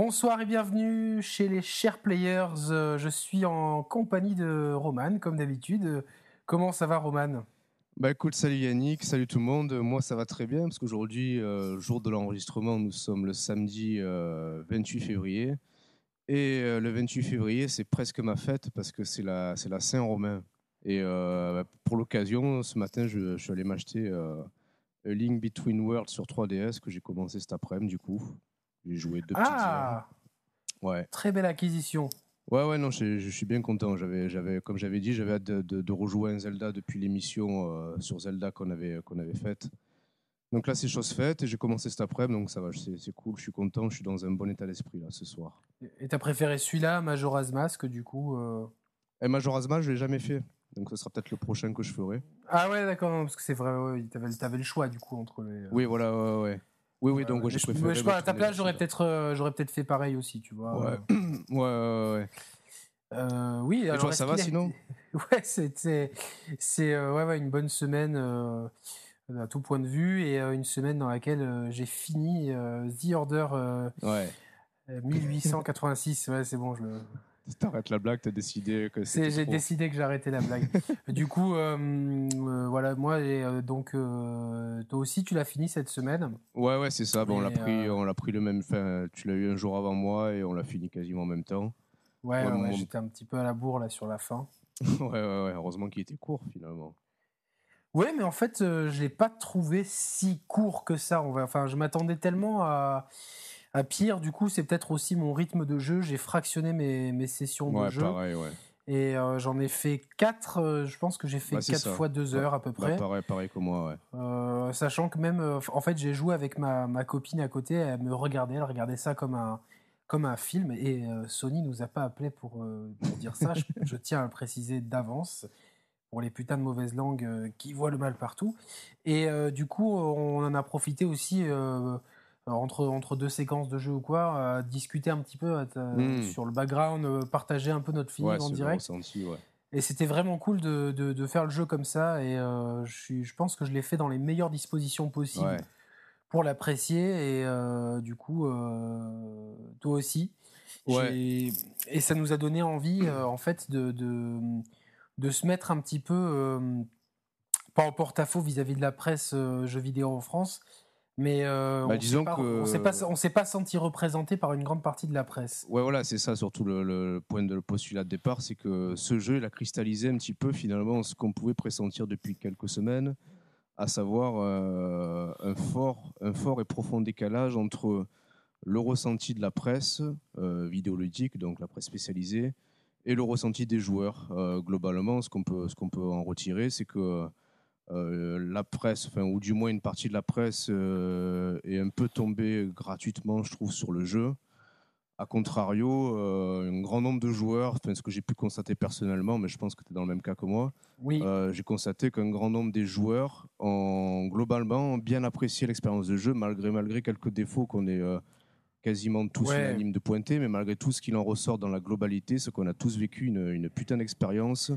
Bonsoir et bienvenue chez les chers players. Euh, je suis en compagnie de Roman, comme d'habitude. Comment ça va, Roman? Bah écoute, salut Yannick, salut tout le monde. Moi, ça va très bien parce qu'aujourd'hui, euh, jour de l'enregistrement, nous sommes le samedi 28 euh, février. Et le 28 février, c'est presque ma fête parce que c'est la, la Saint-Romain. Et bah, pour l'occasion, ce matin, je, suis allé m'acheter A Link Between Worlds sur 3DS que j'ai commencé cet après-midi, du coup. J'ai joué deux petites Ah Ouais. Très belle acquisition. Ouais, ouais, non, je, je suis bien content. J'avais, j'avais, comme j'avais dit, j'avais hâte de, de, rejouer un Zelda depuis l'émission euh, sur Zelda qu'on avait, qu'on avait faite. Donc là, c'est chose faite et j'ai commencé cet après-midi, donc ça va, c'est, cool, je suis content, je suis dans un bon état d'esprit là ce soir. Et t'as préféré celui-là, Majora's Mask, du coup euh... Et eh, Majora's Mask, je l'ai jamais fait, donc ce sera peut-être le prochain que je ferai. Ah ouais, d'accord, parce que c'est vrai, ouais, t'avais, t'avais le choix du coup entre les. Euh, oui, voilà, ouais, ouais. Oui, oui, donc j'ai préféré. Je, à ta place, j'aurais peut-être, euh, j'aurais peut-être fait pareil aussi, tu vois. Ouais, ouais, ouais. Euh, oui. Et toi, ça va sinon Ouais, c'est, c'est, euh, ouais, ouais, une bonne semaine à tout point de vue et une semaine dans laquelle j'ai fini The Order ouais. 1886. ouais, c'est bon, je le. T'arrêtes la blague, t'as décidé que c'est. J'ai décidé que j'arrêtais la blague. du coup, euh, euh, voilà, moi, et, euh, donc, toi aussi, tu l'as fini cette semaine. Ouais, ouais, c'est ça. Bon, on l'a pris, on l'a pris le même. Fin, tu l'as eu un jour avant moi et on l'a fini quasiment en même temps. Ouais, ouais, j'étais un petit peu à la bourre là sur la fin. ouais, ouais, ouais. Heureusement qu'il était court finalement. Ouais, mais en fait, je l'ai pas trouvé si court que ça. Enfin, je m'attendais tellement à à pire, du coup, c'est peut-être aussi mon rythme de jeu. J'ai fractionné mes, mes sessions de jeu. Pareil, ouais. Et euh, j'en ai fait 4, euh, je pense que j'ai fait 4 fois 2 heures à peu près. pareil, pareil que moi, ouais. Euh, sachant que même, en fait, j'ai joué avec ma, ma, copine à côté, elle me regardait, elle regardait ça comme un, comme un film. Et Sony nous a pas appelé pour, pour dire ça, je, je, tiens à le préciser d'avance, pour les putains de mauvaises langues qui voient le mal partout. Et du coup, on en a profité aussi entre, entre deux séquences de jeu ou quoi, discuter un petit peu hmm. sur le background, euh, partager un peu notre feeling en direct. Et c'était vraiment cool de, de, faire le jeu comme ça. Et euh, je, je, pense que je l'ai fait dans les meilleures dispositions possibles pour l'apprécier. Et euh, du coup, toi aussi. Et ça nous a donné envie, en fait, de, de, de, se mettre un petit peu, pas en porte-à-faux vis-à-vis de la presse jeux vidéo en France, mais euh, bah, disons pas, que... on s'est pas, senti représenté par une grande partie de la presse. Ouais, voilà, c'est ça surtout le, point de postulat de départ, c'est que ce jeu, il a cristallisé un petit peu finalement ce qu'on pouvait pressentir depuis quelques semaines, à savoir euh, un, fort, un fort et profond décalage entre le ressenti de la presse euh, vidéoludique, donc la presse spécialisée, et le ressenti des joueurs. Euh, globalement, ce qu'on peut, ce qu'on peut en retirer, c'est que euh, la presse, enfin, ou du moins une partie de la presse, euh, est un peu tombée gratuitement, je trouve, sur le jeu. A contrario, euh, un grand nombre de joueurs, enfin, ce que j'ai pu constater personnellement, mais je pense que tu es dans le même cas que moi, oui. j'ai constaté qu'un grand nombre des joueurs ont globalement bien apprécié l'expérience de jeu, malgré, malgré quelques défauts qu'on est quasiment tous unanimes de pointer, mais malgré tout ce qu'il en ressort dans la globalité, c'est qu'on a tous vécu une, une putain d'expérience,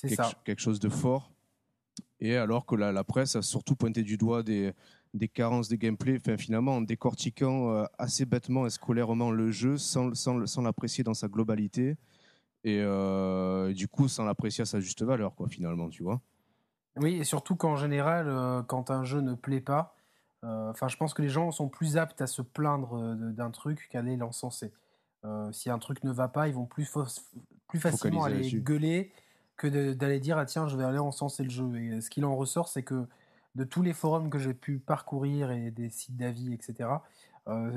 quelque, quelque, chose de fort. Et alors que la, presse a surtout pointé du doigt des, des carences de gameplay, enfin, finalement en décortiquant euh, assez bêtement et scolairement le jeu sans, sans, sans l'apprécier dans sa globalité. Et euh, du coup, sans l'apprécier à sa juste valeur, quoi, finalement, tu vois. Oui, et surtout qu'en général, euh, quand un jeu ne plaît pas, enfin, je pense que les gens sont plus aptes à se plaindre d'un truc qu'à aller l'encenser. si un truc ne va pas, ils vont plus, plus facilement aller gueuler que d'aller dire ah tiens je vais aller encenser le jeu. Et ce qu'il en ressort c'est que de tous les forums que j'ai pu parcourir et des sites d'avis etc. Euh,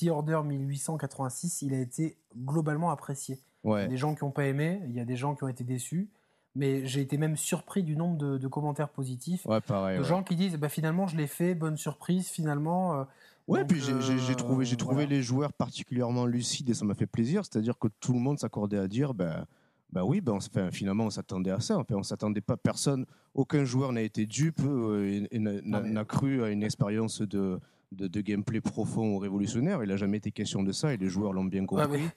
The Order 1886 il a été globalement apprécié. Il y a des gens qui n'ont pas aimé, il y a des gens qui ont été déçus. Mais j'ai été même surpris du nombre de, commentaires positifs. Ouais, pareil, de gens qui disent bah, finalement je l'ai fait, bonne surprise, finalement. Euh, ouais, puis j'ai euh, trouvé, j'ai trouvé les joueurs particulièrement lucides et ça m'a fait plaisir. C'est-à-dire que tout le monde s'accordait à dire bah, bah oui, ben, finalement, on s'attendait à ça. Enfin, on s'attendait pas. Personne, aucun joueur n'a été dupe euh, et, n'a cru à une expérience de, de, gameplay profond ou révolutionnaire. Il n'a jamais été question de ça et les joueurs l'ont bien compris.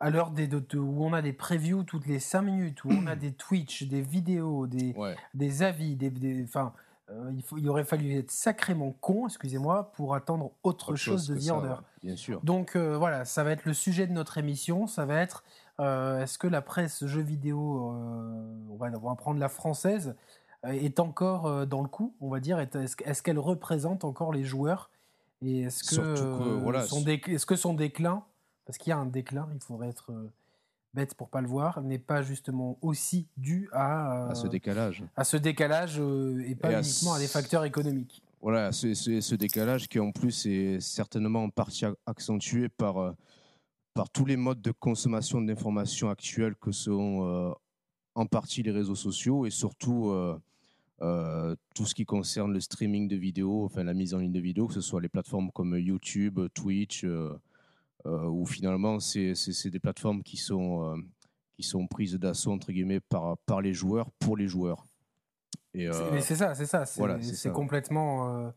à l'heure des, où on a des previews toutes les 5 minutes, où on a des Twitch, des vidéos, des, des avis, des, enfin, euh, il, faut, il aurait fallu être sacrément con, excusez-moi, pour attendre autre, chose, de The Order. bien sûr. Donc euh, voilà, ça va être le sujet de notre émission. Ça va être euh, est-ce que la presse jeux vidéo, on va, on, va, prendre la française, est encore dans le coup, on va dire Est-ce qu'elle représente encore les joueurs Et est-ce que, voilà, son est-ce que son déclin, parce qu'il y a un déclin, il faudrait être bête pour pas le voir, n'est pas justement aussi dû à, à ce décalage. À ce décalage et pas uniquement à des facteurs économiques. Voilà, ce, ce, décalage qui en plus est certainement en partie accentué par, par tous les modes de consommation d'informations actuels que sont en partie les réseaux sociaux et surtout tout ce qui concerne le streaming de vidéos, enfin la mise en ligne de vidéos, que ce soit les plateformes comme YouTube, Twitch, euh, où finalement c'est des plateformes qui sont, euh, qui sont prises d'assaut entre guillemets par, par les joueurs pour les joueurs. Et, euh, c'est ça, c'est ça. C'est complètement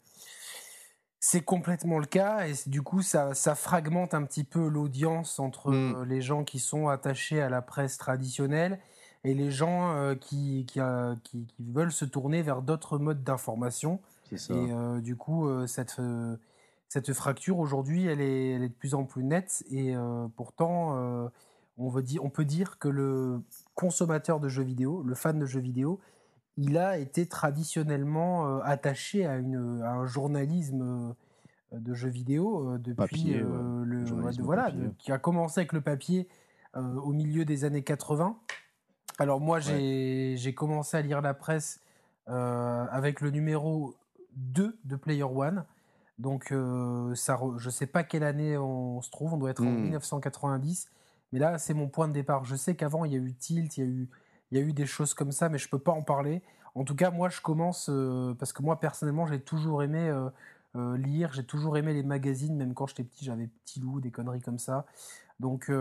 c'est complètement le cas et du coup ça, ça fragmente un petit peu l'audience entre mm. les gens qui sont attachés à la presse traditionnelle et les gens qui, qui, qui, veulent se tourner vers d'autres modes d'information. Et du coup, cette, cette fracture aujourd'hui, elle est, de plus en plus nette et euh, pourtant, euh, on, veut dire, on peut dire que le consommateur de jeux vidéo, le fan de jeux vidéo, il a été traditionnellement euh, attaché à, une, un journalisme de jeux vidéo depuis le, voilà, qui a commencé avec le papier au milieu des années 80. Alors moi, j'ai commencé à lire la presse avec le numéro 2 de Player One. Donc, euh, ça, je ne sais pas quelle année on se trouve, on doit être en 1990. Hmm. Mais là, c'est mon point de départ. Je sais qu'avant, il y a eu Tilt, il y a eu, il y a eu des choses comme ça, mais je ne peux pas en parler. En tout cas, moi, je commence, euh, parce que moi, personnellement, j'ai toujours aimé euh, lire, j'ai toujours aimé les magazines, même quand j'étais petit, j'avais Petit Loup, des conneries comme ça. Donc,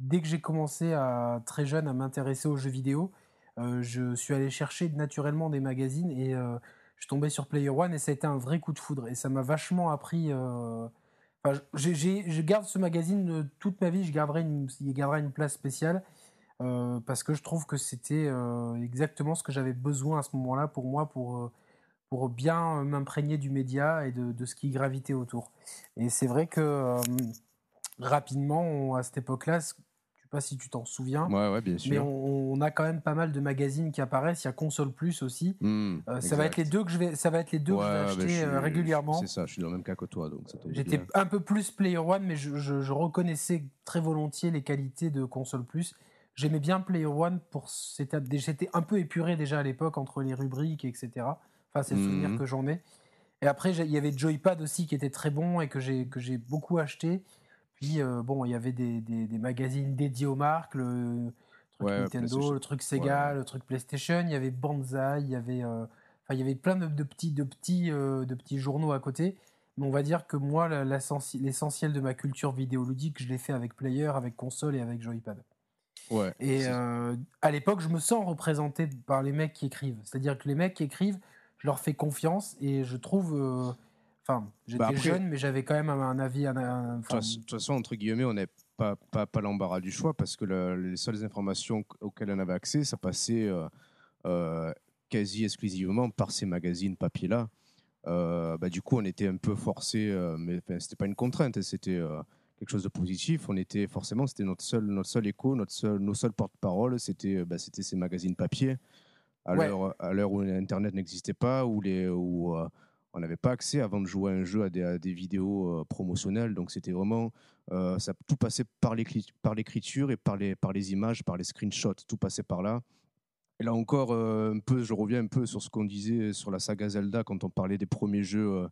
dès que j'ai commencé à, très jeune à m'intéresser aux jeux vidéo, je suis allé chercher naturellement des magazines et je suis tombé sur Player One et ça a été un vrai coup de foudre. Et ça m'a vachement appris. Euh... Enfin, je garde ce magazine euh, toute ma vie, je garderai une place spéciale euh, parce que je trouve que c'était euh, exactement ce que j'avais besoin à ce moment-là pour moi, pour, pour bien m'imprégner du média et de, de, ce qui gravitait autour. Et c'est vrai que rapidement, à cette époque-là, pas si tu t'en souviens. Ouais, bien sûr. Mais on, a quand même pas mal de magazines qui apparaissent. Il y a Console Plus aussi. Hmm, euh, ça va être les deux que je vais, ça va être les deux que je vais acheter euh, régulièrement. C'est ça. Je suis dans le même cas que toi, donc. J'étais un peu plus Player One, mais je, reconnaissais très volontiers les qualités de Console Plus. J'aimais bien Player One pour j'étais un peu épuré déjà à l'époque entre les rubriques, etc. Enfin, c'est le souvenir hmm. que j'en ai. Et après, il y avait Joypad aussi qui était très bon et que j'ai que j'ai beaucoup acheté. Puis, euh, bon, il y avait des, des, magazines dédiés aux marques, le truc Nintendo, le truc Sega, le truc PlayStation. Il y avait Banzai, il y avait, euh, enfin, il y avait plein de, de petits, de, petits, euh, de petits journaux à côté. Mais on va dire que moi, l'essentiel de ma culture vidéoludique, je l'ai fait avec Player, avec console et avec Joypad. Ouais, et à l'époque, je me sens représenté par les mecs qui écrivent. C'est-à-dire que les mecs qui écrivent, je leur fais confiance et je trouve j'étais bah, jeune, mais j'avais quand même un, avis. De toute façon, entre guillemets, on n'est pas, pas, pas l'embarras du choix parce que les seules informations auxquelles on avait accès, ça passait euh, euh, quasi exclusivement par ces magazines papier-là. Euh, bah, du coup, on était un peu forcé, mais c'était pas une contrainte, c'était quelque chose de positif. On était forcément, c'était notre seul, notre seul écho, notre seul, nos seuls porte-parole, c'était bah, c'était ces magazines papier. À l'heure où Internet n'existait pas, où les, où, on n'avait pas accès avant de jouer à un jeu à des, vidéos euh, promotionnelles. Donc c'était vraiment, euh, ça tout passait par l'écriture et par les, par les images, par les screenshots, tout passait par là. Et là encore, euh, un peu, je reviens un peu sur ce qu'on disait sur la saga Zelda quand on parlait des premiers jeux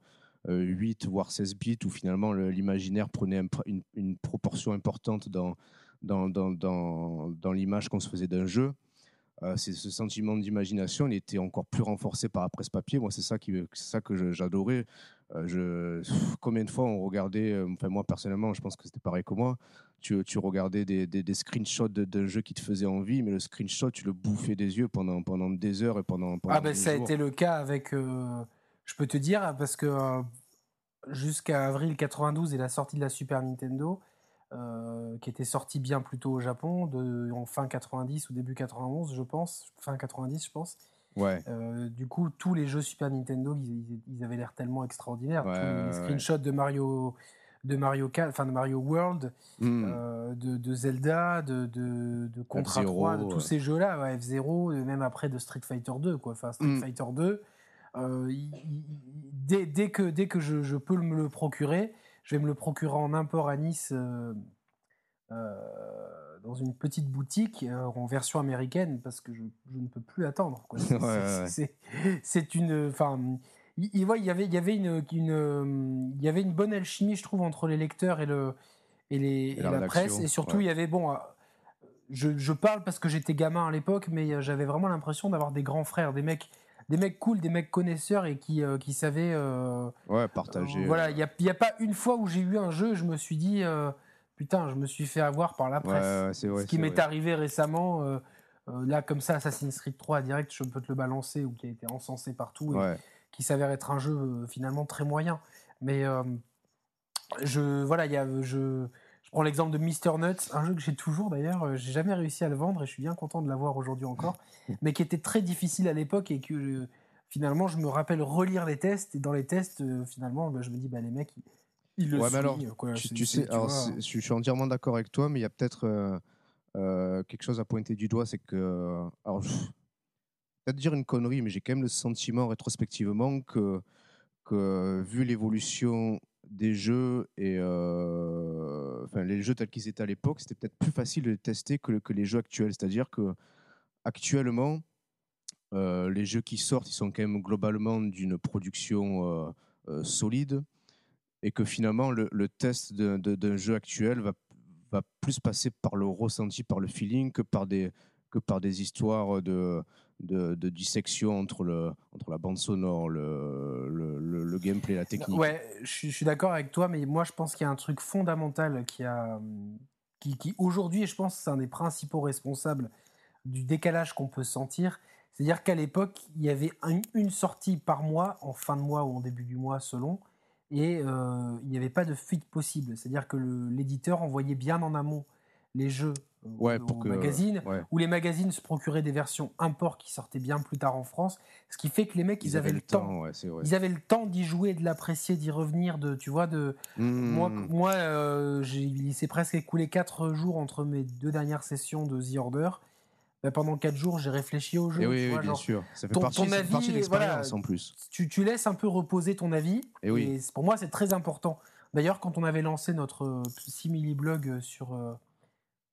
8 voire 16 bits où finalement l'imaginaire prenait une, proportion importante dans, dans, dans, dans, dans l'image qu'on se faisait d'un jeu. Euh, c'est ce sentiment d'imagination, il était encore plus renforcé par la presse papier. Moi, c'est ça, qui, ça que j'adorais. Euh, je, combien de fois on regardait, euh, enfin moi personnellement, je pense que c'était pareil que moi, tu, tu regardais des, des, screenshots d'un jeu qui te faisait envie, mais le screenshot, tu le bouffais des yeux pendant, pendant des heures et pendant, pendant Ah ben ça a été le cas avec, je peux te dire, parce que jusqu'à avril 92 et la sortie de la Super Nintendo, euh, qui était sorti bien plus tôt au Japon, de, en fin 90 ou début 91, je pense, fin 90, je pense. Ouais. Euh, du coup, tous les jeux Super Nintendo, ils, ils avaient l'air tellement extraordinaires. Ouais, tous les ouais, screenshots de Mario, de Mario 4, enfin de Mario World, Hmm. euh, de, de Zelda, de, de, de Contra F-Zero, 3, de tous ces jeux-là, ouais, F0, et même après de Street Fighter 2, quoi. Enfin, Street Mm. Fighter 2, euh, il- il- dès, dès que, dès que je, je peux me le procurer, je vais me le procurer en import à Nice. euh, euh, dans une petite boutique en version américaine parce que je, je ne peux plus attendre. C'est- Ouais, ouais, une. Enfin, il, il- ouais, il y avait, il y avait une, une, il y avait une bonne alchimie, je trouve, entre les lecteurs et le et, les, et la presse. Et surtout, il y avait bon. Je, je parle parce que j'étais gamin à l'époque, mais j'avais vraiment l'impression d'avoir des grands frères, des mecs, des mecs cool, des mecs connaisseurs et qui, euh, qui savaient. euh, Ouais, partager. euh, voilà, il n'y a, y a pas une fois où j'ai eu un jeu, je me suis dit, putain, je me suis fait avoir par la presse. ouais, c'est vrai. Ce qui m'est arrivé récemment, là, comme ça, Assassin's Creed 3 direct, je peux te le balancer, ou qui a été encensé partout, et Ouais. qui s'avère être un jeu finalement très moyen. Mais je, voilà, il y a, je, je prends l'exemple de Mr. Nuts, un jeu que j'ai toujours d'ailleurs, euh, j'ai jamais réussi à le vendre et je suis bien content de l'avoir aujourd'hui encore, mais qui était très difficile à l'époque et que euh, finalement je me rappelle relire les tests et dans les tests, euh, finalement, bah, je me dis, bah, les mecs, ils, ils le Ouais, mais alors, soulignent, quoi. Tu, sais, alors, vois, c'est- je suis- entièrement d'accord avec toi, mais il y a peut-être euh, euh, quelque chose à pointer du doigt, c'est que, alors, peut-être dire une connerie, mais j'ai quand même le sentiment rétrospectivement que, que vu l'évolution des jeux et euh, enfin les jeux tels qu'ils étaient à l'époque, c'était peut-être plus facile de tester que, le- que les jeux actuels. C'est-à-dire que actuellement, euh, les jeux qui sortent, ils sont quand même globalement d'une production euh, euh, solide et que finalement le, test d'un jeu actuel va, plus passer par le ressenti, par le feeling que par des histoires de, de, dissection entre, le, entre la bande sonore, le, le, le- gameplay, la technique. Ouais, je suis, d'accord avec toi, mais moi je pense qu'il y a un truc fondamental qui a, qui, qui aujourd'hui, je pense c'est un des principaux responsables du décalage qu'on peut sentir. C'est-à-dire qu'à l'époque, il y avait un- une sortie par mois, en fin de mois ou en début du mois, selon, et euh, il n'y avait pas de fuite possible. C'est-à-dire que l'éditeur envoyait bien en amont les jeux Ouais, au, pour que- ouais. où les magazines se procuraient des versions import qui sortaient bien plus tard en France, ce qui fait que les mecs, ils, avaient, le temps. ouais. Ils avaient le temps d'y jouer, de l'apprécier, d'y revenir, de, tu vois, de. Mmh, Moi, mmh. moi euh, il s'est presque écoulé 4 jours entre mes deux dernières sessions de The Order. Bah, pendant 4 jours, j'ai réfléchi au jeu. Et Eh oui, vois, oui, bien genre, sûr. Ça fait ton- partie, ton avis, partie de l'expérience voilà. en plus. tu, tu laisses un peu reposer ton avis. Et oui. c'est- pour moi, c'est très important. D'ailleurs, quand on avait lancé notre euh, simili-blog sur, euh,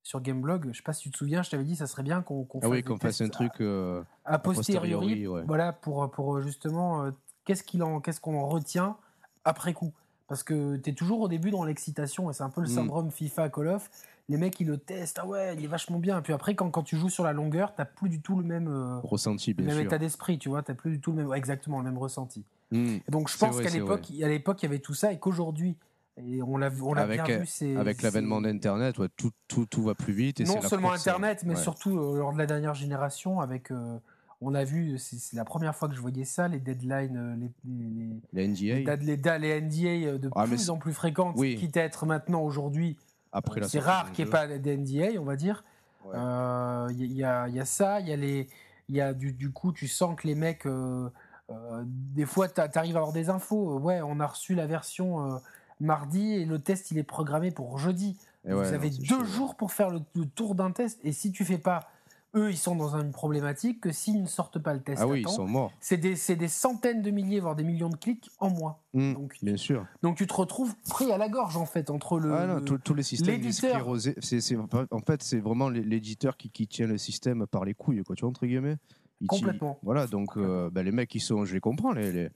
sur Gameblog, je sais pas si tu te souviens, je t'avais dit ça serait bien qu'on qu'on Ah oui, des qu'on fasse un truc. euh, a posteriori, ouais. voilà, pour, pour justement, euh, qu'est-ce qu'il en, qu'est-ce qu'on en retient après coup? Parce que tu es toujours au début dans l'excitation, et c'est un peu le Mm. syndrome FIFA Call of. Les mecs, ils le testent, ah ouais, il est vachement bien. Et puis après, quand, quand tu joues sur la longueur, t'as plus du tout le même, euh, ressenti, le bien même sûr. état d'esprit, tu vois, t'as plus du tout le même, exactement le même ressenti. Mmh. Et donc je pense vrai, qu'à l'époque, à l'époque, il y avait tout ça, et qu'aujourd'hui, et on l'a, on l'a Avec, bien euh, vu, c'est Avec l'avènement d'Internet, ouais, tout, tout, tout va plus vite. Et non seulement Internet, mais ouais. surtout euh, lors de la dernière génération, avec, euh, on a vu, c'est c'est la première fois que je voyais ça, les deadlines, euh, les, les, les- La NDA, les, les, da- les NDA euh, de Ah, plus en plus fréquentes, Oui. quitte à être maintenant aujourd'hui, après la c'est rare qu'il n'y ait pas des NDA, on va dire. Ouais. Euh, Il y, a, il y a ça, il y a les, il y a du, du coup, tu sens que les mecs, euh, euh, des fois, tu arrives à avoir des infos. Euh, Ouais, on a reçu la version euh, mardi et le test il est programmé pour jeudi. Et Vous ouais, avez non, deux chaud, jours pour faire le, le tour d'un test et si tu fais pas, eux ils sont dans une problématique que s'ils ne sortent pas le test, Ah oui, à ils temps, sont morts. c'est des, des centaines de milliers, voire des millions de clics en moins. Mmh, Donc, bien sûr. donc tu te retrouves pris à la gorge en fait entre le. Ah non, le- les systèmes l'éditeur- sclérosés, c'est, en fait, c'est vraiment l'é- l'éditeur qui, qui tient le système par les couilles, quoi, tu vois, entre guillemets. Il Complètement. Voilà, donc euh, ben, les mecs qui sont, je les comprends, les, les-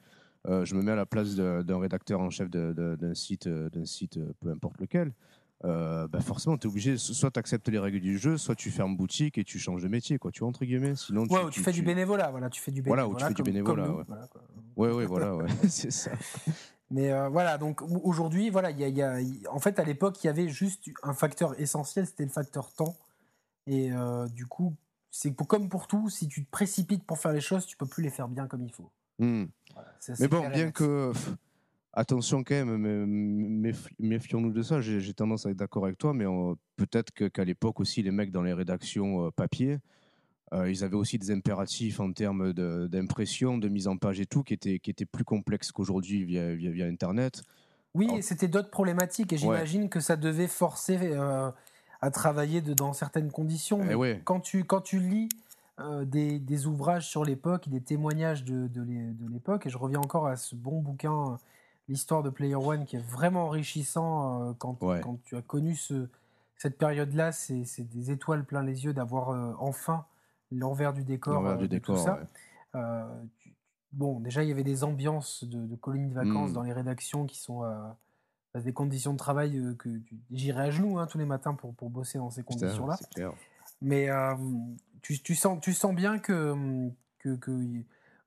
euh, je me mets à la place d'un rédacteur en chef d'un site, euh, d'un site, euh, peu importe lequel. Euh, ben, forcément, tu es obligé, soit tu acceptes les règles du jeu, soit tu fermes boutique et tu changes de métier, quoi, tu vois, entre guillemets. Sinon, Ouais, où tu, fais du bénévolat, voilà, tu fais du Voilà, bénévolat. où tu fais du bénévolat, nous, ouais. voilà, quoi. Ouais, ouais, voilà, ouais, c'est ça. Mais euh, voilà, donc au- aujourd'hui, voilà, il y a, y en fait, à l'époque, il y avait juste un facteur essentiel, c'était le facteur temps. Et euh, du coup, c'est comme pour tout, si tu te précipites pour faire les choses, tu peux plus les faire bien comme il faut. Hmm. Voilà, Mais bon, bien que. Attention quand même, mé- méfi- méfions-nous de ça. J'ai tendance à être d'accord avec toi, mais on- peut-être qu'à l'époque aussi, les mecs dans les rédactions euh, papier Euh, ils avaient aussi des impératifs en termes d'impression, de, mise en page et tout, qui étaient, qui étaient plus complexes qu'aujourd'hui via, via, via, Internet. Oui, et c'était d'autres problématiques, et j'imagine que ça devait forcer euh, à travailler de, dans certaines conditions. Eh Mais quand, tu, quand tu lis euh, des, des, ouvrages sur l'époque, des témoignages de, de l'époque, et je reviens encore à ce bon bouquin, l'histoire de Player One, qui est vraiment enrichissant quand, quand tu as connu ce, cette période-là, c'est des étoiles plein les yeux d'avoir enfin l'envers du décor, euh, du décor tout ça. Euh, bon, déjà, il y avait des ambiances de, de colonies de vacances mmh. dans les rédactions qui sont euh, des conditions de travail que j'irais à genoux hein, tous les matins pour, pour bosser dans ces conditions-là. Mais tu, tu, sens, tu sens bien que, que,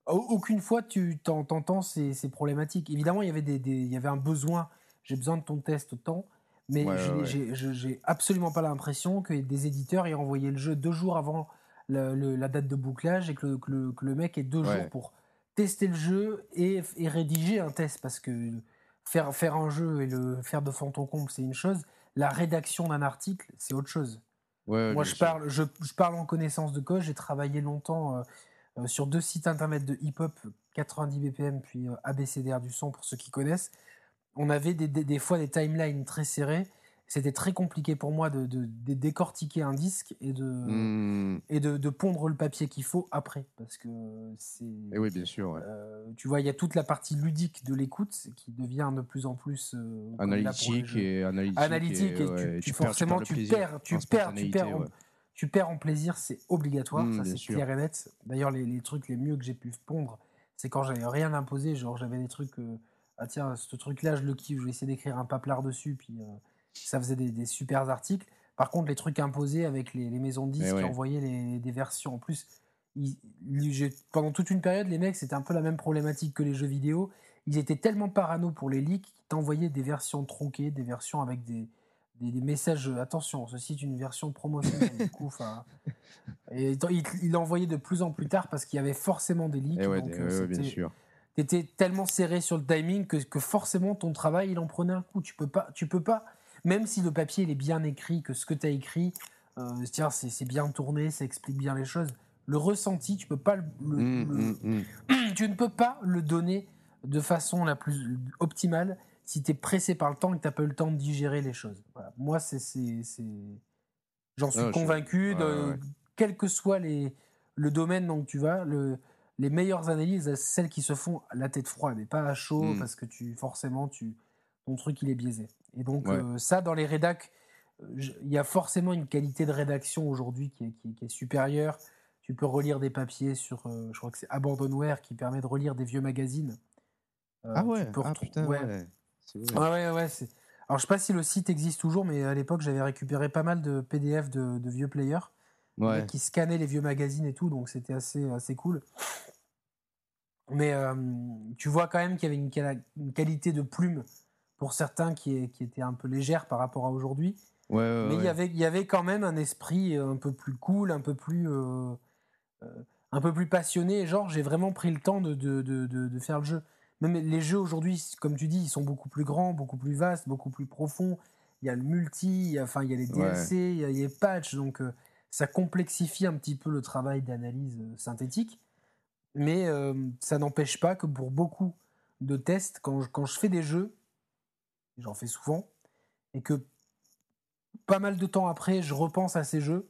aucune fois tu t'entends ces, ces, problématiques. Évidemment, il y avait, des, il y avait un besoin, j'ai besoin de ton test autant, mais j'ai absolument pas l'impression que des éditeurs aient envoyé le jeu deux jours avant la date de bouclage et que le, que le, mec ait deux jours pour tester le jeu et, et, rédiger un test parce que faire, faire un jeu et le faire de fond en comble, c'est une chose. La rédaction d'un article, c'est autre chose. Moi, je parle, je, je, parle en connaissance de cause. J'ai travaillé longtemps euh, euh, sur deux sites internet de hip-hop, 90 BPM, puis euh, ABCDR du son pour ceux qui connaissent. On avait des, des, des fois des timelines très serrées c'était très compliqué pour moi de, décortiquer un disque et de, mmh. et de, pondre le papier qu'il faut après. Parce que c'est. Et eh oui, bien sûr. Euh, tu vois, il y a toute la partie ludique de l'écoute qui devient de plus en plus. Euh, analytique et analytique. Analytique, et, tu, forcément, tu perds, tu perds, tu perds, en, tu perds en plaisir, c'est obligatoire, mmh, ça c'est clair et net. D'ailleurs, les, trucs les mieux que j'ai pu pondre, c'est quand j'avais rien imposé, genre j'avais des trucs. Euh, ah tiens, ce truc-là, je le kiffe, je vais essayer d'écrire un paplard dessus, puis ça faisait des, des, super articles. Par contre, les trucs imposés avec les, maisons de disques qui envoyaient les, des versions. En plus, pendant toute une période, les mecs, c'était un peu la même problématique que les jeux vidéo. Ils étaient tellement parano pour les leaks qu'ils t'envoyaient des versions tronquées, des versions avec des, des, messages. Attention, ceci est une version promotionnelle. du coup, et il l'envoyait de plus en plus tard parce qu'il y avait forcément des leaks. donc, euh, bien sûr t'étais tellement serré sur le timing que, que, forcément ton travail il en prenait un coup. Tu peux pas, tu peux pas même si le papier il est bien écrit, que ce que tu as écrit, euh, c'est bien tourné, ça explique bien les choses, le ressenti, tu peux pas le, mmh, mmh, mmh. tu ne peux pas le donner de façon la plus optimale si tu es pressé par le temps et que tu n'as pas eu le temps de digérer les choses. Moi, c'est, j'en suis convaincu, de, quel que soit les, le domaine dans tu vas, le, les meilleures analyses, celles qui se font à la tête froide et pas à chaud parce que tu forcément tu ton truc il est biaisé. Et donc, euh, ça, dans les rédacs, il y a forcément une qualité de rédaction aujourd'hui qui est, qui, est, supérieure. Tu peux relire des papiers sur, euh, je crois que c'est Abandonware qui permet de relire des vieux magazines. Euh, ah ouais, ah, putain, ouais. ouais. ouais, ouais, Alors je sais pas si le site existe toujours, mais à l'époque j'avais récupéré pas mal de PDF de, vieux players qui scannaient les vieux magazines et tout, donc c'était assez, assez cool. Mais tu vois quand même qu'il y avait une, une, qualité de plume pour certains qui, qui étaient un peu légères par rapport à aujourd'hui. mais il y avait il y avait quand même un esprit un peu plus cool, un peu plus euh, euh, un peu plus passionné. Genre j'ai vraiment pris le temps de, de, de, de, faire le jeu. Même les jeux aujourd'hui, comme tu dis, ils sont beaucoup plus grands, beaucoup plus vastes, beaucoup plus profonds. Il y a le multi, il y a, enfin il y a les DLC, il, y a, les patchs, donc euh, ça complexifie un petit peu le travail d'analyse synthétique. Mais ça n'empêche pas que pour beaucoup de tests, quand quand je fais des jeux, j'en fais souvent, et que pas mal de temps après, je repense à ces jeux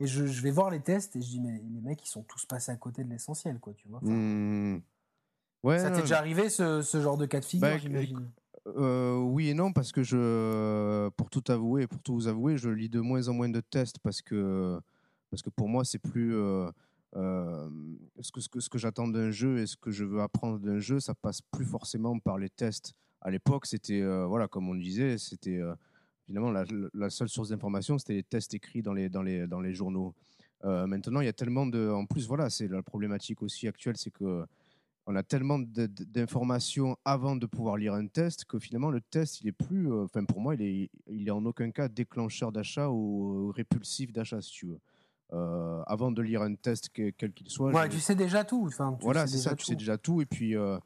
et je, vais voir les tests et je dis mais les mecs ils sont tous passés à côté de l'essentiel quoi, tu vois. Mmh. Ouais, ça t'est déjà arrivé ce, genre de cas de figure, bah, j'imagine? Euh, oui et non parce que je, pour tout avouer, pour tout vous avouer, je lis de moins en moins de tests parce que parce que pour moi c'est plus euh, euh, ce que ce que, ce que j'attends d'un jeu et ce que je veux apprendre d'un jeu, ça passe plus forcément par les tests à l'époque, c'était, euh, voilà, comme on le disait, c'était euh, finalement la, la, seule source d'information, c'était les tests écrits dans les, dans les, dans les journaux. Euh, maintenant, il y a tellement de. En plus, voilà, c'est la problématique aussi actuelle, c'est que on a tellement d'informations avant de pouvoir lire un test que finalement le test il est plus enfin pour moi il est il est en aucun cas déclencheur d'achat ou répulsif d'achat si tu veux avant de lire un test quel qu'il soit ouais, tu sais déjà tout enfin, voilà c'est ça tu sais déjà tout et puis euh,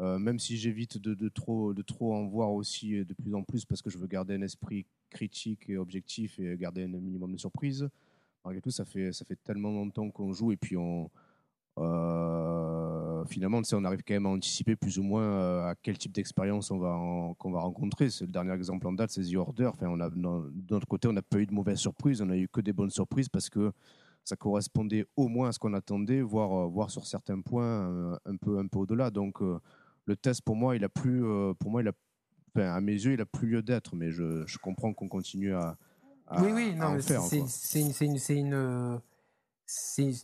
même si j'évite de, trop, en voir aussi euh, de plus en plus parce que je veux garder un esprit critique et objectif et garder un minimum de surprise. malgré tout, ça fait, tellement longtemps qu'on joue et puis euh, finalement, on arrive quand même à anticiper plus ou moins euh, à quel type d'expérience on va qu'on va rencontrer. C'est le dernier exemple en date, c'est The Order. Enfin, on a, dans- de notre côté, on n'a pas eu de mauvaises surprises, on a eu que des bonnes surprises parce que ça correspondait au moins à ce qu'on attendait, voire, euh, sur certains points euh, un peu, un peu au-delà. Donc, euh, le test pour moi, il a plus, euh, pour moi, il a, enfin, à mes yeux, il a plus lieu d'être. Mais je, je comprends qu'on continue à, à- oui, oui, non, c'est une, c'est une, c'est euh,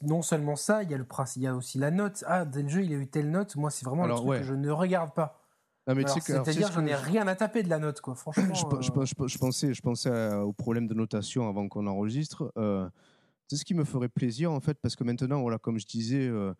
non seulement ça, il y a le principe, il y a aussi la note. Ah, le jeu, il a eu telle note. Moi, c'est vraiment Alors, le truc ouais. que je ne regarde pas. C'est-à-dire, ce j'en ai rien à taper de la note, quoi. Franchement. je, euh, je je pensais, je pensais à- au problème de notation avant qu'on enregistre. Euh, c'est ce qui me ferait plaisir en fait, parce que maintenant, voilà, comme je disais, euh,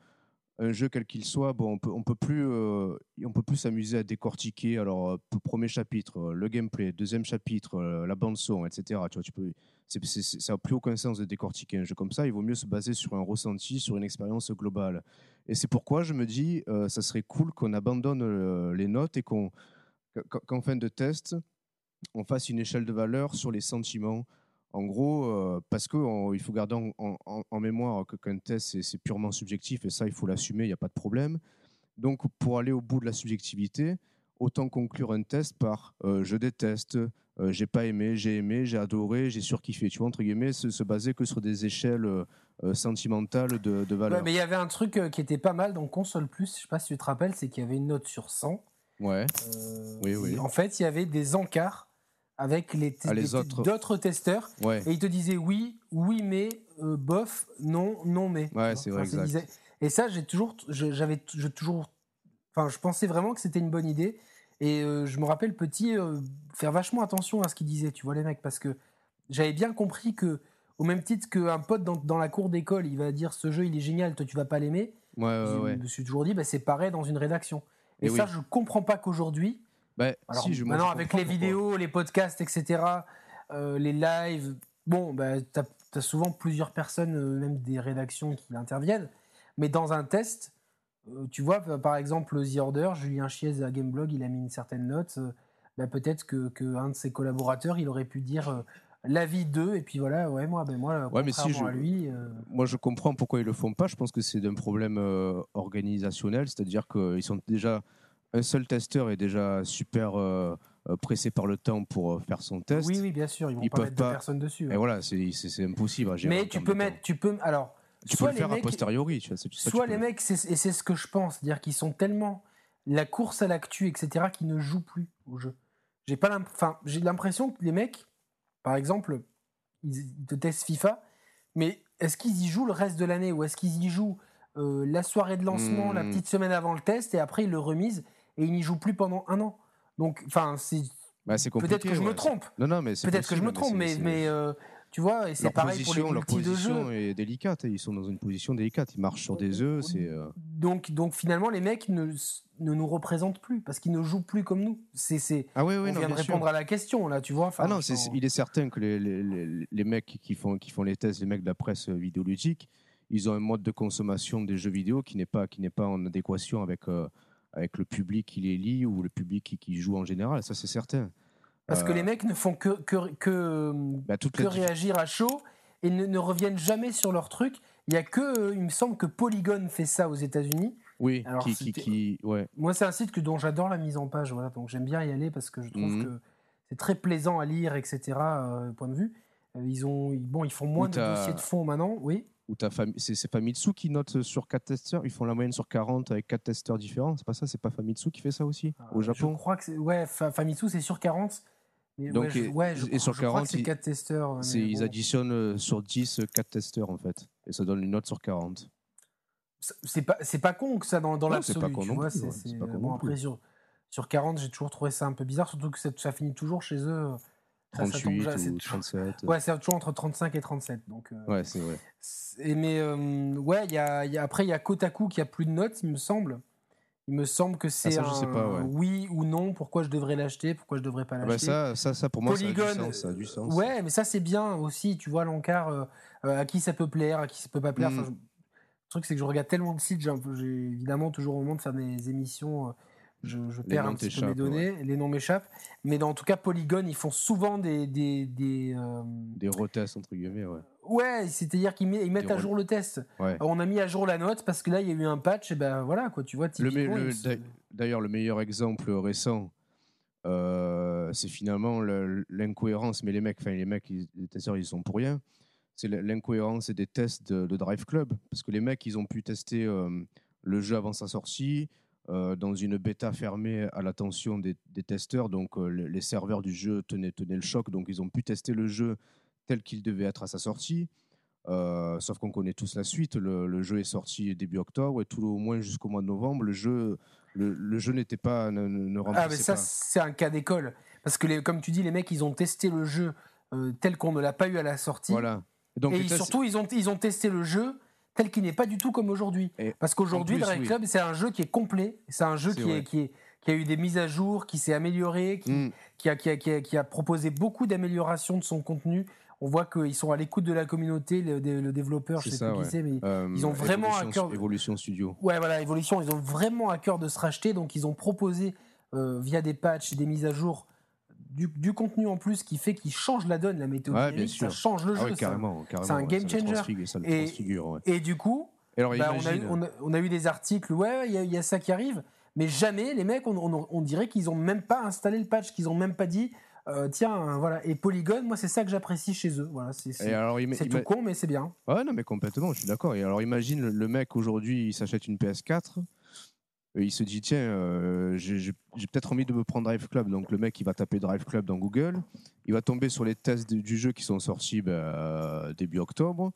un jeu quel qu'il soit, bon, on peut, peut plus, euh, on peut plus s'amuser à décortiquer. Alors, euh, premier chapitre, euh, le gameplay, deuxième chapitre, la bande son, etc. Tu vois, tu peux, ça n'a plus aucun sens de décortiquer un jeu comme ça. Il vaut mieux se baser sur un ressenti, sur une expérience globale. Et c'est pourquoi je me dis, euh, ça serait cool qu'on abandonne les notes et qu'en fin de test, on fasse une échelle de valeur sur les sentiments. En gros, euh, parce qu'il faut garder en, en- en- en mémoire que qu'un test, c'est- purement subjectif, et ça, il faut l'assumer, il n'y a pas de problème. Donc, pour aller au bout de la subjectivité, autant conclure un test par euh, je déteste, euh, j'ai pas aimé, j'ai aimé, j'ai adoré, j'ai surkiffé. Tu vois, entre guillemets, se, se baser que sur des échelles euh, sentimentales de, de valeur. Ouais, mais il y avait un truc qui était pas mal dans Console Plus, je sais pas si tu te rappelles, c'est qu'il y avait une note sur 100. Ouais. Oui, oui. En fait, il y avait des encarts avec les, Ah, les autres. d'autres testeurs Ouais. et ils te disaient oui, oui mais, euh, bof, non, non mais. Ouais, c'est vrai, enfin, exact. disait- Et ça, j'ai toujours, j'avais, je toujours, enfin, je pensais vraiment que c'était une bonne idée. Et euh, je me rappelle petit euh, faire vachement attention à ce qu'ils disaient, tu vois les mecs, parce que j'avais bien compris que au même titre qu'un pote dans, dans la cour d'école, il va dire ce jeu il est génial, toi tu vas pas l'aimer. Ouais, ouais, je ouais. me suis toujours dit, bah, c'est pareil dans une rédaction. Et, Et ça, je comprends pas qu'aujourd'hui, Bah, alors, si, je, moi, maintenant, je avec les pourquoi. vidéos, les podcasts, etc., euh, les lives, bon, bah, tu as, souvent plusieurs personnes, euh, même des rédactions qui interviennent. Mais dans un test, euh, tu vois, par- exemple, The Order, Julien Chiez à Gameblog, il a mis une certaine note. bah, Peut-être que, que un de ses collaborateurs, il aurait pu dire l'avis d'eux, et puis voilà, ouais, moi, ben, moi Ouais, mais si contrairement je- à lui. euh, Moi, je comprends pourquoi ils le font pas. Je pense que c'est d'un problème euh, organisationnel, c'est-à-dire qu'ils sont déjà un seul testeur est déjà super euh, euh, pressé par le temps pour euh, faire son test. oui, oui, bien sûr, ils vont Ils pas mettre deux pas- personnes dessus. hein. Et voilà, c'est impossible à gérer. Mais tu peux mettre, temps. tu peux, alors, Tu peux soit le faire a mecs- posteriori, tu vois. ça Soit les mecs, et c'est ce que je pense, c'est-à-dire qu'ils sont tellement la course à l'actu, etc., qu'ils ne jouent plus au jeu. J'ai pas enfin, j'ai l'impression que les mecs, par exemple, ils, te testent FIFA, mais est-ce qu'ils y jouent le reste de l'année ou est-ce qu'ils y jouent euh, la soirée de lancement, la Hmm. petite semaine avant le test, et après ils le remisent et ils n'y jouent plus pendant un an. Donc, enfin, c'est Bah, peut-être que je me trompe. Non, non, mais Peut-être que je me trompe, mais, mais euh, tu vois, et c'est pareil pour les position, leur multis de position est délicate. Ils sont dans une position délicate. Ils marchent sur des œufs. C'est euh, Donc, donc finalement, les mecs ne, ne nous représentent plus parce qu'ils ne jouent plus comme nous. C'est, c'est, ah oui, on oui, non, vient de sûr. répondre à la question là, tu vois. Enfin, Ah non, il est certain que les, les, les- les mecs qui font, qui font les tests, les mecs de la presse vidéoludique, ils ont un mode de consommation des jeux vidéo qui n'est pas, qui n'est pas en adéquation avec, euh, avec le public qui les lit ou le public qui, qui joue en général. Ça, c'est certain. parce que Euh, les mecs ne font que, que, que, bah, que réagir à chaud et ne, ne reviennent jamais sur leur truc. Il y a que, il me semble que Polygon fait ça aux États-Unis. Oui, Alors, qui, qui, c'était- qui- ouais. Moi, c'est un site que, dont j'adore la mise en page, voilà, donc j'aime bien y aller parce que je trouve Mhm. que c'est très plaisant à lire, etc. euh, point de vue. Euh, Ils ont, bon, ils font moins de dossiers de fond maintenant, oui. Ou ta fami- c'est Famitsu qui note sur 4 testeurs. Ils font la moyenne sur 40 avec 4 testeurs différents. C'est pas ça C'est pas Famitsu qui fait ça aussi Au Euh, Je Japon crois que c'est. Ouais, Fa- Famitsu, c'est sur 40. Mais Donc, ouais, je, et- ouais, je et sur je crois 40, que c'est ils- 4 testeurs. mais C'est- Ils bon. additionnent euh, sur 10 4 testeurs en fait. Et ça donne une note sur 40. C'est- pas, c'est pas con que ça dans, dans Non, c'est l'absolu. pas con tu non vois, plus, c'est- ouais, c'est- c'est pas con bon, non après, plus. sur, sur 40, j'ai toujours trouvé ça un peu bizarre, surtout que ça, ça finit toujours chez eux. Euh, ça- ça tombe 38 déjà- c'est ou toujours- 37. Ouais, c'est toujours entre 35 et 37. Donc, euh, Ouais, c'est vrai. c'est- mais euh, ouais, y a, y a- après, il y a Kotaku qui a plus de notes, il me semble. Il me semble que c'est Ah, un ouais. oui ou non, pourquoi je devrais l'acheter, pourquoi je devrais pas Ah bah l'acheter. ça, ça, ça, pour moi, Polygon, ça a du sens. Ça a du sens. Ouais, mais ça c'est bien aussi, tu vois, l'encart, euh, à qui ça peut plaire, à qui ça peut pas plaire. Mm. Enfin, je- Le truc, c'est que je regarde tellement de sites, j'ai évidemment toujours au moment de faire des émissions euh, je, perds un petit peu mes données, les noms m'échappent. Mais en tout cas, Polygon, ils font souvent des. Des, des, euh, des retests, entre guillemets, ouais. Ouais, c'est-à-dire qu'ils mettent à jour le test. On a mis à jour la note parce que là, il y a eu un patch, et ben voilà, quoi, tu vois. D'ailleurs, le meilleur exemple récent, euh, c'est finalement l'incohérence, mais les mecs, enfin les mecs, les testeurs, ils sont pour rien. C'est l'incohérence des tests de, Drive Club, parce que les mecs, ils ont pu tester euh, le jeu avant sa sortie, euh, dans une bêta fermée à l'attention des, testeurs. Donc les serveurs du jeu tenaient, tenaient, le choc, donc ils ont pu tester le jeu tel qu'il devait être à sa sortie. sauf qu'on connaît tous la suite. Le, jeu est sorti début octobre et tout au moins jusqu'au mois de novembre, le jeu le, jeu n'était pas ne, ne Ah mais ça c'est un cas d'école parce que les, comme tu dis les mecs ils ont testé le jeu euh, tel qu'on ne l'a pas eu à la sortie. Voilà. Donc, et surtout ils ont ils ont testé le jeu tel qu'il n'est pas du tout comme aujourd'hui. Parce qu'aujourd'hui Drive Club c'est un jeu qui est complet, c'est un jeu qui est, qui est qui a eu des mises à jour, qui s'est amélioré, qui, mm. qui, a, qui, a, qui, a, proposé beaucoup d'améliorations de son contenu on voit qu'ils sont à l'écoute de la communauté, le, développeur, je sais pas qui c'est, mais euh, ils ont vraiment à cœur. Evolution Studio. Ouais, voilà, Evolution, ils ont vraiment à cœur de se racheter, donc ils ont proposé euh, via des patchs, des mises à jour, du, contenu en plus qui fait qu'ils changent la donne, la météo ça change le ah jeu. carrément, c'est un game changer. et, du coup, bah, on, a eu, des articles, ouais, il y, a ça qui arrive, mais jamais les mecs, on, dirait qu'ils ont même pas installé le patch, qu'ils ont même pas dit euh, tiens, voilà. Et Polygon, moi, c'est ça que j'apprécie chez eux. Voilà, c'est tout con, mais c'est bien. Ouais, non, mais complètement, je suis d'accord. Et alors, imagine le, mec aujourd'hui, il s'achète une PS4. Il se dit tiens, euh, j'ai peut-être envie de me prendre Drive Club. Donc le mec, il va taper Drive Club dans Google. Il va tomber sur les tests du jeu qui sont sortis ben, début octobre.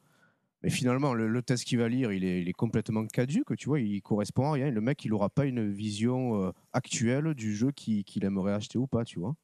Mais finalement, le, test qu'il va lire, il est, complètement caduque, tu vois, il correspond à rien. Le mec, il n'aura pas une vision euh, actuelle du jeu qu'il aimerait acheter ou pas, tu vois.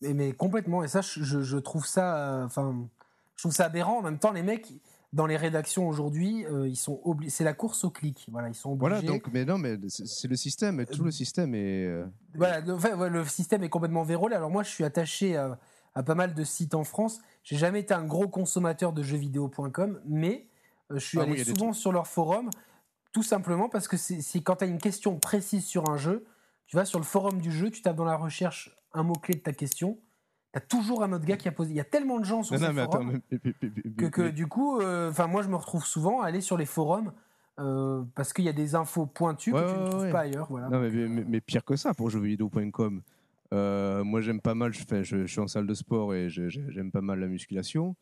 Mais, complètement. Et ça, je, trouve ça, euh, enfin, je trouve ça aberrant. En même temps, les mecs dans les rédactions aujourd'hui, euh, ils sont. C'est la course au clic. Voilà, ils sont obligés. Voilà, donc, mais non, mais c'est le système. Tout le système est. Euh, voilà, le, système est complètement vérolé. Alors moi, je suis attaché à, pas mal de sites en France. J'ai jamais été un gros consommateur de jeuxvideo.com, mais je suis ah allé souvent sur leur forum, tout simplement parce que c'est quand tu as une question précise sur un jeu, tu vas sur le forum du jeu, tu tapes dans la recherche un mot-clé de ta question, tu as toujours un autre gars qui a posé. Il y a tellement de gens sur ces forums que, du coup, euh, enfin moi je me retrouve souvent à aller sur les forums euh, parce qu'il y a des infos pointues que tu ne trouves pas ailleurs. Voilà. Non, mais, pire que ça pour jeuxvideo.com. Euh, moi j'aime pas mal, je, fais, je, suis en salle de sport et j'aime pas mal la musculation.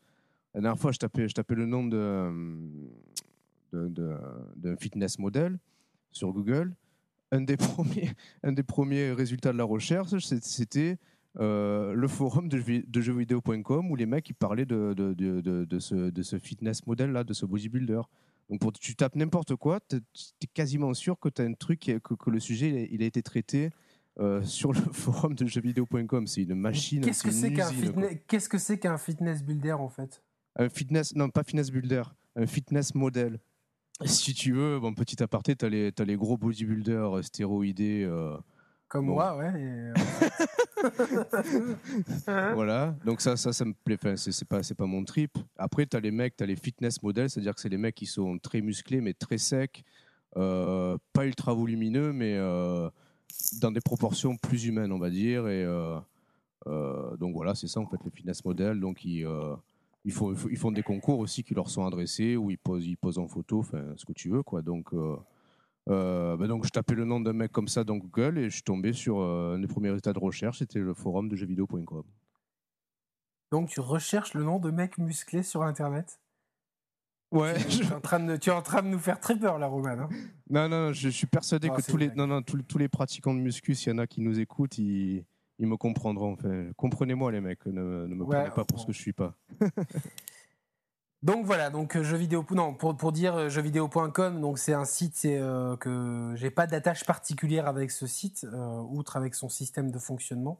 La dernière fois, je tapais, je tapais le nom de, de, fitness model sur Google un des premiers, un des premiers résultats de la recherche, c'était euh, le forum de, de jeuxvideo.com où les mecs ils parlaient de, de, de, de ce, fitness model là, de ce bodybuilder. Donc pour, tu tapes n'importe quoi, tu es quasiment sûr que tu as un truc, que, que, le sujet il a été traité euh, sur le forum de jeuxvideo.com. C'est une machine. Qu'est-ce que c'est qu'un fitness, qu'est-ce que c'est qu'un fitness builder en fait? Un fitness, non pas fitness builder, un fitness model. Si tu veux, bon, petit aparté, tu as, as, les gros bodybuilders euh, stéroïdés. Euh, Comme moi, ouais. Voilà, donc ça, ça, ça me plaît. C'est pas, pas mon trip. Après, tu as les mecs, tu as les fitness models, c'est-à-dire que c'est les mecs qui sont très musclés, mais très secs, pas ultra volumineux, mais dans des proportions plus humaines, on va dire. Et donc voilà, c'est ça en fait, les fitness models. Donc ils ils font, ils font des concours aussi qui leur sont adressés où ils posent, ils posent en photo, enfin, ce que tu veux, quoi. Donc, euh, ben donc je tapais le nom d'un mec comme ça dans Google et je suis tombé sur euh, un des premiers résultats de recherche, c'était le forum de jeuxvideo.com. Donc tu recherches le nom de mec musclé sur Internet? Ouais. Tu, es en train de, tu es en train de nous faire très peur, la Roman. Hein non, non, je, suis persuadé que tous les, non, non, tous, tous, les pratiquants de muscu, s'il y en a qui nous écoutent, ils, ils me comprendront. Enfin, comprenez-moi les mecs, ne, me prenez pas pour ce que je suis pas. donc voilà, donc euh, vidéo, non, pour, pour dire euh, jeuxvideo.com, donc c'est un site euh, que j'ai pas d'attache particulière avec ce site, outre avec son système de fonctionnement.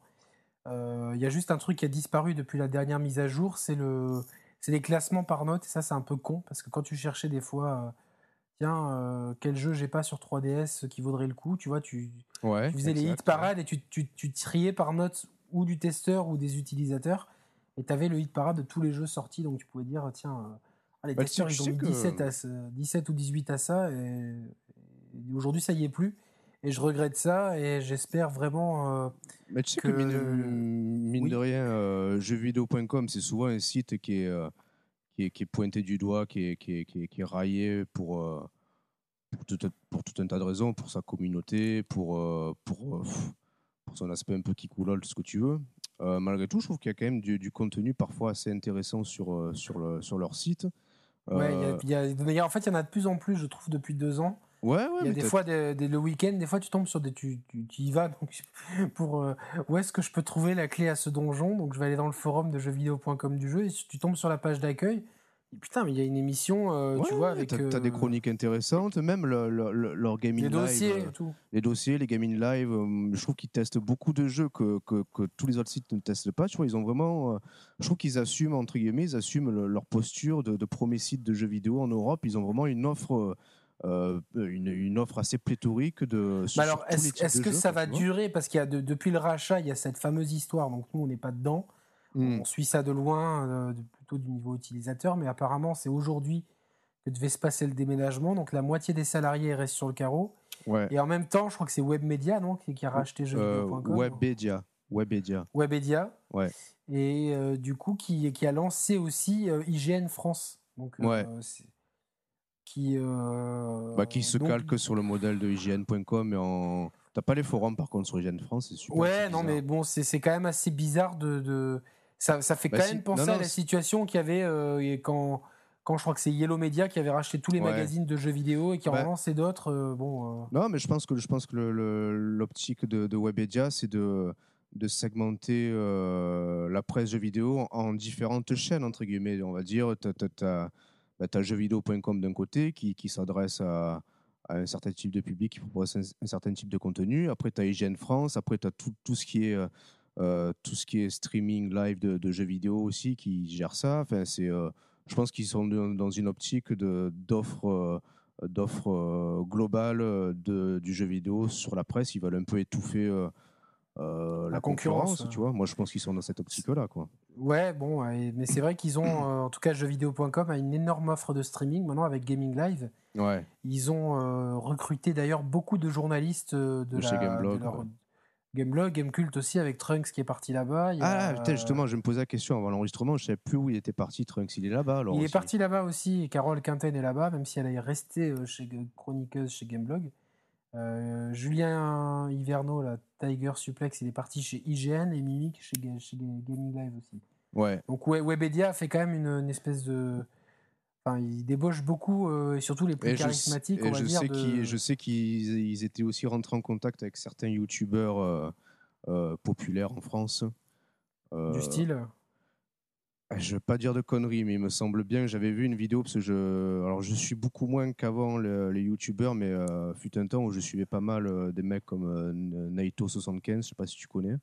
Il y a juste un truc qui a disparu depuis la dernière mise à jour, c'est le, c'est les classements par note. Et ça, c'est un peu con parce que quand tu cherchais des fois tiens, euh, quel jeu j'ai pas sur 3DS qui vaudrait le coup, tu vois, tu, faisais les hit parades et tu, tu, triais par note ou du testeur ou des utilisateurs et tu avais le hit parade de tous les jeux sortis, donc tu pouvais dire, tiens, euh, ah, les bah, testeurs ils ont mis 17, à, 17 ou 18 à ça et, aujourd'hui ça y est plus. Et je regrette ça et j'espère vraiment. Euh, Mais tu sais que, mine, de rien, euh, jeuxvideo.com, c'est souvent un site qui est, euh, qui est, qui, est, pointé du doigt, qui est, qui est, qui est, raillé pour, pour, tout, pour, tout, un tas de raisons, pour sa communauté, pour, pour, pour son aspect un peu qui tout ce que tu veux. Malgré tout, je trouve qu'il y a quand même du, du, contenu parfois assez intéressant sur, sur, le, sur leur site. Ouais, y a, y a, en fait, il y en a de plus en plus, je trouve, depuis deux ans. Ouais, ouais, il y a des fois, le week-end, des fois, tu tombes sur des. Tu, tu, y vas donc, pour. Euh, où est-ce que je peux trouver la clé à ce donjon? Donc, je vais aller dans le forum de jeuxvideo.com du jeu et tu tombes sur la page d'accueil. Putain, mais il y a une émission, euh, tu vois, avec. T'as as des euh, chroniques intéressantes, même le, leur gaming les live. Dossiers, tout. Les dossiers, les gaming live. je trouve qu'ils testent beaucoup de jeux que, que, que, tous les autres sites ne testent pas. Tu vois, ils ont vraiment. je trouve qu'ils assument, entre guillemets, ils assument leur posture de, de premier site de jeux vidéo en Europe. Ils ont vraiment une offre euh, une, offre assez pléthorique de. Bah alors, est-ce que ça va durer? Parce qu'il y a depuis le rachat, il y a cette fameuse histoire. Donc nous, on n'est pas dedans. Hmm. On suit ça de loin, euh, plutôt du niveau utilisateur. Mais apparemment, c'est aujourd'hui que devait se passer le déménagement. Donc la moitié des salariés restent sur le carreau. Et en même temps, je crois que c'est Webmedia non, qui, a racheté jeuxvideo.com. Euh, Webmedia. Webmedia. Webmedia. Ouais. Et du coup, qui, qui, a lancé aussi IGN France. Donc, ouais qui, euh, bah, qui se calque sur le modèle de IGN.com en. T'as pas les forums par contre sur IGN France, c'est super. Ouais, non, mais bon, c'est quand même assez bizarre de. de... Ça, ça, fait bah, quand même penser à la situation qu'il y avait euh, quand, quand je crois que c'est Yellow Media qui avait racheté tous les magazines de jeux vidéo et qui en bah lancé d'autres. Euh, bon, Non, mais je pense que, je pense que l'optique de, de Webedia, c'est de de segmenter la presse jeux vidéo en, différentes chaînes, entre guillemets. On va dire, tu as, bah, as jeuxvideo.com d'un côté qui, qui s'adresse à, un certain type de public, qui propose un, certain type de contenu. Après, tu as IGN France. Après, tu as tout, tout, ce qui est, euh, euh, tout ce qui est streaming live de, jeux vidéo aussi qui gère ça. Enfin, c'est, euh, je pense qu'ils sont dans une optique d'offres d'offres globales de, du jeu vidéo sur la presse. Ils veulent un peu étouffer euh, la, concurrence, tu vois. Moi, je pense qu'ils sont dans cette optique-là, quoi. Ouais, bon, mais c'est vrai qu'ils ont, euh, en tout cas, jeuxvideo.com a une énorme offre de streaming maintenant avec Gaming Live. Ouais. Ils ont euh, recruté d'ailleurs beaucoup de journalistes de, chez Gameblog. Gameblog, Gamecult aussi avec Trunks qui est parti là-bas. Ah, putain, justement, je me posais la question avant l'enregistrement, je savais plus où il était parti. Trunks, il est là-bas. Il est parti là-bas aussi. Carole Quinten est là-bas, même si elle est restée chez chroniqueuse chez Gameblog. Euh, Julien Hiverno, la Tiger Suplex, il est parti chez IGN et Mimic chez, chez Gaming Live aussi. Ouais. Donc Webedia fait quand même une, espèce de. Enfin, il débauche beaucoup, euh, et surtout les plus charismatiques. Je, sais de... je sais qu'ils étaient aussi rentrés en contact avec certains youtubeurs euh, populaires en France. du style ah, je ne veux pas dire de conneries, mais il me semble bien que j'avais vu une vidéo parce que je, alors je suis beaucoup moins qu'avant les, youtubeurs, mais euh, fut un temps où je suivais pas mal euh, des mecs comme euh, Naito75, je sais pas si tu connais.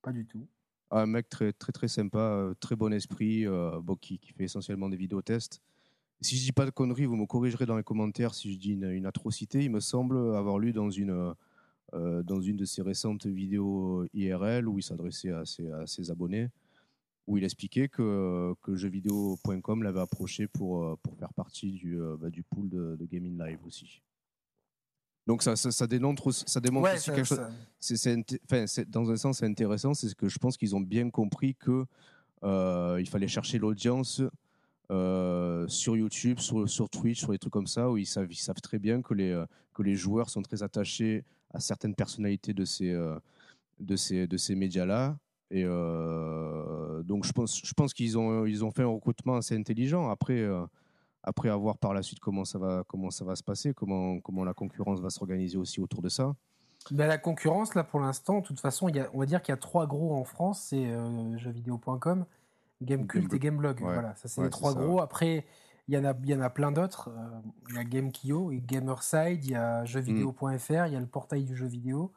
Pas du tout. Ah, un mec très très très sympa, euh, très bon esprit, bon, qui, qui, fait essentiellement des vidéos tests. Si je dis pas de conneries, vous me corrigerez dans les commentaires si je dis une, atrocité. Il me semble avoir lu dans une dans une de ses récentes vidéos IRL où il s'adressait à à ses abonnés où il expliquait que, que jeuxvideo.com l'avait approché pour, euh, pour faire partie du, euh, bah, du pool de, Gaming Live aussi. Donc ça, ça, démontre, ça démontre aussi quelque chose. C'est, dans un sens, c'est intéressant, c'est que je pense qu'ils ont bien compris que euh, il fallait chercher l'audience sur YouTube, sur, Twitch, sur des trucs comme ça, où ils savent, très bien que les, que les joueurs sont très attachés à certaines personnalités de ces, ces médias-là et euh, donc je pense, qu'ils ont, fait un recrutement assez intelligent. Après, euh, après avoir par la suite comment ça va, comment ça va se passer, comment, la concurrence va s'organiser aussi autour de ça. Ben, la concurrence, là, pour l'instant, de toute façon, y a, on va dire qu'il y a trois gros en France, c'est euh, jeuxvideo.com, Gamecult et Gameblog. Voilà, ça c'est les trois gros. Après, il y en a, il y en a plein d'autres. il y a GameKio et Gamerside, il y a jeuxvideo.fr, il y a le portail du jeu vidéo.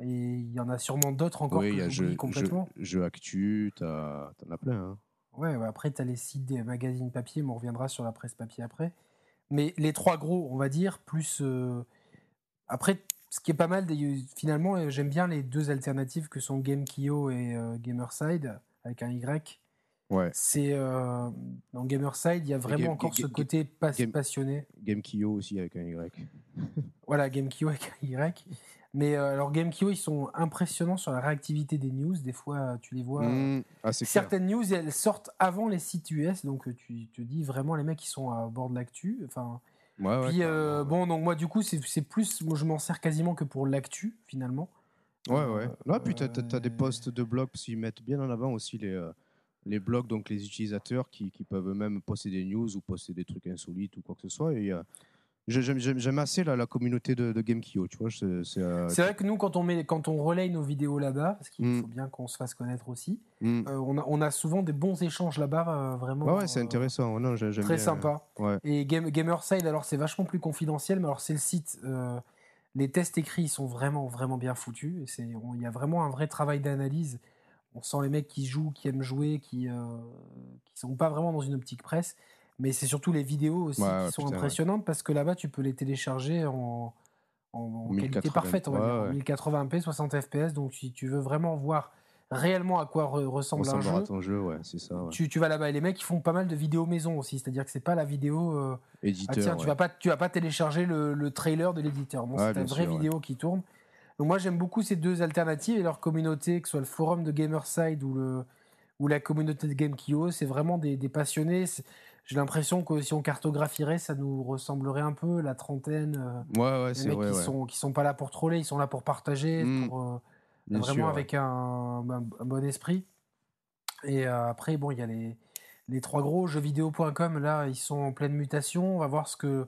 Et il y en a sûrement d'autres encore oui, que j'oublie complètement. Jeux Actu, t'en as plein. Hein. Ouais, ouais, après, t'as les sites des magazines papier, mais on reviendra sur la presse papier après. Mais les trois gros, on va dire, plus. Euh, après, ce qui est pas mal, finalement, euh, j'aime bien les deux alternatives que sont GameKio et euh, Gamerside, avec un Y. Ouais. C'est euh, dans Gamerside, il y a vraiment Game- encore ce côté pas- Game- passionné. Game Kyo aussi avec un Y. Voilà, GameKyo avec un Y. Mais euh, alors GameKyo, ils sont impressionnants sur la réactivité des news. Des fois, tu les vois. Mmh. Ah, c'est clair. Certaines news, elles sortent avant les sites US, donc euh, tu te dis vraiment les mecs qui sont à bord de l'actu. Enfin, Ouais, puis euh, ouais. bon, donc moi du coup, c'est plus, moi je m'en sers quasiment que pour l'actu finalement. Ouais, Euh, ouais. Là, puis t'as, t'as des euh, posts de blogs, parce qu'ils mettent bien en avant aussi les, euh, les blogs, donc les utilisateurs qui, qui peuvent eux-mêmes poster des news ou poster des trucs insolites ou quoi que ce soit. Et, euh, j'ai- j'aime, assez la, la communauté de, de GameKyo, tu vois. C'est, c'est, euh, C'est vrai que nous, quand on, met, quand on relaye nos vidéos là-bas, parce qu'il Mm. faut bien qu'on se fasse connaître aussi, mm. euh, on, a, on a souvent des bons échanges là-bas, euh, vraiment. Ouais, ouais, c'est intéressant. Non, Très bien, sympa. Ouais. Et Game, Gamerside, alors c'est vachement plus confidentiel, mais alors c'est le site. les tests écrits sont vraiment, vraiment bien foutus. Il y a vraiment un vrai travail d'analyse. On sent les mecs qui jouent, qui aiment jouer, qui euh, qui sont pas vraiment dans une optique presse. Mais c'est surtout les vidéos aussi Ouais, qui ouais, sont putain, ouais. impressionnantes parce que là-bas, tu peux les télécharger en, en- en qualité 1080, parfaite, on va dire, en ouais. 1080p, 60 fps. Donc si tu veux vraiment voir réellement à quoi re- ressemble un jeu, à ton jeu, ouais, c'est ça. tu, tu vas là-bas. Et les mecs, ils font pas mal de vidéos maison aussi. C'est-à-dire que c'est pas la vidéo. euh, ah Éditeur. tiens, tu vas pas, tu vas pas télécharger le, le trailer de l'éditeur. Ouais, c'est ta vraie sûr, vidéo qui tourne. Donc moi j'aime beaucoup ces deux alternatives et leur communauté, que ce soit le forum de Gamerside ou le ou la communauté de GameKio, c'est vraiment des, des passionnés. J'ai l'impression que si on cartographierait, ça nous ressemblerait un peu la trentaine. euh, Ouais, ouais, les c'est mecs vrai. qui ouais. sont qui sont pas là pour troller, ils sont là pour partager, Mm. pour euh, vraiment sûr, avec un, un- un bon esprit. Et euh, après, bon, il y a les, les trois gros jeuxvideo.com, là, ils sont en pleine mutation. On va voir ce que,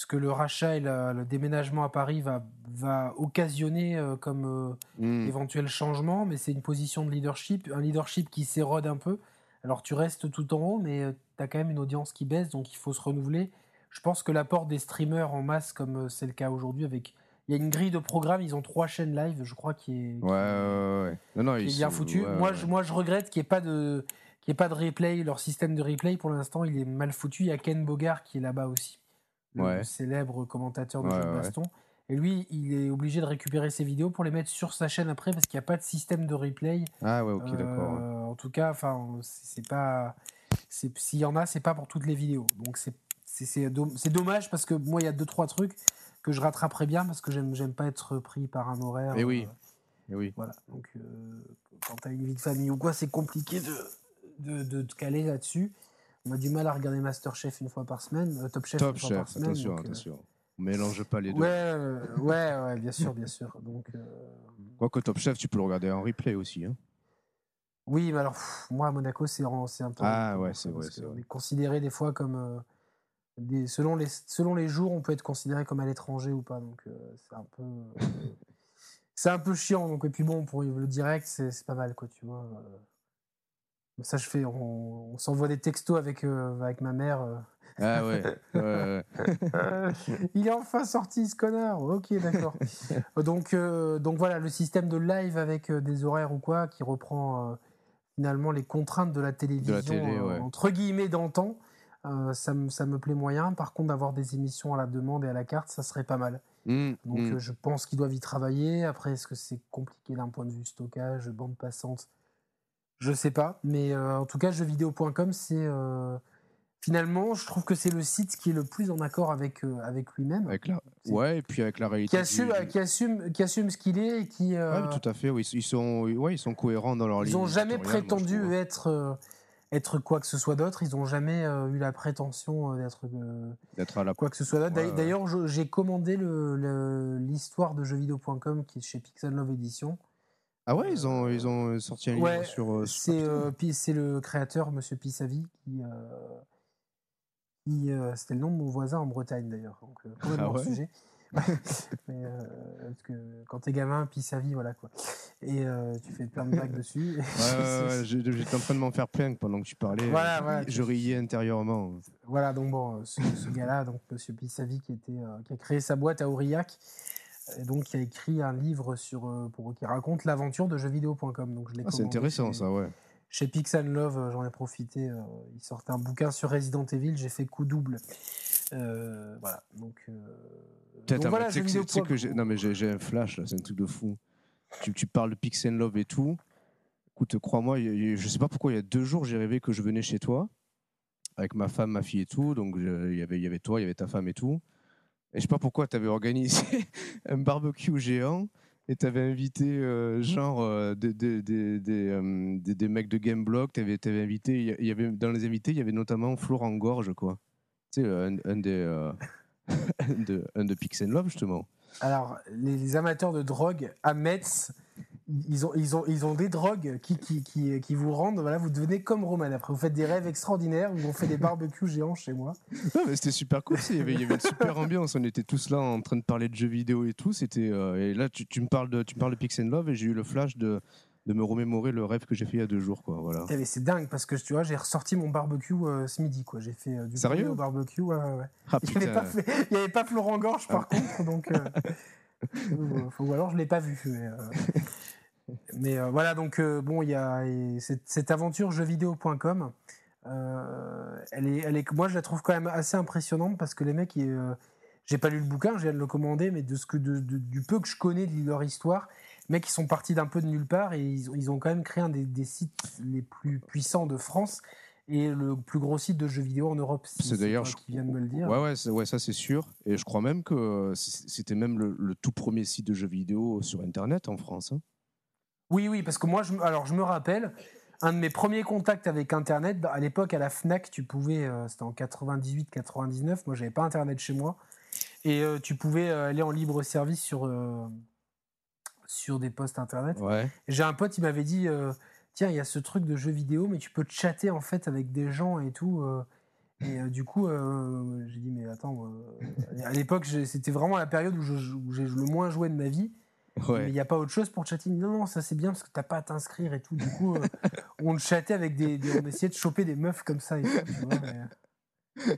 ce que le rachat et la- le déménagement à Paris va, va occasionner euh, comme euh, Mm. éventuel changement. Mais c'est une position de leadership, un leadership qui s'érode un peu. Alors tu restes tout en haut, mais tu as quand même une audience qui baisse, donc il faut se renouveler. Je pense que l'apport des streamers en masse, comme euh, c'est le cas aujourd'hui, avec il y a une grille de programmes, ils ont trois chaînes live, je crois, qui est, qui- Ouais, ouais, ouais. Non, non, qui ils est bien foutu. moi, je, moi, je regrette qu'il n'y ait pas de qu'il y ait pas de replay. Leur système de replay, pour l'instant, il est mal foutu. Il y a Ken Bogart qui est là-bas aussi, le Ouais. célèbre commentateur de Ouais, jeux de baston. Et lui, il est obligé de récupérer ses vidéos pour les mettre sur sa chaîne après parce qu'il n'y a pas de système de replay. Ah, ouais, ok, Euh, d'accord. ouais. En tout cas, enfin, c'est pas. S'il y en a, c'est pas pour toutes les vidéos. Donc c'est c'est- c'est dom- c'est dommage parce que moi, il y a deux trois trucs que je rattraperai bien parce que j'aime pas être pris par un horaire. Eh oui. euh, Eh oui. voilà. Donc euh, quand t'as une vie de famille ou quoi, c'est compliqué de, de, de te caler là-dessus. On a du mal à regarder Masterchef une fois par semaine, euh, Top Chef Top une fois par chef, semaine. attention, donc, euh, attention. On mélange pas les deux. Ouais, ouais, ouais, bien sûr, bien sûr. Donc, euh, Quoique Top Chef, tu peux le regarder en replay aussi. Hein. Oui, mais alors, pff, moi, à Monaco, c'est un peu. Ah, ouais, c'est vrai. On est considéré des fois comme. des, selon, les, selon les jours, on peut être considéré comme à l'étranger ou pas. Donc, c'est un peu. c'est un peu chiant. Donc, et puis bon, pour le direct, c'est c'est pas mal, quoi, tu vois. Ça, je fais. On, on s'envoie des textos avec, euh, avec ma mère. euh. Ah ouais. ouais, ouais. Euh, il est enfin sorti ce connard. Ok, d'accord. donc, euh, donc voilà, le système de live avec euh, des horaires ou quoi qui reprend euh, finalement les contraintes de la télévision télé, euh, ouais. entre guillemets d'antan. euh, ça, me, ça me plaît moyen. Par contre, d'avoir des émissions à la demande et à la carte, ça serait pas mal. Mm, Donc, mm. euh, je pense qu'ils doivent y travailler. Après, est-ce que c'est compliqué d'un point de vue stockage, bande passante? Je sais pas. Mais euh, en tout cas, jeuxvideo.com, c'est. euh, finalement, je trouve que c'est le site qui est le plus en accord avec, euh, avec lui-même. Avec la... Ouais, et puis avec la réalité. qui assume, du- qui assume, qui assume ce qu'il est et qui. Ouais, tout à fait. Oui, ils sont, ouais, ils sont cohérents dans leur ils n'ont jamais moi, prétendu trouve. être, être quoi que ce soit d'autre. Ils n'ont jamais eu la prétention d'être d'être à la. quoi que ce soit d'autre. Ouais, D'ailleurs- j'ai commandé le- le- l'histoire de jeuxvideo.com qui est chez Pixel Love Edition. Ah ouais, ils ont, ils ont sorti un livre Ouais, sur. euh, sur C'est euh, c'est le créateur, Monsieur Pissavi, qui. euh, qui, C'était le nom de mon voisin en Bretagne d'ailleurs. Donc, complètement Ah ouais? sujet. Mais, euh, parce que quand t'es gamin, Pissavi, voilà quoi. Et euh, tu fais plein de blagues dessus. Ouais, ouais, J'étais en train de m'en faire plein pendant que tu parlais. Voilà, je, voilà. je riais intérieurement. Voilà, donc bon, ce, ce gars-là, donc Monsieur Pissavi, qui, était, euh, qui a créé sa boîte à Aurillac, et donc qui a écrit un livre sur, euh, pour, qui raconte l'aventure de jeuxvideo.com. Donc je l'ai Ah, c'est intéressant chez- ça, ouais. Chez Pix and Love, euh, j'en ai profité. euh, ils sortaient un bouquin sur Resident Evil, j'ai fait coup double. Euh, voilà, donc. euh, voilà, tu sais que j'ai- non mais j'ai j'ai un flash là, c'est un truc de fou. Tu, tu parles de Pix and Love et tout. Écoute, crois-moi, je sais pas pourquoi, il y a deux jours, j'ai rêvé que je venais chez toi avec ma femme, ma fille et tout. Donc, il y avait, il y avait toi, il y avait ta femme et tout. Et je sais pas pourquoi tu avais organisé un barbecue géant et tu avais invité euh, genre euh, des, des, des, des, mecs de Gameblock. Tu avais, avais, invité, y avait, dans les invités, il y avait notamment Florent Gorge, quoi. Tu sais, un, des. un, de, un de Pix Love, justement. Alors, les, amateurs de drogue à Metz, ils ont, ils ont, ils ont des drogues qui, qui, qui, qui, vous rendent, voilà, vous devenez comme Roman. Après, vous faites des rêves extraordinaires, vous fait des barbecues géants chez moi. Non, mais c'était super cool. Il y, avait, il y avait une super ambiance. On était tous là en train de parler de jeux vidéo et tout. C'était, euh, et là, tu, tu, me parles de, tu me parles de Pix Love et j'ai eu le flash de, de me remémorer le rêve que j'ai fait il y a deux jours. Quoi, voilà. Eh, c'est dingue parce que tu vois, j'ai ressorti mon barbecue euh, ce midi. Quoi. J'ai fait euh, du Sérieux barbecue. Ouais, ouais, ah, il n'y avait, avait, pas Florent Gorge par ah. contre. Donc, ou alors je ne l'ai pas vu. Mais, voilà, donc bon, il y a cette, cette, aventure jeuxvideo.com. elle est, elle est, moi, je la trouve quand même assez impressionnante parce que les mecs, j'ai pas lu le bouquin, je viens de le commander, mais de ce que, du peu que je connais de leur histoire, mecs qui sont partis d'un peu de nulle part et ils, ils ont quand même créé un des, sites les plus puissants de France et le plus gros site de jeux vidéo en Europe. c'est d'ailleurs qui vient de me le dire. Ouais, ouais, ouais ça c'est sûr. Et je crois même que c'était même le, tout premier site de jeux vidéo sur Internet en France. Hein. Oui, oui, parce que moi, je, alors je me rappelle, un de mes premiers contacts avec Internet, à l'époque à la Fnac, tu pouvais, euh, c'était en 98-99, moi j'avais pas Internet chez moi, et euh, tu pouvais euh, aller en libre service sur sur des posts internet. J'ai un pote, il m'avait dit tiens, il y a ce truc de jeu vidéo, mais tu peux chatter en fait avec des gens et tout. Et du coup, j'ai dit mais attends, à l'époque, c'était vraiment la période où j'ai le moins joué de ma vie. Mais il n'y a pas autre chose pour chatter. Non, non, ça c'est bien parce que t'as pas à t'inscrire et tout. Du coup, on chattait avec des, On essayait de choper des meufs comme ça et tout,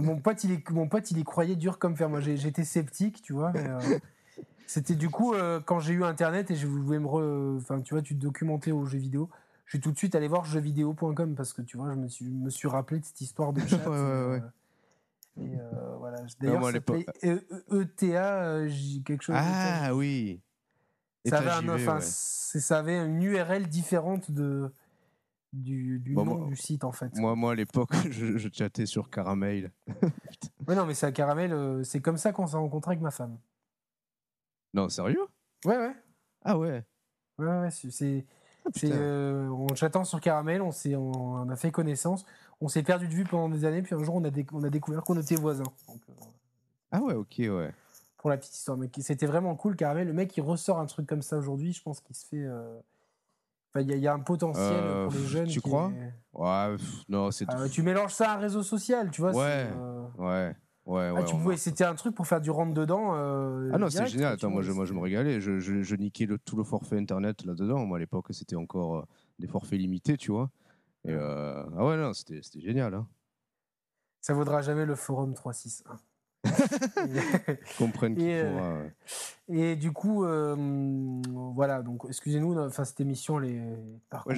mon, pote, il est, mon pote, il y croyait dur comme fer. Moi, j'étais sceptique, tu vois. Mais, c'était du coup, euh, quand j'ai eu Internet et je voulais me. Enfin, tu vois, tu te documenter aux jeux vidéo, je suis tout de suite allé voir jeuxvideo.com parce que tu vois, je me suis, me suis rappelé de cette histoire de chat. ouais, ouais, ouais. Et euh, euh, voilà. D'ailleurs, ETA, quelque chose. Ah oui. Ça avait, un, enfin, ça avait une URL différente de, du, du nom du site en fait. Moi, moi à l'époque, je, je, chattais sur Caramel. ouais, non, mais c'est à Caramel, c'est comme ça qu'on s'est rencontré avec ma femme. Non, sérieux? Ouais, ouais. Ah ouais. Ouais, ouais, c'est. Euh, en sur Caramel, on, on, a fait connaissance. On s'est perdu de vue pendant des années, puis un jour, on a, on a découvert qu'on était voisins. Euh, ah ouais, ok, ouais. Pour la petite histoire. Mais c'était vraiment cool, Caramel. Le mec, il ressort un truc comme ça aujourd'hui, je pense qu'il se fait. Euh, il y, a un potentiel pour les jeunes. Tu crois? Ouais, non, c'est. Ah, tu mélanges ça à un réseau social, tu vois. Ouais, ouais. Ouais, ah, ouais, c'était un truc pour faire du rentre dedans. Euh, ah non, c'est génial. Attends, moi, je, moi, je me régalais. Je, je, niquais le, tout le forfait internet là-dedans. Moi, à l'époque, c'était encore euh, des forfaits limités, tu vois. Et, euh, ah ouais, non, c'était génial. Hein. Ça vaudra jamais le forum 361. Comprenne et, euh, et du coup, voilà. Donc, excusez-nous. Enfin, cette émission, elle est par ouais,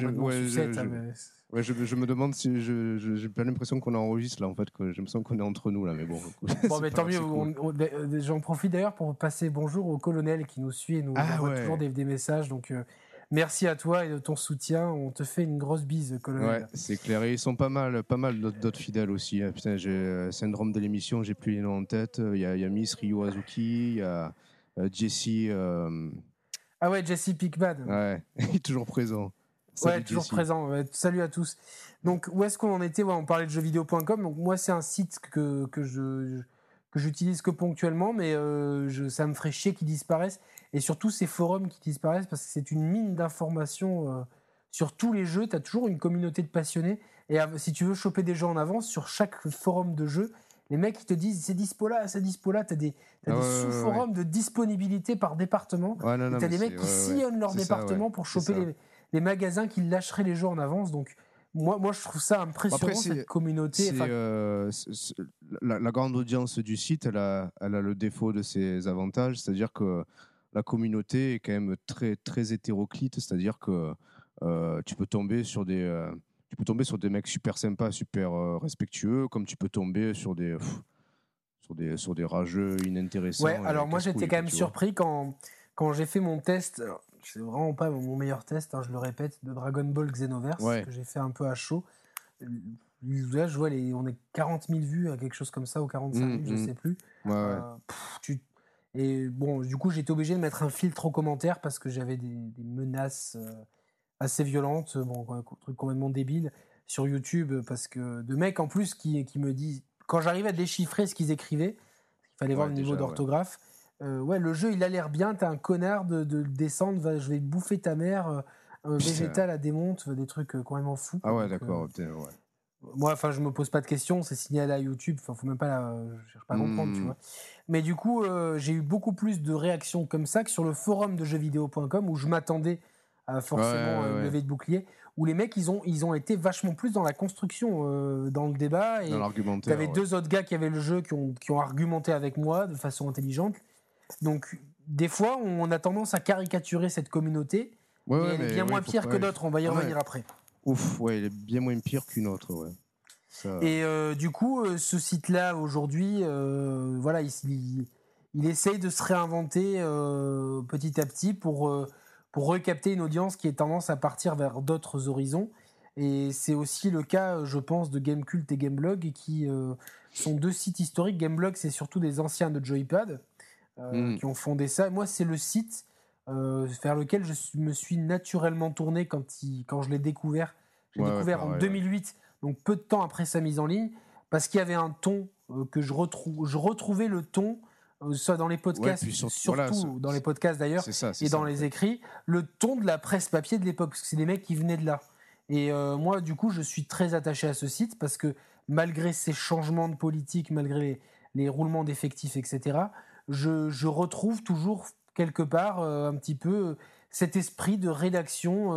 Ouais, je, je, me demande si je j'ai pas l'impression qu'on enregistre là en fait que je me sens qu'on est entre nous là mais bon. bon mais tant mieux. Euh, j'en profite d'ailleurs pour passer bonjour au colonel qui nous suit et nous ah, envoie toujours des, des, messages donc. Euh, merci à toi et de ton soutien. On te fait une grosse bise, colonel. Ouais, c'est clair. Et ils sont pas mal, pas mal d'autres fidèles aussi. Hein. Putain, j'ai euh, syndrome de l'émission, j'ai plus les noms en tête. Il y a, y a Miss Ryu Azuki, il y a Jessie. Ah ouais, Jessie Pickbad. Ouais, il est toujours présent ouais, toujours présent. salut à tous. Donc, où est-ce qu'on en était? On parlait de jeuxvideo.com. Donc, moi, c'est un site que, que je que j'utilise que ponctuellement, mais euh, je, ça me ferait chier qu'ils disparaissent. Et surtout ces forums qui disparaissent, parce que c'est une mine d'informations euh, sur tous les jeux. Tu as toujours une communauté de passionnés. Et si tu veux choper des gens en avance, sur chaque forum de jeu, les mecs ils te disent c'est dispo là, c'est dispo là. Tu as des, des sous-forums de disponibilité par département. tu as des mecs qui sillonnent leur département pour choper les les magasins qui lâcheraient les jeux en avance. Donc, moi, moi, je trouve ça impressionnant, cette communauté. Euh, la, grande audience du site, elle a, elle a le défaut de ses avantages, c'est-à-dire que la communauté est quand même très, très hétéroclite, c'est-à-dire que euh, tu peux tomber sur des. Euh, tu peux tomber sur des mecs super sympas, super respectueux, comme tu peux tomber sur des, sur des, sur des rageux inintéressants. Ouais, alors moi j'étais quand même surpris quand, quand j'ai fait mon test c'est vraiment pas mon meilleur test, hein, je le répète, de Dragon Ball Xenoverse, que j'ai fait un peu à chaud. Là, je vois, les, on est 40 000 vues à quelque chose comme ça, ou 45 000, je je sais plus. Ouais, et bon, du coup, j'étais obligé de mettre un filtre aux commentaires parce que j'avais des, menaces assez violentes, bon, un truc complètement débile sur YouTube, parce que de mecs en plus qui, qui me disent, quand j'arrivais à déchiffrer ce qu'ils écrivaient, il fallait voir le niveau d'orthographe, euh, ouais. le jeu il a l'air bien, t'es un connard de, de descendre, je vais bouffer ta mère, euh, un végétal à démonte, des trucs euh, complètement fous. Ah ouais, d'accord, ouais. Moi, enfin, je me pose pas de questions, c'est signalé à YouTube, enfin, faut même pas, je cherche pas à comprendre, tu hmm. vois. Mais du coup, j'ai eu beaucoup plus de réactions comme ça que sur le forum de jeuxvideo.com où je m'attendais à forcément lever de bouclier où les mecs ils ont ils ont été vachement plus dans la construction euh, dans le débat et dans l'argumentaire. avait deux autres gars qui avaient le jeu qui ont, qui ont argumenté avec moi de façon intelligente. Donc des fois on a tendance à caricaturer cette communauté et elle est bien moins pire que d'autres, on va y revenir après. Ouf, ouais, elle est bien moins pire qu'une autre, ouais. Et euh, du coup, euh, ce site-là aujourd'hui, voilà, il, il, essaye de se réinventer petit à petit pour pour recapter une audience qui est tendance à partir vers d'autres horizons. Et c'est aussi le cas, je pense, de Gamecult et Gameblog, qui euh, sont deux sites historiques. Gameblog, c'est surtout des anciens de Joypad euh, hmm. qui ont fondé ça. moi, c'est le site euh, vers lequel je me suis naturellement tourné quand, quand je l'ai découvert. J'ai découvert en 2008, donc peu de temps après sa mise en ligne, parce qu'il y avait un ton que je, retrouve, je retrouvais le ton euh, soit dans les podcasts, surtout dans les podcasts d'ailleurs, et dans les écrits, le ton de la presse papier de l'époque, parce que c'est des mecs qui venaient de là. Et euh, moi, du coup, je suis très attaché à ce site parce que malgré ces changements de politique, malgré les, roulements d'effectifs, etc., je, retrouve toujours quelque part euh, un petit peu cet esprit de rédaction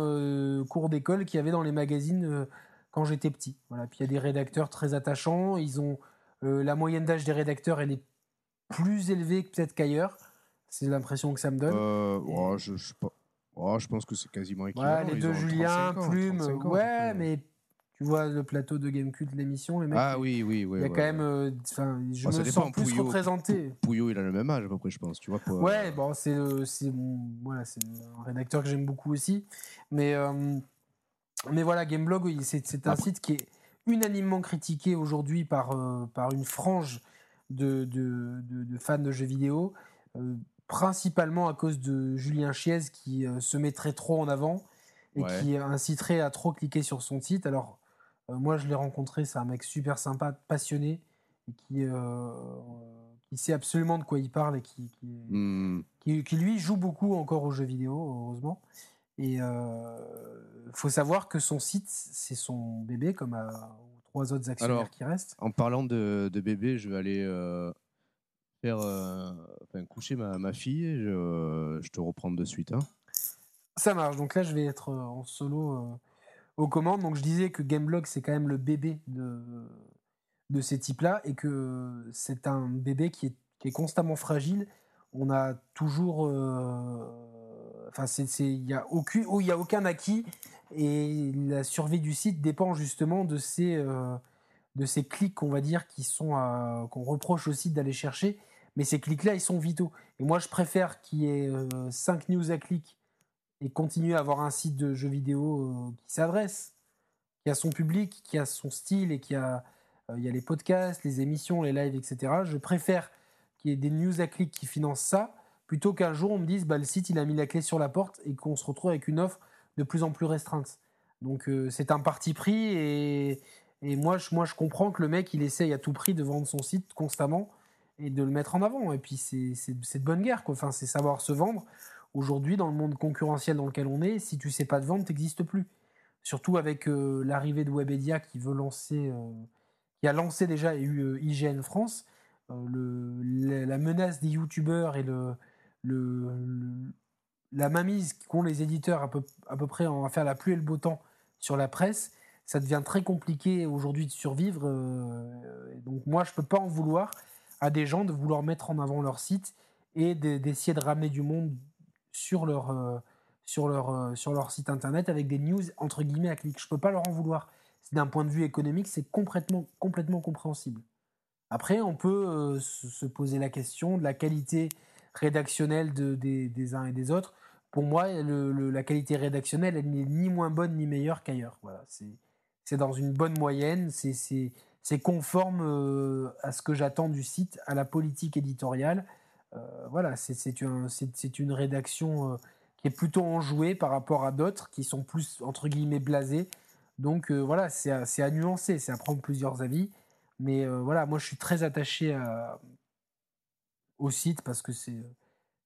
cours d'école qu'il y avait dans les magazines quand j'étais petit. Voilà. Puis il y a des rédacteurs très attachants. Ils ont la moyenne d'âge des rédacteurs, elle est plus élevé que peut-être qu'ailleurs. C'est l'impression que ça me donne. Euh, je, je, pense que c'est quasiment équivalent. Ouais, les deux Julien, Plume, ouais, mais tu vois le plateau de Gamecult, l'émission, les mecs. Ah oui, oui, oui. Il y a quand même. Euh, je me sens plus représenté. Pouillot, il a le même âge à peu près, je pense. Tu vois, ouais, bon, c'est voilà, un rédacteur que j'aime beaucoup aussi. Mais, euh, mais voilà, Gameblog, c'est un site qui est unanimement critiqué aujourd'hui par, par une frange de, de, de, fans de jeux vidéo, euh, principalement à cause de Julien Chiez qui euh, se mettrait trop en avant et qui inciterait à trop cliquer sur son site. Alors, euh, moi, je l'ai rencontré, c'est un mec super sympa, passionné, et qui, qui sait absolument de quoi il parle et qui, qui, hmm. qui, qui, lui, joue beaucoup encore aux jeux vidéo, heureusement. Et il faut savoir que son site, c'est son bébé, comme à, autres actionnaires qui restent. En parlant de, de, bébé, je vais aller euh, faire, euh, enfin, coucher ma, ma fille. je, je, te reprends de suite. Hein. Ça marche. Donc là, je vais être euh, en solo aux commandes. Donc je disais que Gameblog, c'est quand même le bébé de, de ces types-là et que c'est un bébé qui est, qui est, constamment fragile. On a toujours. Enfin, il n'y a, oh, a aucun acquis et la survie du site dépend justement de ces, euh, de ces clics, on va dire, qui sont qu'on reproche au site d'aller chercher. Mais ces clics-là, ils sont vitaux. Et moi, je préfère qu'il y ait 5 euh, news à clic et continuer à avoir un site de jeux vidéo euh, qui s'adresse, qui a son public, qui a son style et qui a, il y a les podcasts, les émissions, les lives, etc. Je préfère qu'il y ait des news à clic qui financent ça plutôt qu'un jour on me dise bah, le site il a mis la clé sur la porte et qu'on se retrouve avec une offre de plus en plus restreinte. Donc euh, c'est un parti pris et, et, moi, je, moi je comprends que le mec il essaye à tout prix de vendre son site constamment et de le mettre en avant. Et puis c'est de bonne guerre. Enfin, c'est savoir se vendre. Aujourd'hui, dans le monde concurrentiel dans lequel on est, si tu sais pas de vendre, tu n'existes plus. Surtout avec euh, l'arrivée de Webedia euh, qui a lancé déjà et eu IGN France, le, la menace des youtubeurs et le, le, la mamise qu'ont les éditeurs à peu, près en faire la pluie et le beau temps sur la presse, ça devient très compliqué aujourd'hui de survivre. Euh, donc moi, je peux pas en vouloir à des gens de vouloir mettre en avant leur site et d'essayer de, ramener du monde sur leur, euh, sur, leur, euh, sur leur site internet avec des news entre guillemets à clic. Je peux pas leur en vouloir. D'un point de vue économique, c'est complètement, complètement compréhensible. Après, on peut se poser la question de la qualité rédactionnelle de, des, des, uns et des autres. pour moi, la qualité rédactionnelle, elle n'est ni moins bonne ni meilleure qu'ailleurs. Voilà, c'est dans une bonne moyenne, c'est conforme euh, à ce que j'attends du site, à la politique éditoriale. Euh, voilà, c'est un, une rédaction euh, qui est plutôt enjouée par rapport à d'autres qui sont plus, entre guillemets, blasés. Donc voilà, c'est à, nuancer, c'est à prendre plusieurs avis. Mais voilà, moi je suis très attaché au site parce que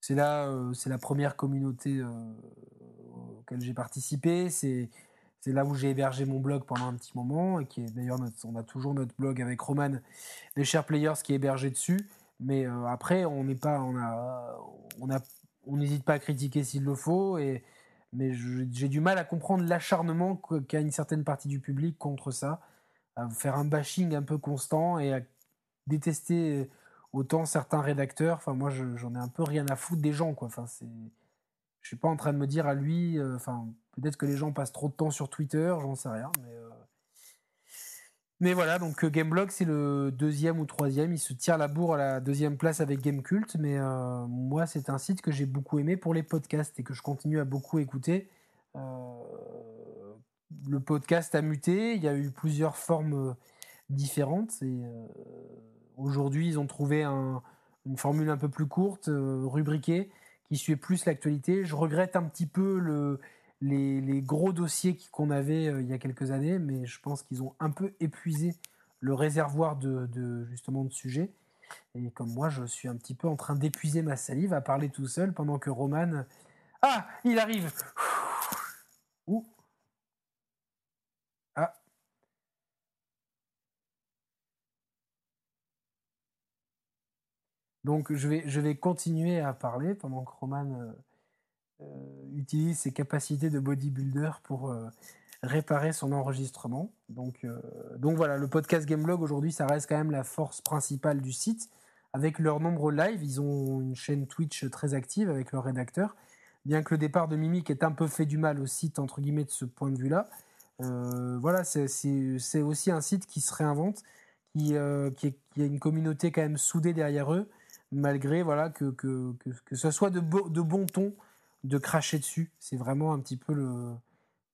c'est là, euh, c'est la première communauté euh, auquel j'ai participé. C'est là où j'ai hébergé mon blog pendant un petit moment et qui d'ailleurs on a toujours notre blog avec Roman des Share Players qui est hébergé dessus. Mais euh, après, on n'est pas, on a, on n'hésite pas à critiquer s'il le faut. Et mais j'ai du mal à comprendre l'acharnement qu'a une certaine partie du public contre ça, à faire un bashing un peu constant et à détester Autant certains rédacteurs, enfin moi j'en ai un peu rien à foutre des gens quoi. Enfin c'est, je suis pas en train de me dire à lui, euh, enfin peut-être que les gens passent trop de temps sur Twitter, j'en sais rien, mais euh, mais voilà donc euh, Gameblog c'est le deuxième ou troisième, il se tire la bourre à la deuxième place avec Gamecult, mais moi c'est un site que j'ai beaucoup aimé pour les podcasts et que je continue à beaucoup écouter. le podcast a muté, il y a eu plusieurs formes différentes et Aujourd'hui, ils ont trouvé une formule un peu plus courte, euh, rubriquée, qui suit plus l'actualité. Je regrette un petit peu le, les, gros dossiers qu'on avait euh, il y a quelques années, mais je pense qu'ils ont un peu épuisé le réservoir de, justement de sujets. Et comme moi, je suis un petit peu en train d'épuiser ma salive à parler tout seul pendant que Roman. Ah, il arrive. Ouh. Donc je vais, continuer à parler pendant que Roman euh, utilise ses capacités de bodybuilder pour euh, réparer son enregistrement. Donc, donc voilà, le podcast Gameblog aujourd'hui, ça reste quand même la force principale du site. Avec leur nombre live, ils ont une chaîne Twitch très active avec leur rédacteur. Bien que le départ de Mimic ait un peu fait du mal au site, entre guillemets, de ce point de vue-là, voilà, c'est aussi un site qui se réinvente, qui, a une communauté quand même soudée derrière eux malgré voilà que, que, que, ce soit de, de bon ton de cracher dessus. C'est vraiment un petit peu le,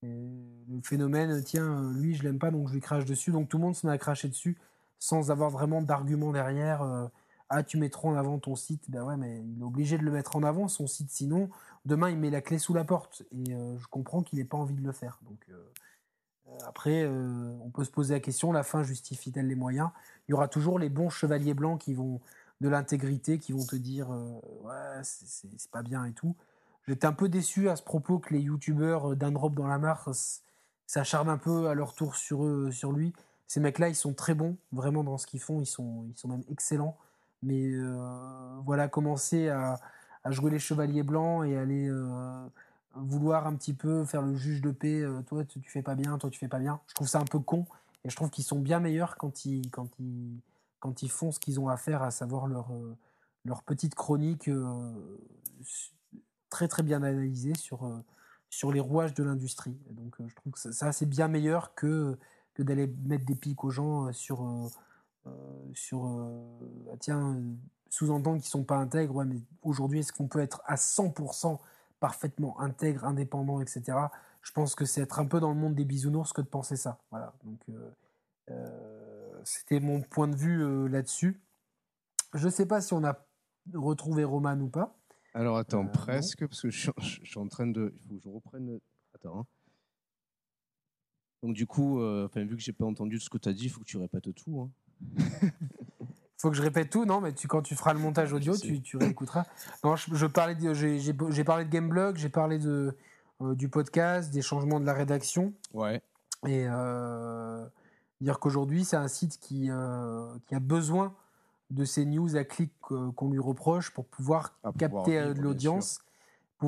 le phénomène, tiens, lui, je l'aime pas, donc je lui crache dessus. Donc tout le monde s'en a craché dessus sans avoir vraiment d'argument derrière. Euh, ah, tu mettras en avant ton site. Ben ouais, mais il est obligé de le mettre en avant, son site, sinon, demain, il met la clé sous la porte. Et euh, je comprends qu'il n'ait pas envie de le faire. Donc, euh, après, on peut se poser la question, la fin justifie-t-elle les moyens? Il y aura toujours les bons chevaliers blancs qui vont de l'intégrité qui vont te dire euh, ouais c'est pas bien et tout. J'étais un peu déçu à ce propos que les youtubeurs euh, d'un drop dans la mare s'acharnent un peu à leur tour sur eux, sur lui. Ces mecs-là, ils sont très bons, vraiment dans ce qu'ils font, ils sont, ils sont même excellents. Mais euh, voilà, commencer à, jouer les chevaliers blancs et aller vouloir un petit peu faire le juge de paix, toi tu, tu, fais pas bien, toi tu fais pas bien. Je trouve ça un peu con et je trouve qu'ils sont bien meilleurs quand ils, quand ils, quand ils font ce qu'ils ont à faire, à savoir leur, euh, leur petite chronique euh, très très bien analysée sur, euh, sur les rouages de l'industrie. Donc je trouve que ça, c'est bien meilleur que, que d'aller mettre des pics aux gens sur, sur ah, tiens, sous-entendre qu'ils sont pas intègres, ouais, mais aujourd'hui est-ce qu'on peut être à 100% parfaitement intègre, indépendant, etc. Je pense que c'est être un peu dans le monde des bisounours que de penser ça. Voilà. Donc c'était mon point de vue euh, là-dessus. Je ne sais pas si on a retrouvé Roman ou pas. Alors attends, euh, presque, parce que je, suis en train de. Il faut que je reprenne. Attends. Hein. Donc du coup, euh, vu que j'ai pas entendu ce que tu as dit, il faut que tu répètes tout. Il hein. faut que je répète tout, non Mais tu, quand tu feras le montage audio, tu, tu, réécouteras. Non, je, parlais j'ai, parlé de Gameblog, j'ai parlé de, du podcast, des changements de la rédaction. Ouais. Et Dire qu'aujourd'hui, c'est un site qui, euh, qui a besoin de ces news à clic qu'on lui reproche pour pouvoir capter euh, de l'audience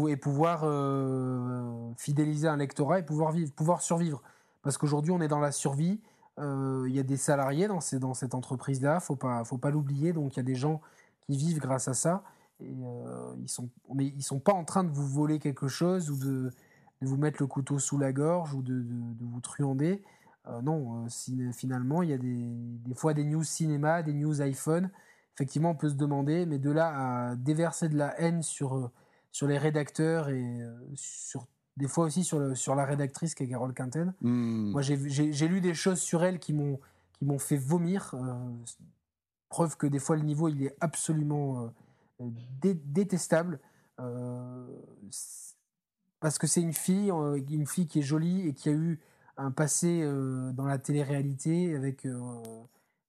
et pouvoir euh, fidéliser un lectorat et pouvoir, vivre, pouvoir survivre. Parce qu'aujourd'hui, on est dans la survie. Il y a des salariés dans, ces, dans cette entreprise-là, il ne faut pas, faut pas l'oublier. Donc, il y a des gens qui vivent grâce à ça. Et ils sont, mais ils sont pas en train de vous voler quelque chose ou de, de vous mettre le couteau sous la gorge ou de, de, de vous truander. Euh, non, euh, finalement, il y a des, fois des news cinéma, des news iPhone. Effectivement, on peut se demander, mais de là à déverser de la haine sur, euh, sur les rédacteurs et sur des fois aussi sur, le, sur la rédactrice qui est Carole Quinten. Hmm. Moi, j'ai lu des choses sur elle qui m'ont qui m'ont fait vomir. preuve que des fois le niveau il est absolument détestable. parce que c'est une fille, une fille qui est jolie et qui a eu un passé dans la télé-réalité avec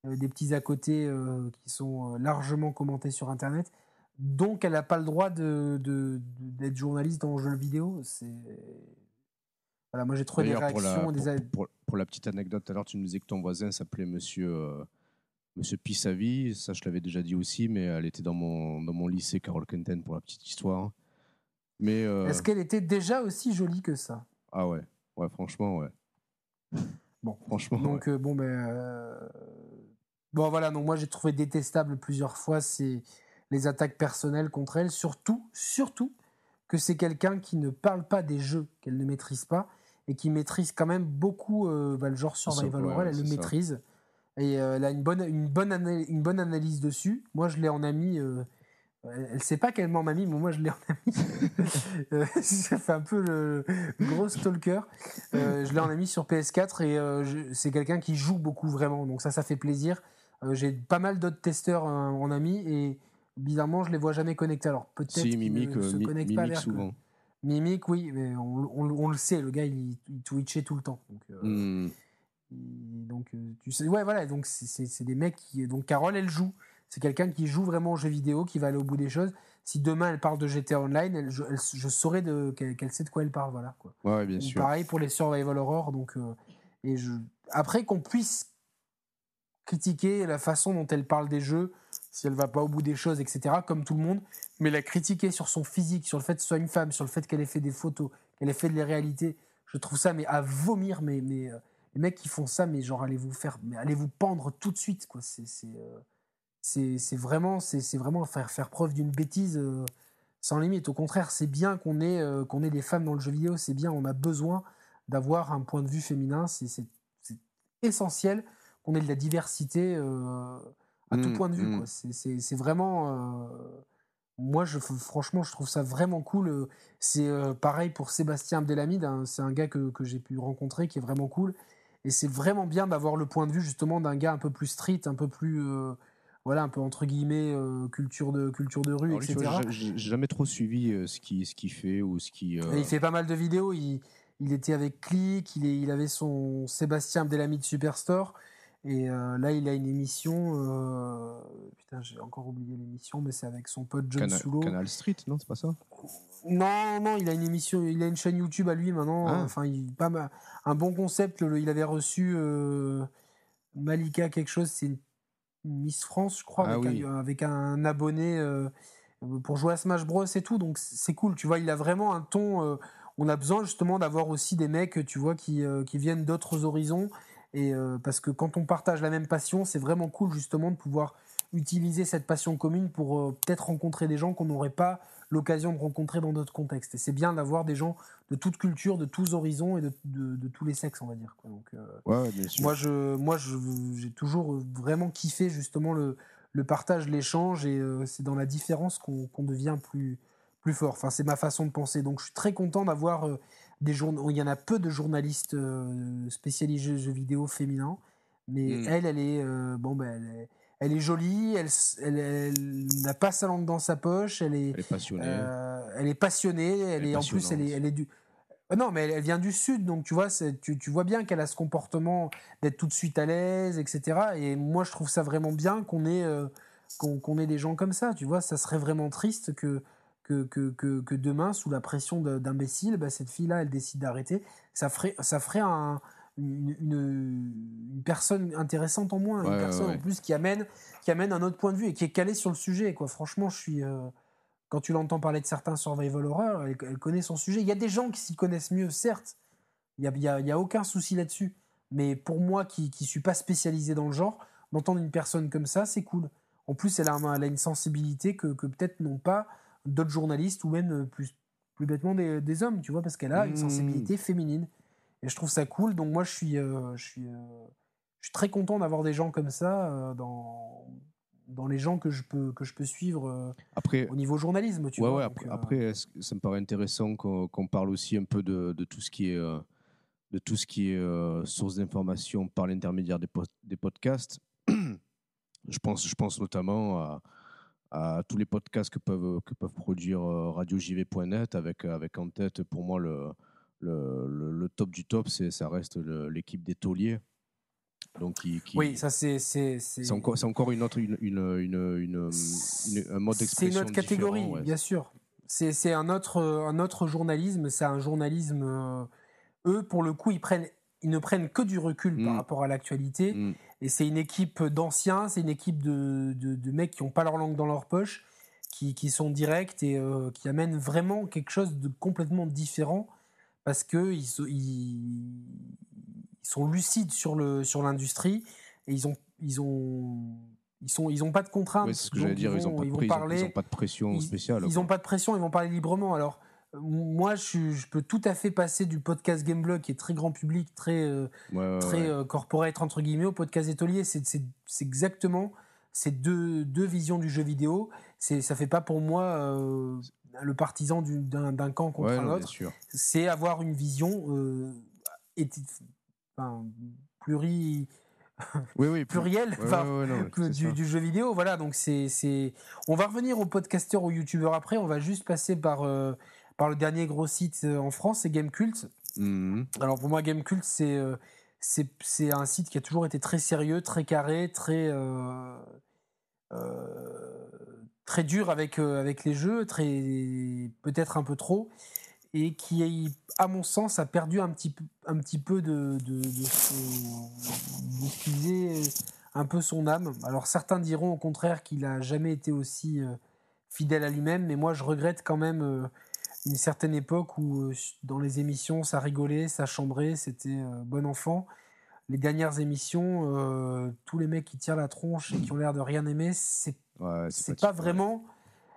des petits à côté qui sont largement commentés sur Internet. Donc, elle n'a pas le droit de, d'être journaliste dans le jeu vidéo. C'est voilà, moi j'ai trouvé des réactions. Pour la, pour, la, petite anecdote, alors tu nous disais que ton voisin s'appelait Monsieur euh, Monsieur Pissavi. Ça, je l'avais déjà dit aussi, mais elle était dans mon dans mon lycée Carole Quenten pour la petite histoire. Mais euh, est-ce qu'elle était déjà aussi jolie que ça? Ah ouais, ouais, franchement, ouais. Bon, franchement. Donc euh, bon ben euh, bon voilà, donc moi j'ai trouvé détestable plusieurs fois ces les attaques personnelles contre elle, surtout, surtout que c'est quelqu'un qui ne parle pas des jeux qu'elle ne maîtrise pas et qui maîtrise quand même beaucoup euh, bah, le genre survival horror, elle le maîtrise et euh, elle a une bonne, une, bonne une bonne analyse dessus. Moi, je l'ai en ami. Euh, elle ne sait pas qu'elle m'en ami, mais moi je l'ai en ami. ça fait un peu le, gros stalker. je l'ai en ami sur PS4 et c'est quelqu'un qui joue beaucoup vraiment, donc ça, ça fait plaisir. J'ai pas mal d'autres testeurs en ami et bizarrement, je les vois jamais connectés. Alors peut-être si, Mimic, se euh, connectent pas souvent. Mimic, oui, mais on, le sait, le gars, il, twitchait tout le temps. Donc, euh, hmm. donc euh, tu sais, ouais, voilà, donc c'est des mecs qui. Donc Carole, elle joue. C'est quelqu'un qui joue vraiment aux jeux vidéo, qui va aller au bout des choses. Si demain elle parle de GTA Online, je, saurais qu'elle sait de quoi elle parle, voilà. Quoi. Ouais, bien sûr. Pareil pour les survival horror, donc et je après qu'on puisse critiquer la façon dont elle parle des jeux, si elle va pas au bout des choses, etc., comme tout le monde, mais la critiquer sur son physique, sur le fait que ce soit une femme, sur le fait qu'elle ait fait des photos, qu'elle ait fait de la réalité, je trouve ça mais à vomir, mais, mais euh, les mecs qui font ça, mais genre allez vous faire, mais allez vous pendre tout de suite, quoi. C'est euh, c'est vraiment c'est vraiment faire faire preuve d'une bêtise euh, sans limite. Au contraire, c'est bien qu'on ait qu'on ait des femmes dans le jeu vidéo, c'est bien, on a besoin d'avoir un point de vue féminin, c'est essentiel qu'on ait de la diversité à tout mmh, point de vue. Mmh. C'est vraiment. Euh, moi, je, franchement, je trouve ça vraiment cool. Euh, c'est euh, pareil pour Sébastien Abdelhamid. Hein, c'est un gars que, que j'ai pu rencontrer qui est vraiment cool. Et c'est vraiment bien d'avoir le point de vue justement d'un gars un peu plus street, un peu plus. Voilà, un peu entre guillemets, culture, de, culture de rue, etc. J'ai jamais trop suivi ce qu'il ce qui fait ou ce qui. Il fait pas mal de vidéos. Il, il était avec Click, il, il avait son Sébastien Abdelhamid Superstore. Et euh, là, il a une émission. Euh, putain, j'ai encore oublié l'émission, mais c'est avec son pote John Sulo. Canal Street, non, c'est pas ça? Non, non, il a une émission, il a une chaîne YouTube à lui maintenant. Ah. Enfin, il, pas un bon concept. il avait reçu euh, Malika quelque chose, c'est Miss France, je crois, ah avec, un, avec, un, abonné pour jouer à Smash Bros et tout. Donc c'est cool. Tu vois, il a vraiment un ton. on a besoin justement d'avoir aussi des mecs, tu vois, qui, qui viennent d'autres horizons et euh, parce que quand on partage la même passion, c'est vraiment cool justement de pouvoir utiliser cette passion commune pour euh, peut-être rencontrer des gens qu'on n'aurait pas l'occasion de rencontrer dans d'autres contextes. Et c'est bien d'avoir des gens de toute culture, de tous horizons et de, de, tous les sexes, on va dire. Donc, euh, ouais, bien sûr. Moi, je, moi, j'ai toujours vraiment kiffé justement le, le partage, l'échange, et c'est dans la différence qu'on devient plus, plus fort. Enfin, c'est ma façon de penser. Donc, je suis très content d'avoir des il y en a peu de journalistes euh, spécialisés jeux vidéo féminins, mais hmm. elle, elle est, euh, bon, ben, elle est, jolie, elle, elle, n'a pas sa langue dans sa poche, elle est, elle est passionnée, euh, elle est passionnée, elle, est, en plus, elle est, elle est du, non, mais elle, vient du sud, donc tu vois, tu, tu vois bien qu'elle a ce comportement d'être tout de suite à l'aise, etc. Et moi, je trouve ça vraiment bien qu'on ait, qu'on ait des gens comme ça. Tu vois, ça serait vraiment triste que que, que, que, demain, sous la pression d'imbéciles, bah, cette fille-là, elle décide d'arrêter. Ça ferait, ça ferait un, une, une, personne intéressante en moins, une personne en plus qui amène, qui amène un autre point de vue et qui est calée sur le sujet. Quoi. Franchement, je suis. Euh, quand tu l'entends parler de certains survival horror, elle, connaît son sujet. Il y a des gens qui s'y connaissent mieux, certes. Il n'y a, y a, aucun souci là-dessus. Mais pour moi, qui ne suis pas spécialisé dans le genre, d'entendre une personne comme ça, c'est cool. En plus, elle a, elle a une sensibilité que, que peut-être n'ont pas d'autres journalistes ou même euh, plus, plus bêtement des, hommes, tu vois, parce qu'elle a une mmh. sensibilité féminine. Et je trouve ça cool. Donc moi, je suis, euh, je suis, euh, je suis très content d'avoir des gens comme ça dans, dans les gens que je peux, que je peux suivre euh, Après, au niveau journalisme. Tu ouais, vois, ouais, donc, après, euh, ça me paraît intéressant qu'on parle aussi un peu de, de tout ce qui est, euh, de tout ce qui est euh, source d'information par l'intermédiaire des, po- des podcasts? je, pense, je pense notamment à, à tous les podcasts que peuvent, que peuvent produire euh, radiojv.net avec, avec en tête, pour moi, le, le, le- le top du top, c'est, ça reste l'équipe des tauliers. Donc, qui, qui- Oui, ça c'est. C'est c'est- c'est encore, c'est encore une autre, une, une, une, un mode c'est d'expression une autre catégorie, ouais. bien sûr. C'est c'est un autre, un autre journalisme. C'est un journalisme. euh, eux, pour le coup, ils, prennent, ils ne prennent que du recul par Mm. rapport à l'actualité. Mm. Et c'est une équipe d'anciens, c'est une équipe de, de, de mecs qui n'ont pas leur langue dans leur poche, qui, qui sont directs et euh, qui amènent vraiment quelque chose de complètement différent parce qu'ils sont, ils, ils sont lucides sur le sur l'industrie et ils ont ils ont ils sont ils ont pas de contraintes. Ouais, c'est ce que j'allais dire, ils pas, de ont- parler ils ont pas de pression spéciale. Ils n'ont pas de pression, ils vont parler librement. Alors, moi, je, peux tout à fait passer du podcast Gameblog, qui est très grand public, très, euh, Ouais, ouais, très ouais. euh, corporate, entre guillemets, au podcast Étolier. C'est exactement ces deux, deux visions du jeu vidéo. C'est- Ça fait pas pour moi euh, le partisan du- d'un camp contre Ouais, un non, bien autre. sûr. C'est avoir une vision euh, enfin, pluri, Oui, oui, enfin, non, du, jeu vidéo. Voilà, donc c'est. On va revenir aux podcasteurs, aux youtubeurs après. On va juste passer par, euh, par le dernier gros site euh, en France, c'est Gamecult. Mhm. Alors pour moi, Gamecult, c'est, euh, c'est, c'est un site qui a toujours été très sérieux, très carré, très, euh, très dur avec, euh, avec les jeux, très, peut-être un peu trop, et qui, à mon sens, a perdu un petit un petit peu de, de, son- un peu son âme. Alors certains diront au contraire qu'il a jamais été aussi euh, fidèle à lui-même, mais moi je regrette quand même euh, une certaine époque où dans les émissions ça rigolait, ça chambrait, c'était bon enfant. Les dernières émissions, tous les mecs qui tirent la tronche et qui ont l'air de rien aimer, c'est Ouais, c'est pas vraiment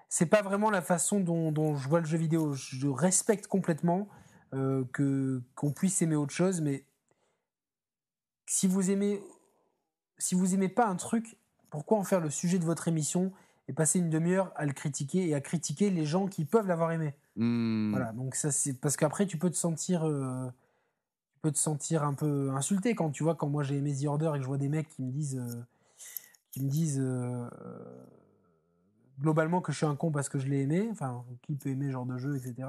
c'est pas vraiment la façon dont, dont je vois le jeu vidéo. Je respecte complètement euh, que qu'on puisse aimer autre chose mais si vous aimez si vous aimez pas un truc pourquoi en faire le sujet de votre émission et passer une demi-heure à le critiquer et à critiquer les gens qui peuvent l'avoir aimé? Mhm. voilà donc ça c'est parce qu'après tu peux te sentir euh, tu peux te sentir un peu insulté quand tu vois quand moi j'ai aimé The Order et que je vois des mecs qui me disent euh, qui me disent euh, euh, globalement que je suis un con parce que je l'ai aimé enfin qui peut aimer ce genre de jeu etc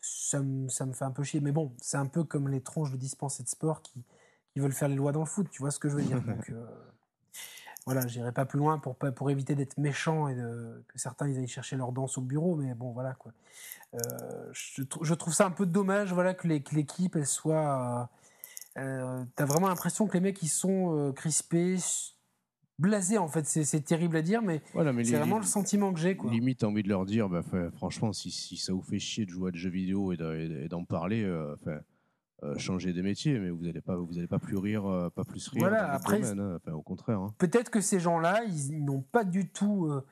ça me, ça me fait un peu chier. Mais bon c'est un peu comme les tronches de dispensés de sport qui, qui veulent faire les lois dans le foot tu vois ce que je veux dire. Donc euh, voilà j'irai pas plus loin pour pas pour éviter d'être méchant et de- que certains ils aillent chercher leur danse au bureau mais bon voilà quoi. Euh, je, trou- je trouve ça un peu dommage voilà que l'équipe elle soit euh, t'as vraiment l'impression que les mecs ils sont crispés blasés en fait c'est terrible à dire mais Voilà, mais c'est vraiment le sentiment que j'ai Limite, envie de leur dire, bah, fait, franchement, si, si ça vous fait chier de jouer à des jeux vidéo et de- d'en parler, euh, euh, changez des métiers, mais vous n'allez pas, vous allez pas plus rire, euh, pas plus rire. Voilà, après, domaine, hein. Enfin, au contraire. hein. peut-être que ces gens-là, ils n'ont pas du tout, euh,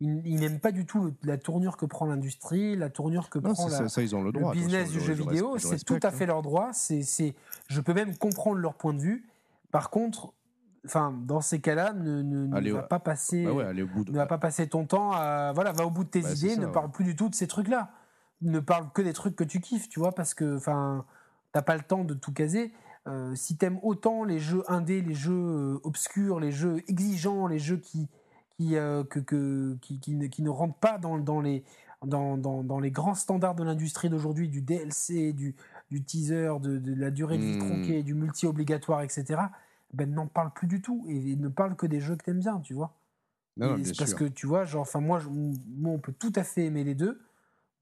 ils, ils n'aiment pas du tout le- la tournure que prend l'industrie, la tournure que Non, prend la, ça, ça, ils ont le le droit. business du je- jeu je vidéo. je C'est tout à hein. fait leur droit. C'est, je peux même comprendre leur point de vue. Par contre, enfin, dans ces cas-là, ne, ne, ne va pas passer, Bah ouais, de. ne va pas passer ton temps à, voilà, va au bout de tes Bah, idées. ça, ne ouais. parle plus du tout de ces trucs-là. Ne parle que des trucs que tu kiffes, tu vois, parce que, enfin, t'as pas le temps de tout caser. Euh, si t'aimes autant les jeux indés, les jeux euh, obscurs, les jeux exigeants, les jeux qui qui, euh, que, que- qui, qui ne, qui ne rentrent pas dans, dans les dans, dans, dans les grands standards de l'industrie d'aujourd'hui, du DLC, du, du teaser, de, de la durée de vie Hmm. tronquée, du multi obligatoire, etc. Ben n'en parle plus du tout et, ne parle que des jeux que t'aimes bien, tu vois. Non, c'est parce sûr. que tu vois, genre, enfin moi, je- moi, on peut tout à fait aimer les deux.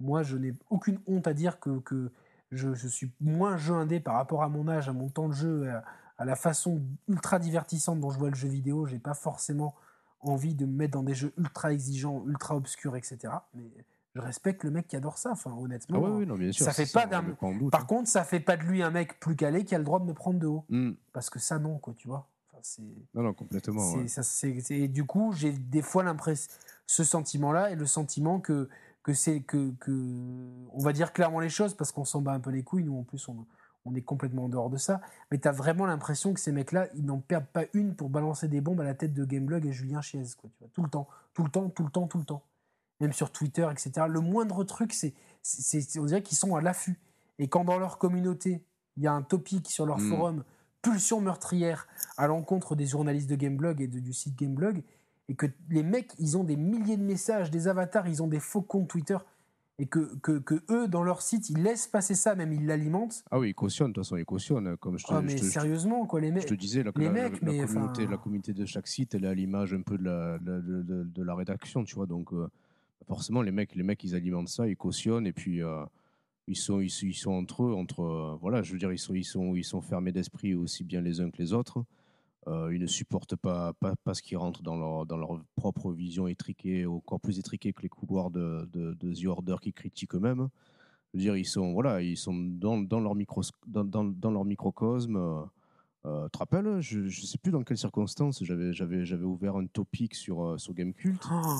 Moi, je n'ai aucune honte à dire que, que je, je suis moins jeu indé par rapport à mon âge, à mon temps de jeu, à, à la façon ultra divertissante dont je vois le jeu vidéo. J'ai pas forcément envie de me mettre dans des jeux ultra exigeants, ultra obscurs, etc. Mais je respecte le mec qui adore ça. Enfin, honnêtement. Ah ouais, ouais, non, bien sûr. ça fait pas d'un- Par hein. contre, ça fait pas de lui un mec plus calé qui a le droit de me prendre de haut. Hmm. Parce que ça, non, quoi, tu vois. Enfin. Non, non, complètement. Ouais. ça, et du coup, j'ai des fois l'impression, ce sentiment-là et le sentiment que que c'est que, que on va dire clairement les choses parce qu'on s'en bat un peu les couilles. Nous, en plus, on, on est complètement en dehors de ça. Mais tu as vraiment l'impression que ces mecs-là, ils n'en perdent pas une pour balancer des bombes à la tête de Gameblog et Julien Chiez, quoi, tu vois, tout le temps, tout le temps, tout le temps, tout le temps. Même sur Twitter, etc. Le moindre truc, c'est, c'est, on dirait qu'ils sont à l'affût. Et quand dans leur communauté, il y a un topic sur leur Mm. forum, pulsion meurtrière à l'encontre des journalistes de Gameblog et de- du site Gameblog, et que les mecs, ils ont des milliers de messages, des avatars, ils ont des faux comptes Twitter, et que, que, que eux, dans leur site, ils laissent passer ça, même ils l'alimentent. Ah oui, ils cautionnent, de toute façon, ils cautionnent. Comme je te, Ah, je mais je te- sérieusement, quoi, les je mecs. te disais, la, les la- mecs, la mais communauté, la communauté de chaque site, elle est à l'image un peu de la, de, de- de- de la rédaction, tu vois. Donc, euh, forcément, les mecs, les mecs, ils alimentent ça, ils cautionnent, et puis euh, ils, sont, ils, ils sont entre eux, entre, euh, voilà, je veux dire, ils sont, ils sont, ils sont fermés d'esprit aussi bien les uns que les autres. Euh, ils ne supportent pas, pas, pas ce qui rentre dans leur, dans leur propre vision étriquée, encore plus étriquée que les couloirs de, The Order qui critiquent eux-mêmes. Je veux dire, ils sont, voilà, ils sont dans, leur, dans, dans leur microcosme. Euh, tu te rappelles, je ne sais plus dans quelles circonstances, j'avais, j'avais, j'avais ouvert un topic sur, euh, sur Gamecult. Oh,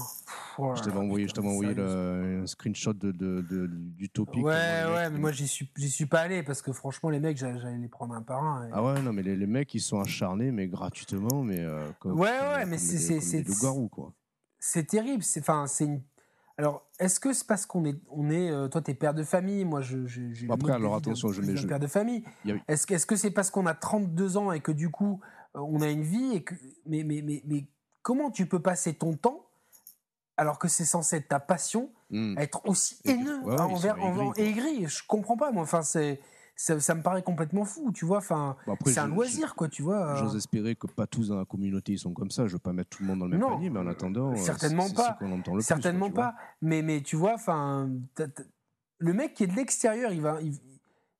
oh je t'avais envoyé, je putain, t'avais envoyé le- un screenshot de, de- de- du topic. Ouais, ouais, mecs- mais moi j'y suis, j'y suis pas allé parce que franchement, les mecs, j'allais les prendre un par un. et- Ah ouais, non, mais les, les mecs, ils sont acharnés, mais gratuitement, mais euh, comme, Ouais, ouais, comme mais c'est- c'est- c'est- des loups-garous, quoi. C'est terrible. C'est, enfin, c'est une. Alors, est-ce que c'est parce qu'on est, on est, euh, toi, t'es père de famille, moi, j'ai. Après, alors, attention, je je- père de famille. A- Est-ce, que- c'est parce qu'on a 32 ans et que du coup, euh, on a une vie et que, mais, mais, mais, mais comment tu peux passer ton temps alors que c'est censé être ta passion à être aussi haineux ouais, envers, aigri? Je comprends pas, moi. Enfin, c'est, ça, ça me paraît complètement fou, tu vois. Enfin, Bon, après, c'est un loisir, quoi, tu vois. J'ose espérer que pas tous dans la communauté ils sont comme ça. Je veux pas mettre tout le monde dans le même Non, panier, mais en attendant, euh, certainement pas. le plus, Certainement quoi, pas. Mais, mais tu vois, enfin, le mec qui est de l'extérieur, il va, il,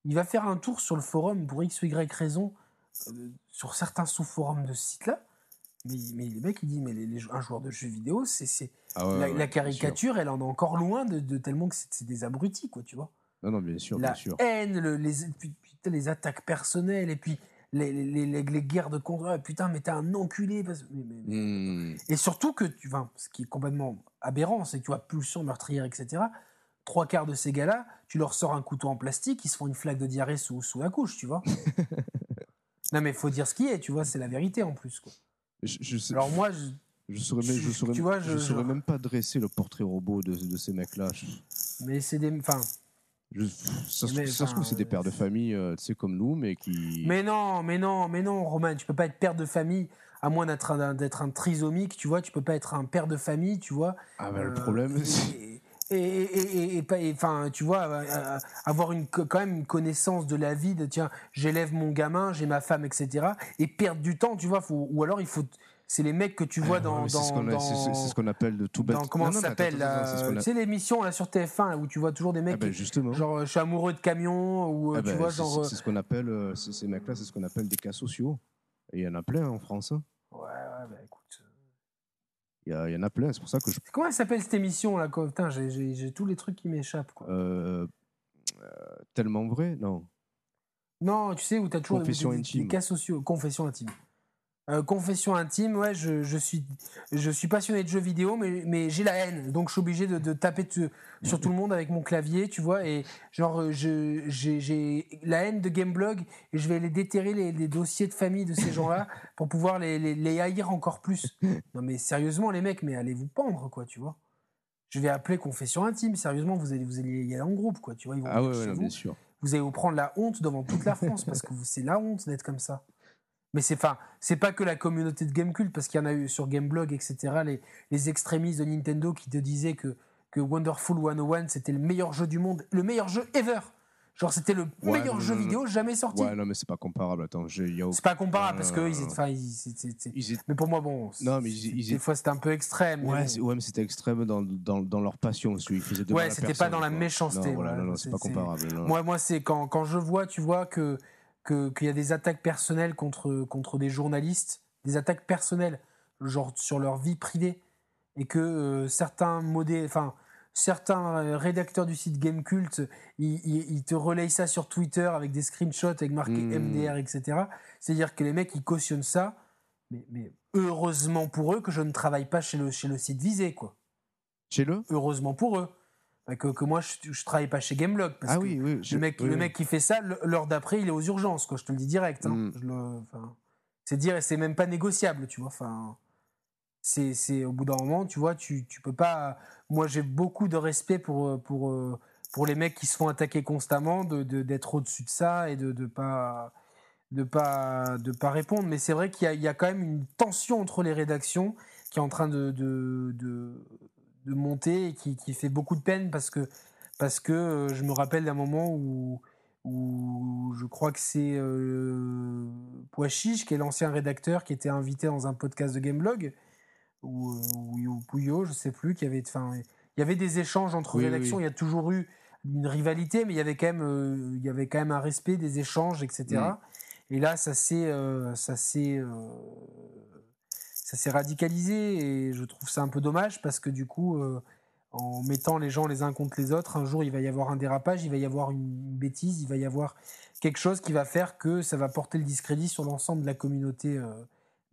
il va faire un tour sur le forum pour X ou Y raison, euh, sur certains sous-forums de ce site-là. Mais, mais les mecs, il dit, mais les- les- un joueur de jeux vidéo, c'est, Ah ouais, la, ouais, la bien caricature, elle en est encore loin de, de tellement que c'est des abrutis, quoi, tu vois. Non, non, bien sûr, la bien sûr. haine, le- les, puis- putain, les attaques personnelles, et puis les, les, les- les- les guerres de contre. Ah, putain, mais t'es un enculé. parce- mais- mais- mais- Hmm. et surtout que, tu vois, ce qui est complètement aberrant, c'est que tu vois, pulsion meurtrière, etc. Trois quarts de ces gars-là, tu leur sors un couteau en plastique, ils se font une flaque de diarrhée sous, sous la couche, tu vois. non, mais faut dire ce qui est, tu vois, c'est la vérité en plus. Quoi. Je, je sais- Alors moi, je- je saurais, même, je je- saurais, tu vois, je je- saurais même pas dresser le portrait robot de, de ces mecs-là. Mais c'est des. Enfin, je- ça, Mais, ça se trouve, c'est des euh, pères de famille, euh, tu sais, comme nous, mais qui. mais non, mais non, mais non, Romain, tu peux pas être père de famille à moins d'être un, trisomique, tu vois, tu peux pas être un père de famille, tu vois. Ah, ben, le Euh, problème, et- et, et, enfin, tu vois, euh, euh, avoir une, quand même une connaissance de la vie, de tiens, j'élève mon gamin, j'ai ma femme, etc. Et perdre du temps, tu vois, faut, ou alors il faut. C'est les mecs que tu vois dans. c'est ce qu'on ce appelle de tout bête. dans- comment Non, ça s'appelle a- Tu sais, l'émission là, sur TF1 là, où tu vois toujours des Ah mecs. ben, qui- justement. genre, euh, je suis amoureux de camion, ou euh, Ah tu ben, vois, c'est- genre. euh, C'est ce qu'on appelle, euh, ces mecs-là, c'est ce qu'on appelle des cas sociaux. Et il y en a plein en France. hein. Ouais, ouais, bah écoute. euh, Il y, y en a plein. C'est pour ça que je. Comment elle s'appelle cette émission là quoi? Putain, j'ai- tous les trucs qui m'échappent euh, euh, tellement vrai? Non. Non, tu sais, où tu as toujours des- Confession des, des cas sociaux. Confession intime. Euh, confession intime, ouais, je, je suis, je suis passionné de jeux vidéo, mais, mais j'ai la haine. Donc je suis obligé de, de taper sur tout le monde avec mon clavier, tu vois. Et genre, euh, j'ai la haine de Gameblog et je vais les déterrer les, les dossiers de famille de ces gens-là pour pouvoir les, les, les haïr encore plus. Non, mais sérieusement, les mecs, mais allez vous pendre, quoi, tu vois. Je vais appeler confession intime. Sérieusement, vous allez, vous allez y aller en groupe, quoi. Tu vois, ils vont Ah ouais, vous bien sûr. vous allez vous prendre la honte devant toute la France parce que vous- c'est la honte d'être comme ça. Mais c'est enfin, c'est pas que la communauté de Gamecult parce qu'il y en a eu sur Gameblog, etc. Les, les extrémistes de Nintendo qui te disaient que, que Wonderful 101 c'était le meilleur jeu du monde, le meilleur jeu ever. Genre c'était le Ouais, meilleur non, jeu non, non. vidéo jamais sorti. Ouais, non, mais c'est pas comparable. Attends, a C'est pas comparable parce que ils étaient- Ils mais pour moi bon, Non, mais ils- ils des étaient- fois c'était un peu extrême. mais Ouais, c'est- ouais, mais c'était extrême dans, dans, dans leur passion. faisaient de mal Ouais, c'était pas dans la méchanceté, Non, voilà, ouais, non, non, c'est- pas comparable. Moi, moi c'est quand, quand je vois, tu vois, que que- qu'il y a des attaques personnelles contre, contre des journalistes, des attaques personnelles, genre sur leur vie privée, et que euh, certains modé, enfin, certains euh, rédacteurs du site Gamecult, ils, ils, ils te relayent ça sur Twitter avec des screenshots avec marqué Hmm. MDR, etc. C'est-à-dire que les mecs, ils cautionnent ça, mais, mais heureusement pour eux que je ne travaille pas chez le, chez le site visé, quoi Chez le? Heureusement pour eux. Que, que moi, je, je travaille pas chez Gameblog. Parce Ah que oui, oui. je- le, mec, oui, le mec qui fait ça, l'heure d'après, il est aux urgences, quoi. Je te le dis direct. hein. Mm. C'est dire, et c'est même pas négociable, tu vois. Enfin, c'est, c'est au bout d'un moment, tu vois, tu, tu peux pas. Moi, j'ai beaucoup de respect pour, euh, pour, euh, pour les mecs qui se font attaquer constamment, de, d'être au-dessus de ça et de, de pas de pas de pas répondre. Mais c'est vrai qu'il y a, il y a quand même une tension entre les rédactions qui est en train de, de, de, de monter et qui, qui fait beaucoup de peine parce que parce que euh, je me rappelle d'un moment où où je crois que c'est euh, Poichiche, qui est l'ancien rédacteur, qui était invité dans un podcast de Gameblog, ou, euh, ou, ou Pouillot, je sais plus, qui avait, enfin, il y avait des échanges entre Oui, rédactions. oui. Il y a toujours eu une rivalité, mais il y avait quand même, euh, il y avait quand même un respect des échanges, etc. Mm. Et là, ça s'est, euh, ça s'est, ça s'est radicalisé, et je trouve ça un peu dommage parce que du coup. euh, en mettant les gens les uns contre les autres, un jour il va y avoir un dérapage, il va y avoir une bêtise, il va y avoir quelque chose qui va faire que ça va porter le discrédit sur l'ensemble de la communauté euh,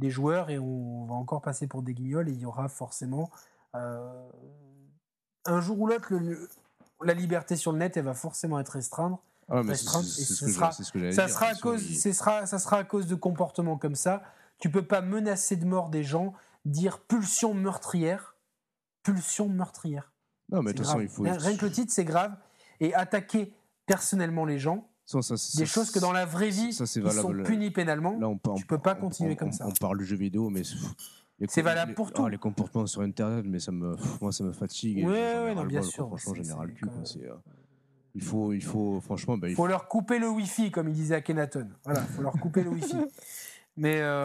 des joueurs et on va encore passer pour des guignols et il y aura forcément euh, un jour ou l'autre la liberté sur le net elle va forcément être restreinte. Ah, restreinte, et ce sera- sera, à cause, sera, ça sera à cause de comportements comme ça. Tu peux pas menacer de mort des gens, dire pulsion meurtrière, pulsion meurtrière. Non, mais de toute façon, il faut. Rien, rien que le titre, c'est grave. Et attaquer personnellement les gens, Ça, des ça, choses que dans la vraie vie, ça, ils sont punis pénalement. Là, on, tu peux pas on- continuer on- comme on- ça. On parle de jeux vidéo, mais C'est valable les- pour ah, tout. les comportements sur Internet, mais ça me, moi, ça me fatigue. et Ouais, non, bien quoi. sûr, Franchement, c'est cul. quoi. Euh, il faut, il faut, franchement, bah, il Il faut leur couper le Wi-Fi, comme il disait à Kenaton. Voilà, il faut leur couper le Wi-Fi. Mais euh,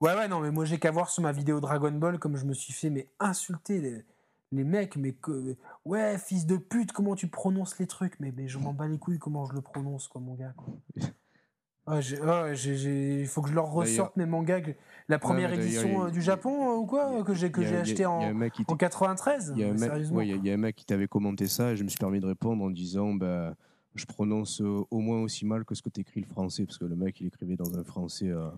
ouais, ouais, non, mais moi j'ai qu'à voir sur ma vidéo Dragon Ball comme je me suis fait mais insulter les, les mecs, mais que ouais, fils de pute, comment tu prononces les trucs? Mais, mais je m'en bats les couilles comment je le prononce, quoi, mon gars. Quoi. Ah, ah, il faut que je leur ressorte mes mangas. que- La première édition euh, du Japon euh, ou quoi que j'ai que acheté en, un mec qui en 93 Il y, a un mais mec, Sérieusement. ouais, il y a- il y a un mec qui t'avait commenté ça et je me suis permis de répondre en disant bah, je prononce euh, au moins aussi mal que ce que t'écris le français parce que le mec il écrivait dans un français. euh,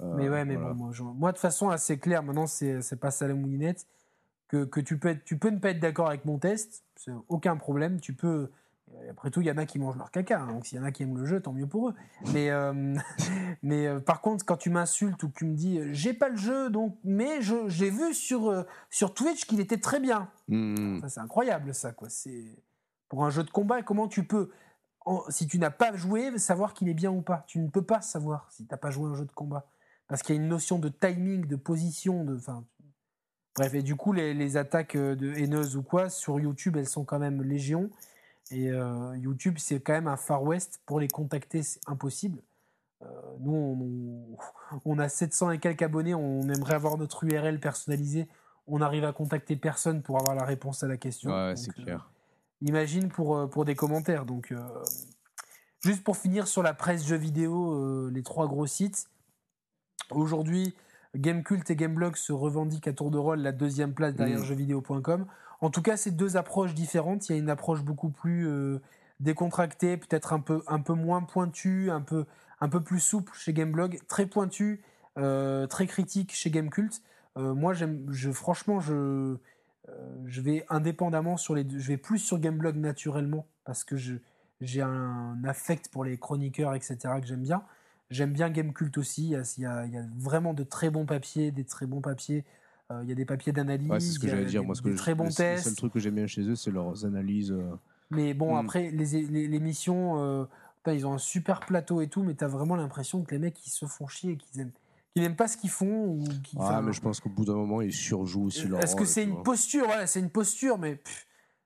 euh, Mais ouais, mais voilà. bon, moi, je- moi, de façon, là, c'est clair. Maintenant, c'est c'est pas ça la moulinette. Que, que tu, peux être, tu peux ne pas être d'accord avec mon test, c'est aucun problème. Tu peux. Après tout, il y en a qui mangent leur caca. hein, donc, s'il y en a qui aiment le jeu, tant mieux pour eux. Mais, euh, mais euh, par contre, quand tu m'insultes ou que tu me dis euh, j'ai pas le jeu, donc, mais je- j'ai vu sur, sur Twitch qu'il était très bien. Mm, mm. Ça, c'est incroyable, ça, quoi. C'est pour un jeu de combat. Comment tu peux, en- si tu n'as pas joué, savoir qu'il est bien ou pas Tu ne peux pas savoir si tu n'as pas joué à un jeu de combat, parce qu'il y a une notion de timing, de position, de, enfin. Bref, et du coup, les, les attaques euh, de haineuses ou quoi sur YouTube, elles sont quand même légion. Et euh, YouTube, c'est quand même un Far West. Pour les contacter, c'est impossible. Euh, nous, on, on a 700 et quelques abonnés. On aimerait avoir notre URL personnalisée. On arrive à contacter personne pour avoir la réponse à la question. Ouais, c'est clair. Imagine pour, euh, pour des commentaires. Donc, euh, juste pour finir sur la presse jeux vidéo, euh, les trois gros sites. Aujourd'hui, Gamecult et Gameblog se revendiquent à tour de rôle la deuxième place derrière Mm. jeuxvideo.com. En tout cas, c'est deux approches différentes. Il y a une approche beaucoup plus euh, décontractée, peut-être un peu, un peu moins pointue, un peu, un peu plus souple chez Gameblog, très pointue, très critique chez Gamecult. Moi, j'aime, je, franchement, je, je vais indépendamment sur les deux. Je vais plus sur Gameblog naturellement parce que je, j'ai un affect pour les chroniqueurs, etc. que j'aime bien. J'aime bien Gamecult aussi. Il y, a, il, y a, vraiment de très bons papiers, des très bons papiers. Euh, il y a des papiers d'analyse. Ouais, c'est ce que j'allais dire. des- Moi, ce que très bons le, le seul tests. truc que j'aime bien chez eux, c'est leurs analyses. euh, Mais bon, Mm. après, les, les, les missions, euh, ils ont un super plateau et tout, mais t'as vraiment l'impression que les mecs, ils se font chier et qu'ils aiment, qu'ils n'aiment pas ce qu'ils font. Ou Ah, mais je pense qu'au bout d'un moment, ils surjouent aussi leur Est-ce que c'est une vois. posture? Voilà, c'est une posture, mais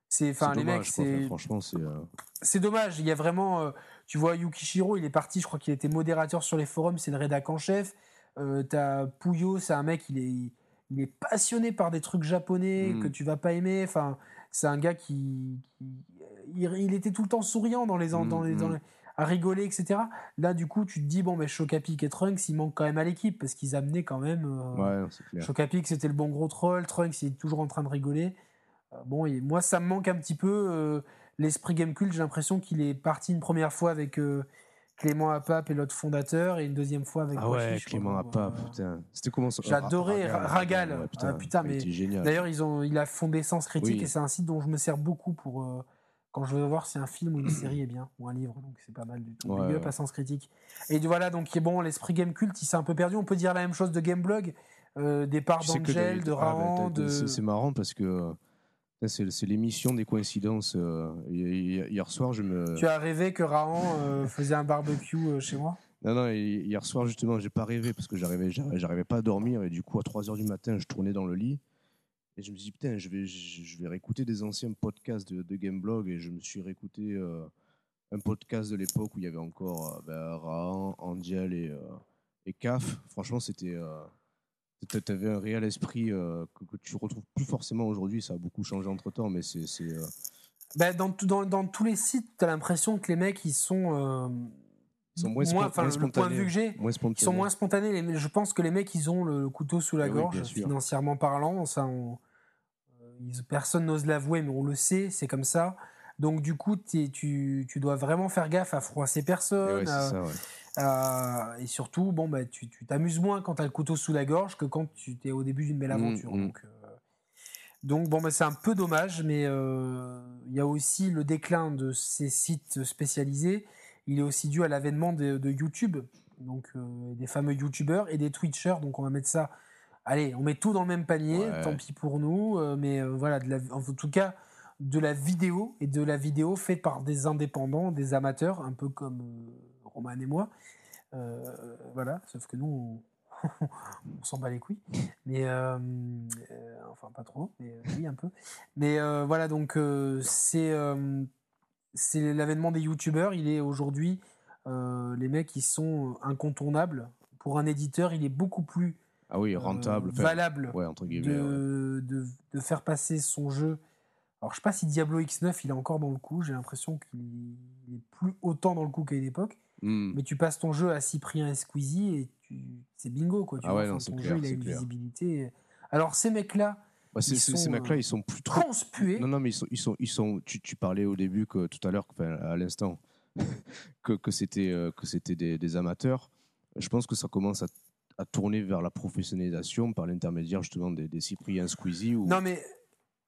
c'est, enfin, les mecs, c'est, Franchement, c'est. euh, c'est dommage. Il y a vraiment, euh, tu vois, Yukishiro, il est parti. Je crois qu'il était modérateur sur les forums. C'est le rédac en chef. Euh, t'as Puyo, c'est un mec, il est, il est passionné par des trucs japonais Mm. que tu vas pas aimer. Enfin, c'est un gars qui, qui- il, il était tout le temps souriant dans les, Mm, dans les, dans mm. les- à rigoler, etc. Là, du coup, tu te dis bon, mais Chocapic et Trunks, ils manquent quand même à l'équipe parce qu'ils amenaient quand même. euh, Ouais, non, c'est clair. Chocapic, c'était le bon gros troll. Trunks, il est toujours en train de rigoler. Euh, bon, et moi, ça me manque un petit peu. euh, L'esprit Gamecult, j'ai l'impression qu'il est parti une première fois avec euh, Clément Apap et l'autre fondateur, et une deuxième fois avec Ah ouais, Clément. Apap, putain. C'était comment ça J'adorais Ra- Ra- Ragal. ouais, Ah, putain, mais. D'ailleurs, ils ont, il a fondé Sens Critique Oui. et c'est un site dont je me sers beaucoup pour euh, quand je veux voir si un film ou une série est bien ou un livre. Donc c'est pas mal du tout. Ouais, Big up ouais. à Sens Critique. Et voilà, donc bon, l'esprit game culte, il s'est un peu perdu. On peut dire la même chose de Gameblog, euh, des parts d'Angel, de ah, bah, Rahan, de. c'est- C'est marrant parce que euh, c'est l'émission des coïncidences. euh, hi- hi- Hier soir, je me. Tu as rêvé que Rahan euh, faisait un barbecue euh, chez moi? Non, non, hi- hier soir, justement, j'ai pas rêvé parce que j'arrivais j'arrivais j'arrivais pas à dormir et du coup, à 3 h du matin, je tournais dans le lit et je me dis, putain, je vais, je vais réécouter des anciens podcasts de, de Gameblog et je me suis réécouté euh, un podcast de l'époque où il y avait encore euh, ben, Rahan, Angel et, euh, et CAF. Franchement, c'était. tu avais un réel esprit que, que tu retrouves plus forcément aujourd'hui. Ça a beaucoup changé entre temps, mais c'est. Bah, dans, dans, dans tous les sites, tu as l'impression que les mecs, ils sont. Ils sont moins enfin, moins le point de spontanés. vue que j'ai, moins Ils sont moins spontanés. Je pense que les mecs, ils ont le, le couteau sous la Eh gorge, financièrement parlant. Ça, on- personne n'ose l'avouer, mais on le sait, c'est comme ça. Donc, du coup, tu, tu dois vraiment faire gaffe à froisser personne. ouais, ça, ouais. à- et surtout, bon, bah, tu t'amuses moins quand tu as le couteau sous la gorge que quand tu es au début d'une belle Mm, aventure. mm. Donc, euh, donc, bon, bah, c'est un peu dommage, mais euh, il y a aussi le déclin de ces sites spécialisés. Il est aussi dû à l'avènement de, de YouTube, donc euh, des fameux YouTubeurs et des Twitchers. Donc, on va mettre ça. Allez, on met tout dans le même panier, Ouais. tant pis pour nous, euh, mais euh, voilà, de la- en tout cas, de la vidéo et de la vidéo faite par des indépendants, des amateurs, un peu comme euh, Roman et moi. Euh, voilà, sauf que nous, on, on s'en bat les couilles. Mais euh, euh, enfin, pas trop, mais oui, un peu. Mais voilà, donc c'est c'est l'avènement des youtubeurs. Il est aujourd'hui, les mecs, ils sont incontournables. Pour un éditeur, il est beaucoup plus Ah oui, euh, rentable. enfin, valable Ouais, entre guillemets. ouais. de, de, faire passer son jeu. Alors, je sais pas si Diablo X9 il est encore dans le coup. J'ai l'impression qu'il il est plus autant dans le coup qu'à une époque. Hmm. Mais tu passes ton jeu à Cyprien et Squeezie et tu... c'est bingo quoi. Tu Ah vois, ouais, non, c'est ton clair, jeu il a une clair. visibilité. Alors ces mecs-là, Bah, ces mecs-là, euh, ils sont plus trop. conspués. Non, non, mais ils sont, ils sont, ils sont. Tu, tu parlais au début que tout à l'heure, enfin, à l'instant, que, que c'était, euh, que c'était des, des amateurs. Je pense que ça commence à, à tourner vers la professionnalisation par l'intermédiaire justement des, des Cyprien Squeezie. Ou... Non mais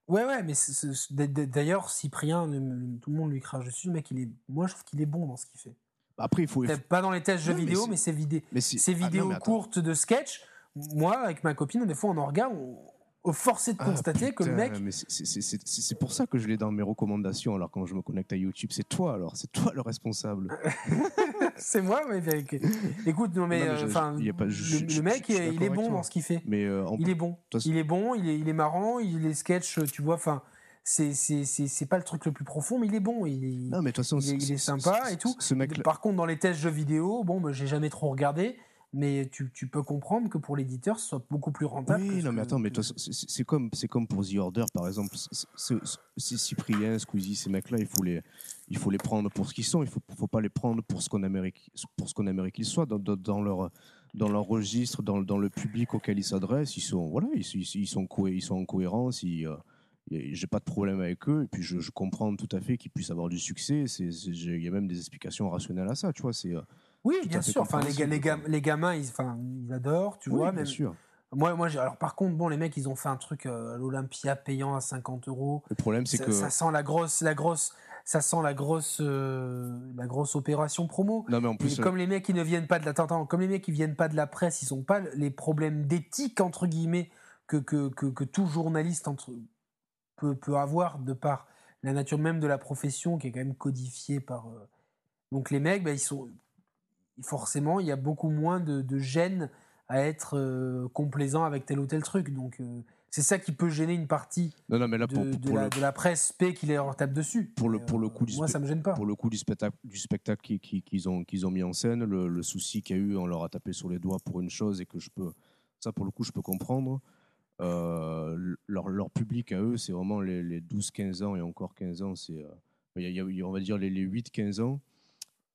ouais ouais mais d'ailleurs Cyprien, tout le monde lui crache dessus. Le mec il est, moi je trouve qu'il est bon dans ce qu'il fait. Après, il faut. pas dans les tests jeux Non, mais vidéo, c'est- mais ses vidéos. Mais ces ah, vidéos mais courtes de sketch, moi, avec ma copine, des fois, on en regarde, on forcé de Ah, constater que le mec. c'est- pour ça que je l'ai dans mes recommandations. Alors quand je me connecte à YouTube, c'est toi alors, c'est toi le responsable. C'est moi, mais écoute, non, mais, euh, enfin, je- le, je- mec, je il est bon dans ce qu'il fait. Mais euh, en Il est bon. Il est bon, il est, il est marrant, il est sketch, tu vois, enfin, c'est pas le truc le plus profond, mais il est bon. Il est, non, mais de toute façon, il est- il ce- est ce- sympa et tout. Ce mec, Par contre, dans les tests jeux vidéo, bon, bah, j'ai jamais trop regardé, mais tu, tu peux comprendre que pour l'éditeur, ce soit beaucoup plus rentable. Oui, non, mais attends, mais que- c'est- comme, pour The Order, par exemple. C'est- Cyprien, Squeezie, ces mecs-là, il faut les, il faut les prendre pour ce qu'ils sont. Il faut, faut pas les prendre pour ce qu'on aimerait, qu'- pour ce qu'on aimerait qu'ils soient dans, dans, dans leur, dans leur registre, dans, dans le public auquel ils s'adressent. Ils sont, voilà, ils, ils, sont, ils sont en cohérence. Ils, euh, j'ai pas de problème avec eux. Et puis je, je comprends tout à fait qu'ils puissent avoir du succès. Il y a même des explications rationnelles à ça, tu vois. C'est euh, Oui, tout bien sûr. Enfin, les, gamins, ils, enfin, ils adorent, tu oui, vois. bien Même, sûr. Moi, moi alors par contre, bon, les mecs, ils ont fait un truc euh, à l'Olympia payant à 50 euros. Le problème, c'est Ça, que ça sent la grosse, la grosse, ça sent la grosse, euh, la grosse opération promo. non, mais en Et plus, euh, comme les mecs qui ne viennent pas de la, attends, comme les mecs viennent pas de la presse, ils ont pas les problèmes d'éthique entre guillemets que que, que, que tout journaliste entre, peut, peut avoir de par la nature même de la profession qui est quand même codifiée par. Donc les mecs, bah, ils sont forcément, il y a beaucoup moins de, de gêne à être euh, complaisant avec tel ou tel truc. Donc euh, c'est ça qui peut gêner une partie non, non, mais là de, pour, de pour la, le, de la presse P qui leur tape dessus. Pour le- Mais, pour le euh, coup du moi, ça me gêne pas. pour le coup du spectacle, du spectacle qui- qui- qu'ils ont, qu'ils ont mis en scène, le, le souci qu'il y a eu, on leur a tapé sur les doigts pour une chose et que je peux, ça pour le coup, je peux comprendre. Euh, leur, leur public à eux, c'est vraiment les, les 12-15 ans et encore 15 ans, c'est, euh, il y a- il y a- on va dire les, les 8-15 ans.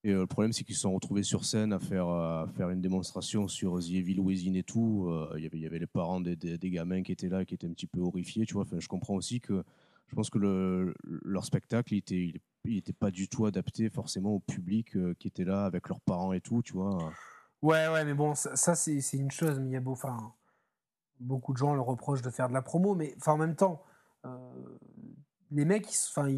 Et euh, le problème, c'est qu'ils se sont retrouvés sur scène à faire, à faire une démonstration sur The Evil Within et tout. Euh, il y avait- les parents des, des- gamins qui étaient là, qui étaient un petit peu horrifiés, tu vois. Je comprends aussi que je pense que le, leur spectacle, il était, il, était pas du tout adapté forcément au public euh, qui était là avec leurs parents et tout, tu vois. Ouais, ouais, mais bon, ça, c'est une chose, mais il y a beau, beaucoup de gens le reprochent de faire de la promo, mais en même temps, euh, les mecs, enfin,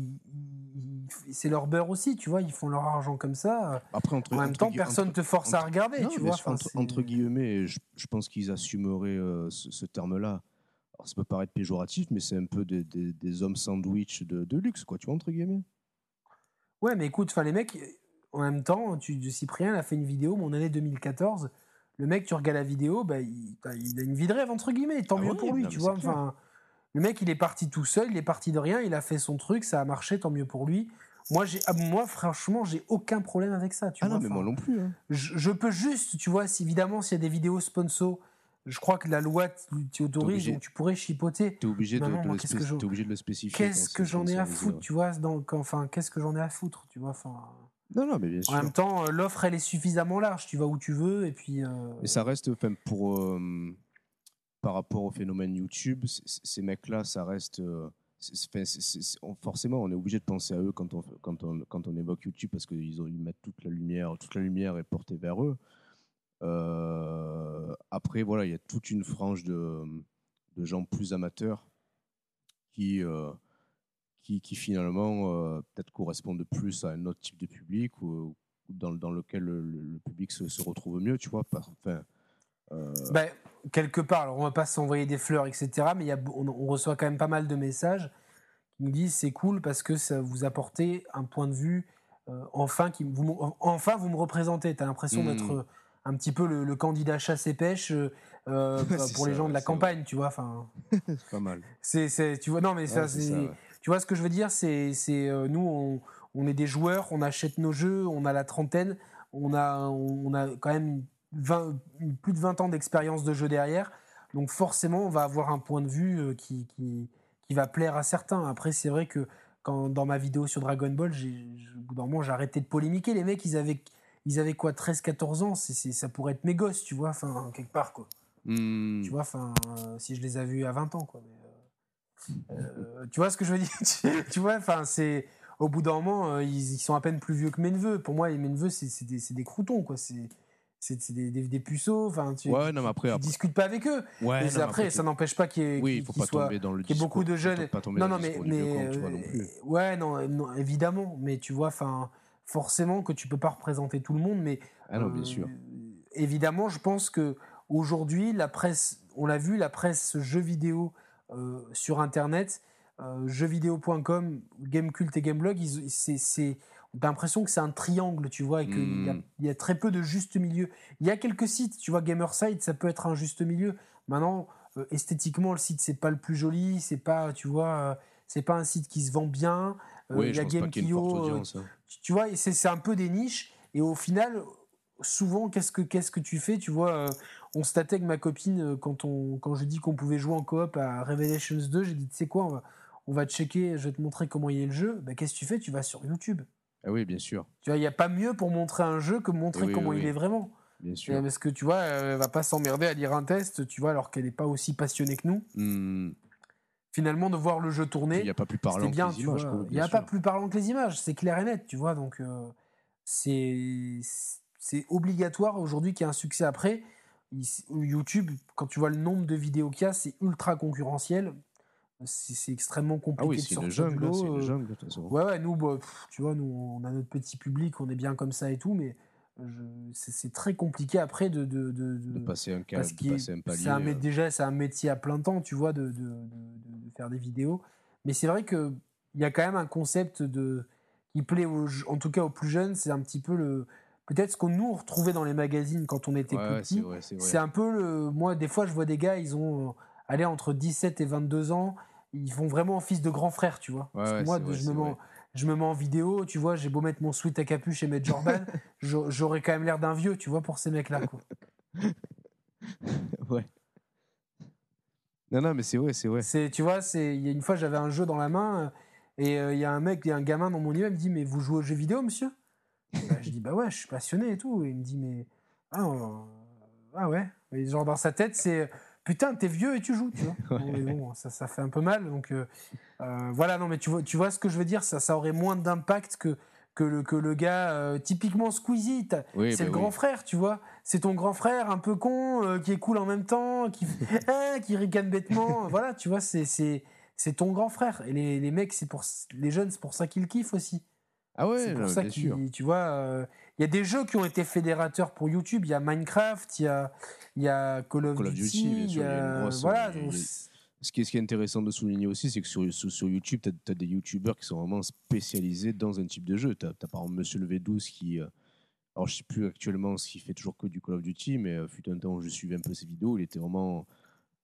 c'est leur beurre aussi, tu vois, ils font leur argent comme ça. Après, entre, en même temps, personne ne te force à regarder, tu vois. Entre, guillemets, je, je pense qu'ils assumeraient euh, ce, terme-là. Alors, ça peut paraître péjoratif, mais c'est un peu des, des, hommes sandwich de, de, luxe, quoi, tu vois, entre guillemets. Ouais, mais écoute, enfin, les mecs, en même temps, tu, Cyprien a fait une vidéo, mon année 2014. Le mec, tu regardes la vidéo, bah, il, il a une vie de rêve, entre guillemets, tant ah mieux pour lui, tu vois. Enfin le mec, il est parti tout seul, il est parti de rien, il a fait son truc, ça a marché, tant mieux pour lui. Moi, j'ai, ah, moi franchement, j'ai aucun problème avec ça. Tu ah non, mais moi non plus. Hein. Je, peux juste, tu vois, si, évidemment, s'il y a des vidéos sponsor, je crois que la loi t'y autorise, donc tu pourrais chipoter. T'es obligé, de, de, obligé de le spécifier. Qu'est-ce que j'en ai à foutre, tu vois donc, Enfin, qu'est-ce que j'en ai à foutre, tu vois enfin, Non, non, mais bien sûr. En même temps, euh, l'offre, elle est suffisamment large. Tu vas où tu veux, et puis. Euh, mais ça reste, pour. Euh, par rapport au phénomène YouTube, ces mecs-là, ça reste. Euh, forcément, on est obligé de penser à eux quand on, on, on évoque YouTube parce qu'ils ils mettent toute la lumière, toute la lumière est portée vers eux. Euh, après, voilà, il y a toute une frange de, gens plus amateurs qui, euh, qui, finalement peut-être correspondent plus à un autre type de public ou, dans, lequel le, public se, retrouve mieux, tu vois. Ben, quelque part, alors on va pas s'envoyer des fleurs, etc. Mais y a, on, reçoit quand même pas mal de messages qui nous disent c'est cool parce que ça vous apportez un point de vue. Euh, enfin, qui, vous, enfin, vous me représentez. Tu as l'impression hmm. d'être euh, un petit peu le, candidat chasse et pêche euh, pour les gens de la campagne, tu vois. Enfin, pas mal. C'est, tu vois, non, mais ça, tu vois ce que je veux dire, c'est, c'est nous, on, on, est des joueurs, on achète nos jeux, on a la trentaine, on a, on a quand même 20, plus de 20 ans d'expérience de jeu derrière. Donc forcément, on va avoir un point de vue euh, qui, qui, qui va plaire à certains. Après, c'est vrai que quand, dans ma vidéo sur Dragon Ball, au bout d'un moment, j'ai arrêté de polémiquer. Les mecs, ils avaient, ils avaient quoi 13-14 ans? C'est, Ça pourrait être mes gosses, tu vois, enfin, quelque part, quoi. Hmm. Tu vois, enfin, euh, si je les avais vus à 20 ans, quoi. Euh, tu vois ce que je veux dire? Tu vois, enfin, c'est au bout d'un moment, ils, sont à peine plus vieux que mes neveux. Pour moi, mes neveux, c'est, des, des, croutons, quoi. C'est c'est des, des, puceaux. Enfin, tu, ouais, non, mais après, tu, discutes pas avec eux. Ouais, mais après, ça n'empêche pas qu'il y ait, oui, qu soit, dans le qu ait beaucoup de jeunes. non, non, mais, mais tu vois, non. Euh, ouais, non, non, évidemment. Mais tu vois, enfin, forcément que tu peux pas représenter tout le monde. Mais ah non, bien euh, sûr. Évidemment, je pense que aujourd'hui, la presse, on l'a vu, la presse jeux vidéo euh, sur Internet, euh, jeuxvideo.com, Gamecult et Gameblog, c'est on a l'impression que c'est un triangle, tu vois, et qu'il hmm. y, a très peu de juste milieu. Il y a quelques sites, tu vois, Gamerside, ça peut être un juste milieu. Maintenant, euh, esthétiquement, le site, c'est pas le plus joli, c'est pas, tu vois, euh, c'est pas un site qui se vend bien. Euh, il y a Gamekio, hein. tu, vois, c'est un peu des niches. Et au final, souvent, qu'est-ce que qu'est-ce que tu fais Tu vois, on se avec ma copine quand on quand je dis qu'on pouvait jouer en coop à Revelations 2. J'ai dit, tu sais quoi, on va, on va checker, je vais te montrer comment il est le jeu. Bah, qu'est-ce que tu fais? Tu vas sur YouTube. Ah oui, bien sûr. Tu vois, il n'y a pas mieux pour montrer un jeu que montrer comment il est vraiment. Bien sûr. Parce que tu vois, elle va pas s'emmerder à lire un test, tu vois, alors qu'elle n'est pas aussi passionnée que nous. Hmm. Finalement, de voir le jeu tourner. Il n'y a pas plus parlant bien, que les images. Il n'y a pas plus parlant que les images, c'est clair et net, tu vois. Donc, euh, c'est c'est obligatoire aujourd'hui qu'il y ait un succès après. YouTube, quand tu vois le nombre de vidéos qu'il y a, c'est ultra concurrentiel c'est extrêmement compliqué ah oui, de sortir jungle, du lot. C'est jungle, de toute façon. Ouais, ouais, nous, bah, tu vois, nous, on a notre petit public, on est bien comme ça et tout, mais c'est très compliqué après de, de, de, de passer un cas, de passer un palier. Un, euh. déjà, c'est un métier à plein temps, tu vois, de, faire des vidéos. Mais c'est vrai qu'il y a quand même un concept de, qui plaît, en tout cas aux plus jeunes, c'est un petit peu le. Peut-être ce qu'on nous retrouvait dans les magazines quand on était ouais, plus petit. C'est un peu le. Moi, des fois, je vois des gars, ils ont allé entre 17 et 22 ans, ils font vraiment fils de grand frère, tu vois. moi, je, me mets, je me mets en vidéo, tu vois, j'ai beau mettre mon sweat à capuche et mettre Jordan, j'aurais quand même l'air d'un vieux, tu vois, pour ces mecs-là. ouais. Non, non, mais c'est vrai, c'est vrai. Tu vois, il y a une fois, j'avais un jeu dans la main euh, et euh, il y a un mec, il y a un gamin dans mon immeuble, il me dit Mais vous jouez aux jeux vidéo, monsieur? Bah, Je dis Bah ouais, je suis passionné et tout. Et il me dit Mais. Ah, ah ouais. genre, dans sa tête, c'est putain, t'es vieux et tu joues, tu vois. Bon, mais bon, ça, ça fait un peu mal. Donc euh, euh, voilà, non, mais tu vois, tu vois ce que je veux dire, ça, ça aurait moins d'impact que, que, le, que le gars, euh, typiquement Squeezie, Oui, c'est bah le grand oui. frère, tu vois. C'est ton grand frère un peu con, qui est cool en même temps, qui, hein, qui ricane bêtement. voilà, tu vois, c'est, ton grand frère. Et les, les mecs, c'est pour, les jeunes, c'est pour ça qu'ils kiffent aussi. Ah ouais, C'est pour ça bien sûr. tu vois, euh, il y a des jeux qui ont été fédérateurs pour YouTube. Il y a Minecraft, il y a, y a Call of Call of Duty, Duty, bien sûr, il y il y a une a, grosse- voilà. donc Ce qui, est, ce qui est intéressant de souligner aussi, c'est que sur, sur, sur YouTube, tu as, des youtubeurs qui sont vraiment spécialisés dans un type de jeu. Tu as, par exemple Monsieur le V12 qui. euh, alors, je sais plus actuellement s'il fait toujours que du Call of Duty, mais euh, fut un temps où je suivais un peu ses vidéos, il était vraiment.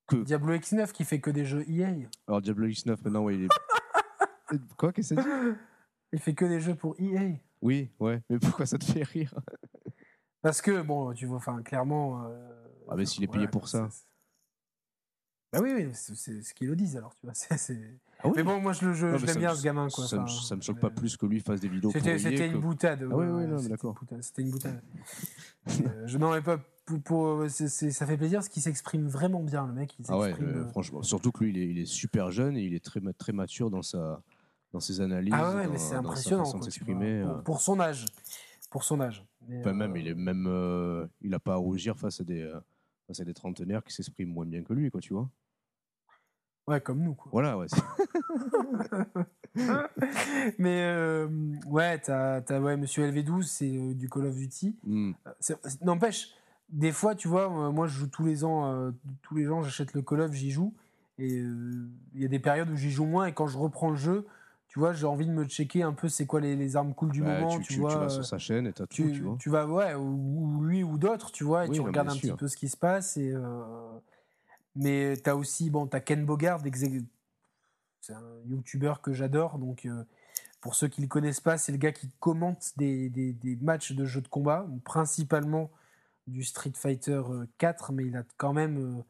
Que... Diablo X9 qui fait que des jeux EA. Alors, Diablo X9, maintenant, ouais, il est. Quoi Qu'est-ce que ça dit? Il fait que des jeux pour EA. Oui, ouais, mais pourquoi ça te fait rire? Parce que, bon, tu vois, enfin, clairement. euh, Ah, mais s'il est payé voilà, pour ça. Bah oui, oui, c'est ce qu'ils le disent alors, tu vois. c'est- c'est- Ah oui Mais bon, moi, je, le- je, Non, je l'aime bien, ce gamin, quoi. Ça, me- ça me choque pas plus que lui fasse des vidéos C'était EA une boutade. Ah oui, d'accord. C'était une boutade. Euh, je n'en ai pas. Pour, ça fait plaisir parce qu'il s'exprime vraiment bien, le mec. Il Ah ouais, euh, franchement. Surtout que lui, il est, il est super jeune et il est très, très mature dans, sa, dans ses analyses. Ah ouais, dans, mais c'est impressionnant. quoi, euh. pour, pour son âge. Pour son âge. Mais, Enfin, euh, même, il est même, euh, il a pas à rougir face à des, euh, face à des trentenaires qui s'expriment moins bien que lui, quoi, tu vois. Ouais, comme nous, quoi. Voilà, ouais. Mais euh, ouais, t'as, t'as- ouais, Monsieur LV12, c'est euh, du Call of Duty. Hmm. C'est- c'est- N'empêche, des fois, tu vois, euh, moi je joue tous les ans, euh, tous les ans, j'achète le Call of, j'y joue. Et euh, il y a des périodes où j'y joue moins. Et quand je reprends le jeu, tu vois, j'ai envie de me checker un peu c'est quoi les, les armes cool du Bah, moment. tu, Tu, tu- vois, tu vas euh, sur sa chaîne et t'as tout, tu, vois. tu vas, ouais, ou, ou lui ou d'autres, tu vois, et Oui, tu regardes un petit peu ce qui se passe. Et, euh, mais t'as aussi, bon, t'as Ken Bogard, c'est un YouTuber que j'adore, donc euh, pour ceux qui le connaissent pas, c'est le gars qui commente des, des, des matchs de jeux de combat, principalement du Street Fighter euh, 4, mais il a quand même, euh,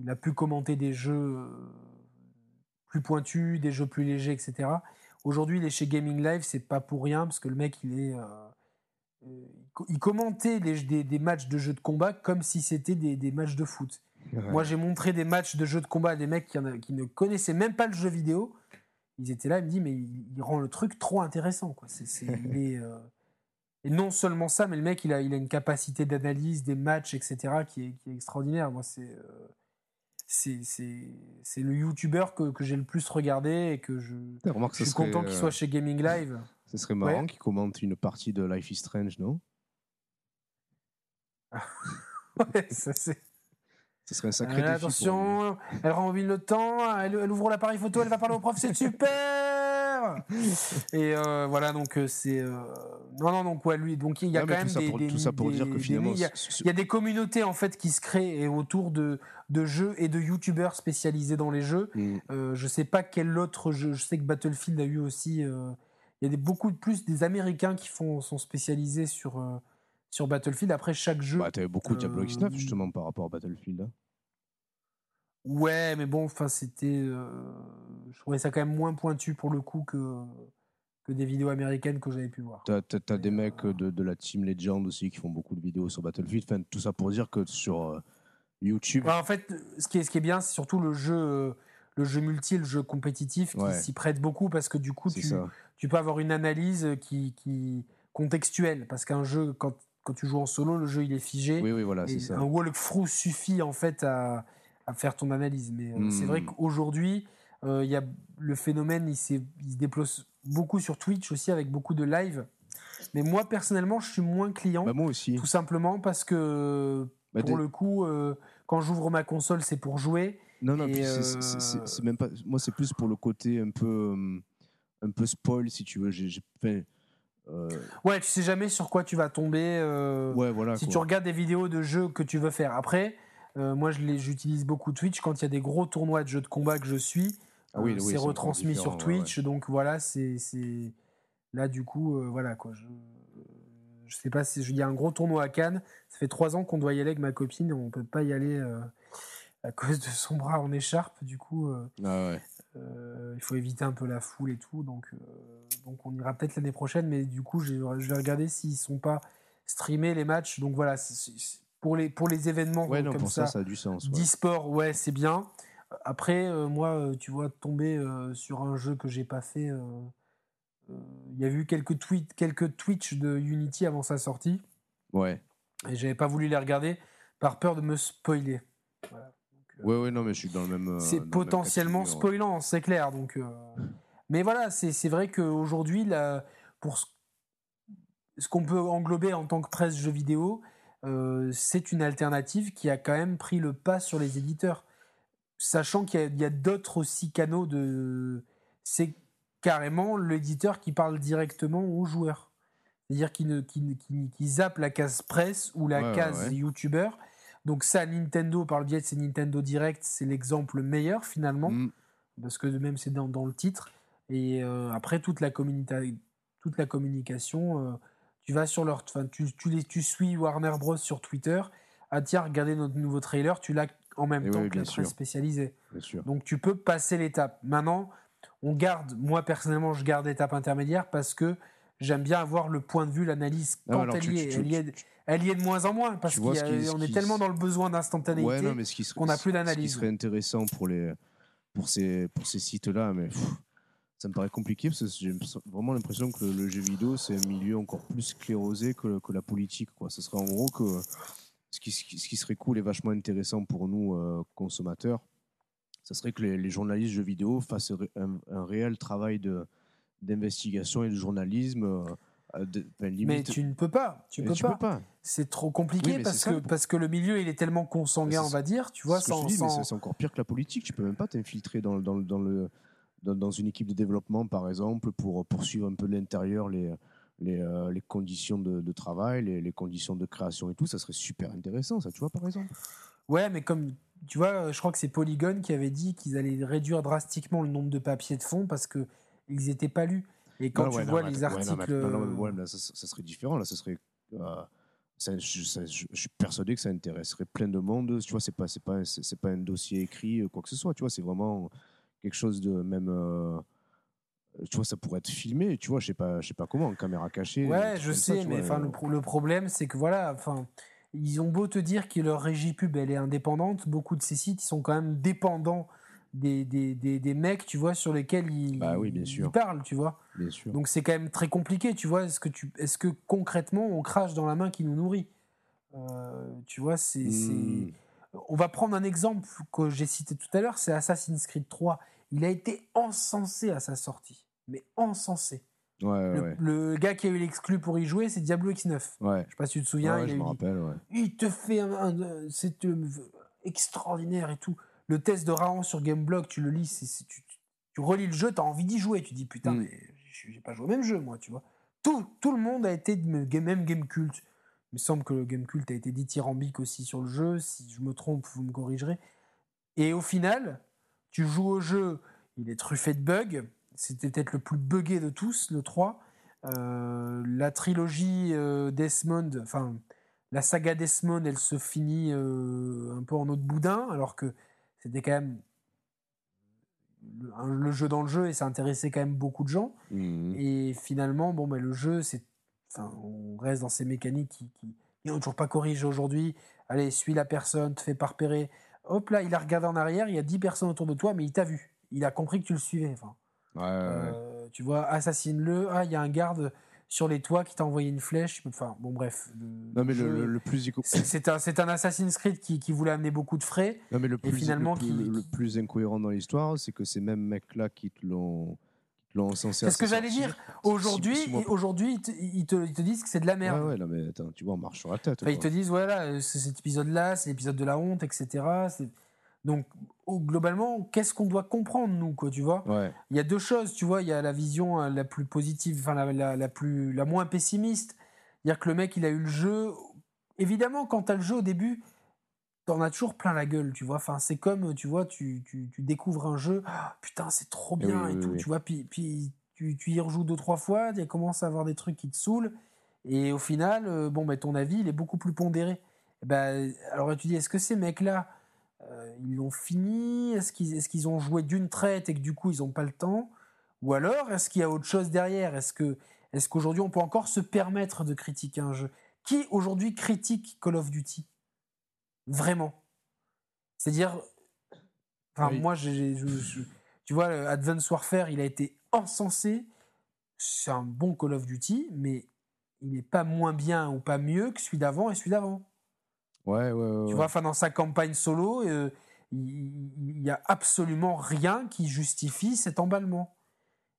il a pu commenter des jeux euh, plus pointus, des jeux plus légers, etc. Aujourd'hui, il est chez Gaming Live, c'est pas pour rien, parce que le mec, il est. euh, il co- il commentait les- des, des matchs de jeux de combat comme si c'était des, des matchs de foot. Ouais. Moi, j'ai montré des matchs de jeux de combat à des mecs qui, en a- qui ne connaissaient même pas le jeu vidéo. Ils étaient là, ils me disent, mais il, il rend le truc trop intéressant. Quoi. C'est, c'est- il est, euh, Et non seulement ça, mais le mec, il a, il a une capacité d'analyse des matchs, etc., qui est, qui est extraordinaire. Moi, c'est, euh, c'est, le YouTuber que, que j'ai le plus regardé et que je, je suis content qu'il euh, soit chez Gaming Live. Ce serait marrant Ouais. qu'il commente une partie de Life is Strange, non Ouais, ça, c'est... Ce serait un sacré Euh, défi. pour attention, elle rembobine le temps, elle, elle ouvre l'appareil photo, elle va parler au prof, c'est super Et euh, voilà, donc euh, c'est... euh, Non, non, donc ouais, lui, donc il y a quand même tout ça des... pour, des- tout ça pour des- dire que finalement, Il y, a, y des communautés, en fait, qui se créent et autour de, de jeux et de youtubeurs spécialisés dans les jeux. Hmm. Euh, je sais pas quel autre jeu, je sais que Battlefield a eu aussi... euh, Il y a des, beaucoup de plus des Américains qui font, sont spécialisés sur, sur Battlefield. Après, chaque jeu... Bah, t'avais beaucoup de Diablo Euh, X9 justement par rapport à Battlefield. hein. Ouais, mais bon, enfin, c'était. euh, je trouvais ça quand même moins pointu pour le coup que, que des vidéos américaines que j'avais pu voir. T'as, t'as des Et, mecs euh, de, de la Team Legend aussi qui font beaucoup de vidéos sur Battlefield. Enfin, tout ça pour dire que sur euh, YouTube, Ouais, en fait, ce qui est, ce qui est bien, c'est surtout le jeu, euh, le jeu multi, le jeu compétitif qui Ouais. s'y prête beaucoup parce que du coup, tu, tu peux avoir une analyse qui, qui contextuelle. Parce qu'un jeu, quand, quand tu joues en solo, le jeu il est figé. Oui, oui, voilà, c'est ça. un walkthrough suffit en fait à, à faire ton analyse. Mais euh, c'est vrai Hmm. qu'aujourd'hui, euh, il y a le phénomène, il, se déploie beaucoup sur Twitch aussi avec beaucoup de live. Mais moi personnellement, je suis moins client, Bah, moi aussi. tout simplement parce que Bah, pour le coup, euh, quand j'ouvre ma console, c'est pour jouer. Non, non, euh, c'est même pas. Moi, c'est plus pour le côté un peu, un peu spoil, si tu veux. Enfin, euh, Ouais, tu sais jamais sur quoi tu vas tomber. ouais, voilà. si quoi. tu regardes des vidéos de jeux que tu veux faire. Après, euh, moi, j'utilise beaucoup Twitch quand il y a des gros tournois de jeux de combat que je suis. Ah oui, euh, oui, c'est retransmis sur ouais, Twitch, donc voilà, c'est là du coup, euh, voilà quoi. Je, je sais pas si il y a un gros tournoi à Cannes. Ça fait trois ans qu'on doit y aller avec ma copine, on peut pas y aller euh, à cause de son bras en écharpe. Du coup, Ah ouais. il faut éviter un peu la foule et tout, donc donc on ira peut-être l'année prochaine. Mais du coup, je, je vais regarder s'ils sont pas streamés les matchs. Donc voilà, c'est- pour les, pour les événements Ouais, non, comme pour ça, ça, ça a du sens. ouais. d'e-sport, ouais, c'est bien. Après, euh, moi, euh, tu vois, tomber euh, sur un jeu que j'ai pas fait. Il y a eu quelques tweets, quelques Twitch de Unity avant sa sortie, Ouais. et j'avais pas voulu les regarder par peur de me spoiler. Voilà. Donc, ouais, ouais, non, mais je suis dans le même. c'est même potentiellement ouais. spoilant, c'est clair. Donc, mais voilà, c'est vrai qu'aujourd'hui, pour ce, ce qu'on peut englober en tant que presse jeux vidéo, euh, c'est une alternative qui a quand même pris le pas sur les éditeurs, sachant qu'il y a, d'autres aussi canaux de. C'est carrément l'éditeur qui parle directement aux joueurs. C'est-à-dire ne- qu'il zappe la case presse ou la Ouais, case ouais. youtubeur. Donc ça, Nintendo, par le biais de ses Nintendo Direct, c'est l'exemple meilleur finalement, Mm. parce que même c'est dans, dans le titre. Et euh, après, toute la, communita- toute la communication, euh, tu vas sur leur... Enfin, tu, tu, les, tu suis Warner Bros. sur Twitter. Ah tiens, regardez notre nouveau trailer, tu l'as en même Et temps oui, que la presse sûr. spécialisée. Bien sûr. Donc tu peux passer l'étape. Maintenant, on garde, moi personnellement, je garde l'étape intermédiaire parce que j'aime bien avoir le point de vue, l'analyse quand elle tu- y est. tu- Elle y est, tu- elle y est de moins en moins parce qu'on ce ce est tellement dans le besoin d'instantanéité. Ouais, ce qu'on a plus Ce d'analyse. qui serait intéressant pour, les, pour ces, pour ces sites-là, mais pff, ça me paraît compliqué parce que j'ai vraiment l'impression que le, jeu vidéo, c'est un milieu encore plus sclérosé que, que la politique. Quoi. Ce serait en gros que ce qui, ce qui- serait cool et vachement intéressant pour nous, euh, consommateurs, ça serait que les, les journalistes jeux vidéo fassent un, un réel travail de d'investigation et de journalisme. euh, de- enfin, Mais tu ne peux pas. Tu peux tu pas. peux pas. C'est trop compliqué Oui, parce ça, que le- parce que le milieu il est tellement consanguin, on va dire. Tu vois, C'est sans, encore pire que la politique. Tu peux même pas t'infiltrer dans, dans, dans le, dans, dans une équipe de développement, par exemple, pour poursuivre un peu de l'intérieur les, les, euh, les conditions de, de travail, les, les conditions de création et tout. Ça serait super intéressant, ça, tu vois, par exemple. Ouais, mais comme tu vois, je crois que c'est Polygon qui avait dit qu'ils allaient réduire drastiquement le nombre de papiers de fond parce que ils n'étaient pas lus. Et quand Non, tu ouais, vois les attends, ouais, non, articles, ouais, mais là, ça, ça serait différent. Là, ça serait. euh, ça- je, ça- je- je suis persuadé que ça intéresserait plein de monde. Tu vois, c'est pas, c'est pas, c'est pas un dossier écrit, euh, quoi que ce soit. Tu vois, c'est vraiment quelque chose de même. euh, tu vois, ça pourrait être filmé. Tu vois, je sais pas, je sais pas comment, en caméra cachée. Ouais, je ça, sais, mais enfin, euh, le, pro- le problème, c'est que voilà, enfin, ils ont beau te dire que leur régie pub, elle est indépendante, beaucoup de ces sites, ils sont quand même dépendants des, des, des, des mecs, tu vois, sur lesquels ils, Bah oui, bien ils sûr. parlent, tu vois. Bien sûr. Donc c'est quand même très compliqué, tu vois. Est-ce que, tu, est-ce que concrètement, on crache dans la main qui nous nourrit? Euh, Tu vois, c'est... c'est- Hmm. On va prendre un exemple que j'ai cité tout à l'heure, c'est Assassin's Creed 3. Il a été encensé à sa sortie, mais encensé. Ouais, Le, ouais. le gars qui a eu l'exclu pour y jouer, c'est Diablo X9. Ouais. Je sais pas si tu te souviens, Ouais, il, je me rappelle, il te fait un, un- c'est euh, extraordinaire et tout. Le test de Raon sur Gameblog, tu le lis, tu, tu- tu relis le jeu, tu as envie d'y jouer. Tu dis putain, Mm. mais j'ai pas joué au même jeu, moi, tu vois. Tout, tout le monde a été même Game Cult. Il me semble que le Game Cult a été dithyrambique aussi sur le jeu. Si je me trompe, vous me corrigerez. Et au final, tu joues au jeu, il est truffé de bugs. C'était peut-être le plus buggé de tous, le 3. Euh, la trilogie euh, Desmond, enfin, la saga Desmond, elle se finit euh, un peu en autre boudin, alors que c'était quand même le, jeu dans le jeu et ça intéressait quand même beaucoup de gens. Mhm. Et finalement, bon, bah, le jeu, c'est, enfin, on reste dans ces mécaniques qui, qui, qui n'ont toujours pas corrigé aujourd'hui. Allez, suis la personne, te fais pas repérer. Hop là, il a regardé en arrière, il y a 10 personnes autour de toi, mais il t'a vu. Il a compris que tu le suivais. Enfin, Ouais, ouais, ouais. euh, tu vois, assassine-le. Ah, il y a un garde sur les toits qui t'a envoyé une flèche. Enfin, bon, bref. le- Non, mais le, le, le plus c'est un, un Assassin's Creed qui, qui voulait amener beaucoup de frais. Non, mais le plus, finalement, le, plus, qui- le- le qui- plus incohérent dans l'histoire, c'est que ces mêmes mecs-là qui te l'ont C'est ce que j'allais dire. Aujourd'hui, aujourd'hui, ils te, ils disent que c'est de la merde. Ouais, ouais, non, mais attends, tu vois, on marche sur la tête. Enfin, ils te disent, voilà, euh, c'est cet épisode-là, c'est l'épisode de la honte, etc. Donc, globalement, qu'est-ce qu'on doit comprendre, nous, quoi, tu vois? Ouais, Il y a deux choses, tu vois. Il y a la vision euh, la plus positive, enfin, la, la, la plus, la moins pessimiste. C'est-à-dire que le mec, il a eu le jeu. Évidemment, quand tu as le jeu au début, t'en as toujours plein la gueule, tu vois. Enfin, c'est comme, tu vois, tu, tu, tu découvres un jeu, Ah, putain, c'est trop bien oui, et oui, tout, oui. tu vois. Puis, puis tu, tu y rejoues deux, trois fois, tu commences à avoir des trucs qui te saoulent. Et au final, euh, bon, ben, ton avis, il est beaucoup plus pondéré. Ben, alors tu dis, est-ce que ces mecs-là, euh, ils l'ont fini? Est-ce qu'ils est qu'ils ont joué d'une traite et que du coup, ils n'ont pas le temps? Ou alors, est-ce qu'il y a autre chose derrière? Est-ce que est-ce qu'aujourd'hui, on peut encore se permettre de critiquer un jeu? Qui aujourd'hui critique Call of Duty? Vraiment. C'est-à-dire, enfin, moi, tu vois, Advance Warfare, il a été encensé. C'est un bon Call of Duty, mais il n'est pas moins bien ou pas mieux que celui d'avant et celui d'avant. Ouais, ouais, ouais. Tu vois, enfin, dans sa campagne solo, euh, il n'y a absolument rien qui justifie cet emballement.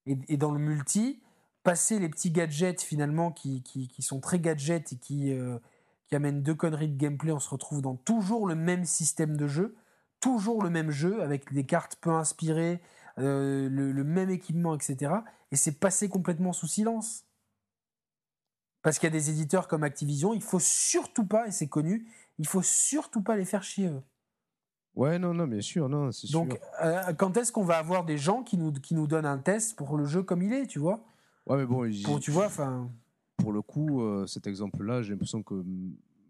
Et, dans le multi, passer les petits gadgets finalement qui, qui, sont très gadgets et qui, euh, qui amènent deux conneries de gameplay, on se retrouve dans toujours le même système de jeu, toujours le même jeu avec des cartes peu inspirées, euh, le, même équipement, etc. Et c'est passé complètement sous silence. Parce qu'il y a des éditeurs comme Activision, il faut surtout pas, et c'est connu, il faut surtout pas les faire chier eux. Ouais, non, non, bien sûr, non, c'est Donc, euh, quand est-ce qu'on va avoir des gens qui nous, qui nous donnent un test pour le jeu comme il est, tu vois? Ouais, mais bon, pour, tu vois, enfin. Pour le coup, euh, cet exemple-là, j'ai l'impression que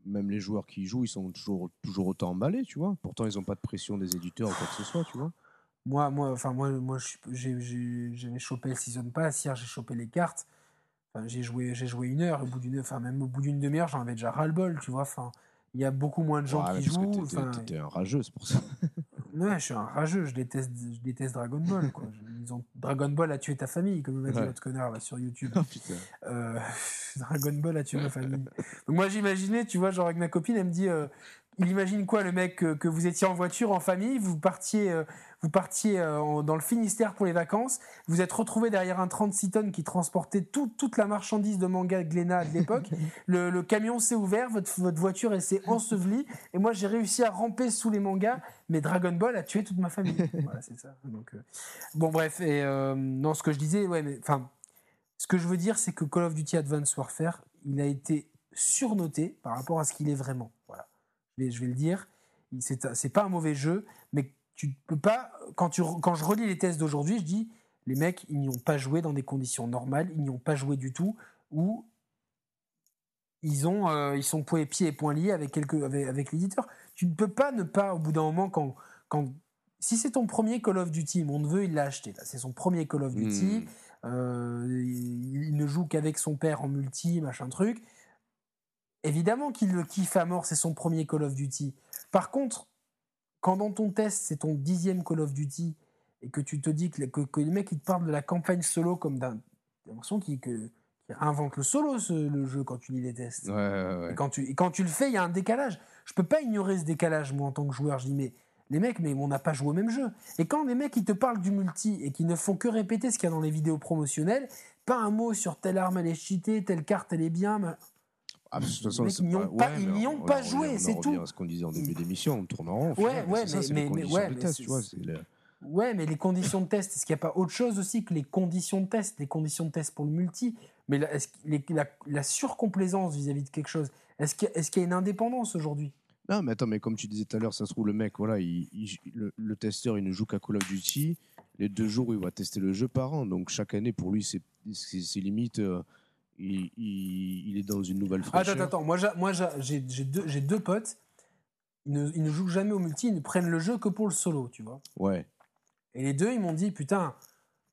même les joueurs qui y jouent, ils sont toujours, toujours autant emballés, tu vois. Pourtant, ils n'ont pas de pression des éditeurs ou quoi que ce soit, tu vois. Moi, moi, enfin, moi, moi, j'avais chopé le season pass hier, j'ai chopé les cartes. Enfin, j'ai joué, j'ai joué une heure. Au bout d'une, enfin, même au bout d'une demi-heure, j'en avais déjà ras le bol, tu vois. Enfin, il y a beaucoup moins de gens qui jouent. T'étais un rageux, c'est pour ça. ouais, je suis un rageux, je déteste, je déteste Dragon Ball. Quoi. Dragon Ball a tué ta famille, comme m'a dit l'autre connard là, sur YouTube. Oh, euh, Dragon Ball a tué ma famille. Donc moi j'imaginais, tu vois, genre avec ma copine, elle me dit euh, il imagine quoi le mec que, vous étiez en voiture en famille, vous partiez, euh, vous partiez euh, dans le Finistère pour les vacances, vous êtes retrouvé derrière un 36 tonnes qui transportait toute la marchandise de manga Glénat de l'époque. le, camion s'est ouvert, votre, votre voiture s'est ensevelie, et moi j'ai réussi à ramper sous les mangas, mais Dragon Ball a tué toute ma famille. voilà, c'est ça. Donc, euh, bon bref, et non, ce que je disais, ouais, mais enfin, ce que je veux dire, c'est que Call of Duty Advanced Warfare, il a été surnoté par rapport à ce qu'il est vraiment. Voilà je vais le dire. C'est pas un mauvais jeu, mais tu peux pas. Quand, tu, quand je relis les tests d'aujourd'hui, je dis les mecs, ils n'y ont pas joué dans des conditions normales, ils n'y ont pas joué du tout, ou ils, ont, euh, ils sont pieds et poings liés avec, quelques, avec, l'éditeur. Tu ne peux pas ne pas, au bout d'un moment, quand, quand si c'est ton premier Call of Duty, mon neveu, il l'a acheté. C'est son premier Call of Duty. Hmm. Euh, il, ne joue qu'avec son père en multi, machin truc. Évidemment qu'il le kiffe à mort, c'est son premier Call of Duty. Par contre, quand dans ton test, c'est ton dixième Call of Duty, et que tu te dis que, que, le mec il te parle de la campagne solo comme d'un. l'impression qu'il invente le solo, le jeu, quand tu lis les tests. Et, quand tu, quand tu le fais, il y a un décalage. Je peux pas ignorer ce décalage, moi, en tant que joueur. Je dis, mais les mecs, mais on n'a pas joué au même jeu. Et quand les mecs, ils te parlent du multi et qui ne font que répéter ce qu'il y a dans les vidéos promotionnelles, pas un mot sur telle arme elle est cheatée, telle carte elle est bien. Ah, de toute façon, ils n'y ont pas, ils ont pas joué, c'est tout. ce qu'on disait en début d'émission, on tourne en rond. Ouais, ouais, mais, mais, ouais, Ouais, mais les conditions de test, est-ce qu'il n'y a pas autre chose aussi que les conditions de test, les conditions de test pour le multi? Mais la, la, la, surcomplaisance vis-à-vis de quelque chose, est-ce qu'il y, y, a une indépendance aujourd'hui? Non, mais attends, mais comme tu disais tout à l'heure, ça se trouve, le mec, voilà, il, le, le, testeur, il ne joue qu'à Call of Duty. Les deux jours où il va tester le jeu par an. Donc chaque année, pour lui, c'est limite. Euh, il, est dans une nouvelle fraîcheur. Attends, attends, moi, moi j'ai deux, deux, potes, ils ne, ils ne, jouent jamais au multi, ils ne prennent le jeu que pour le solo, tu vois. Ouais. Et les deux, ils m'ont dit, putain,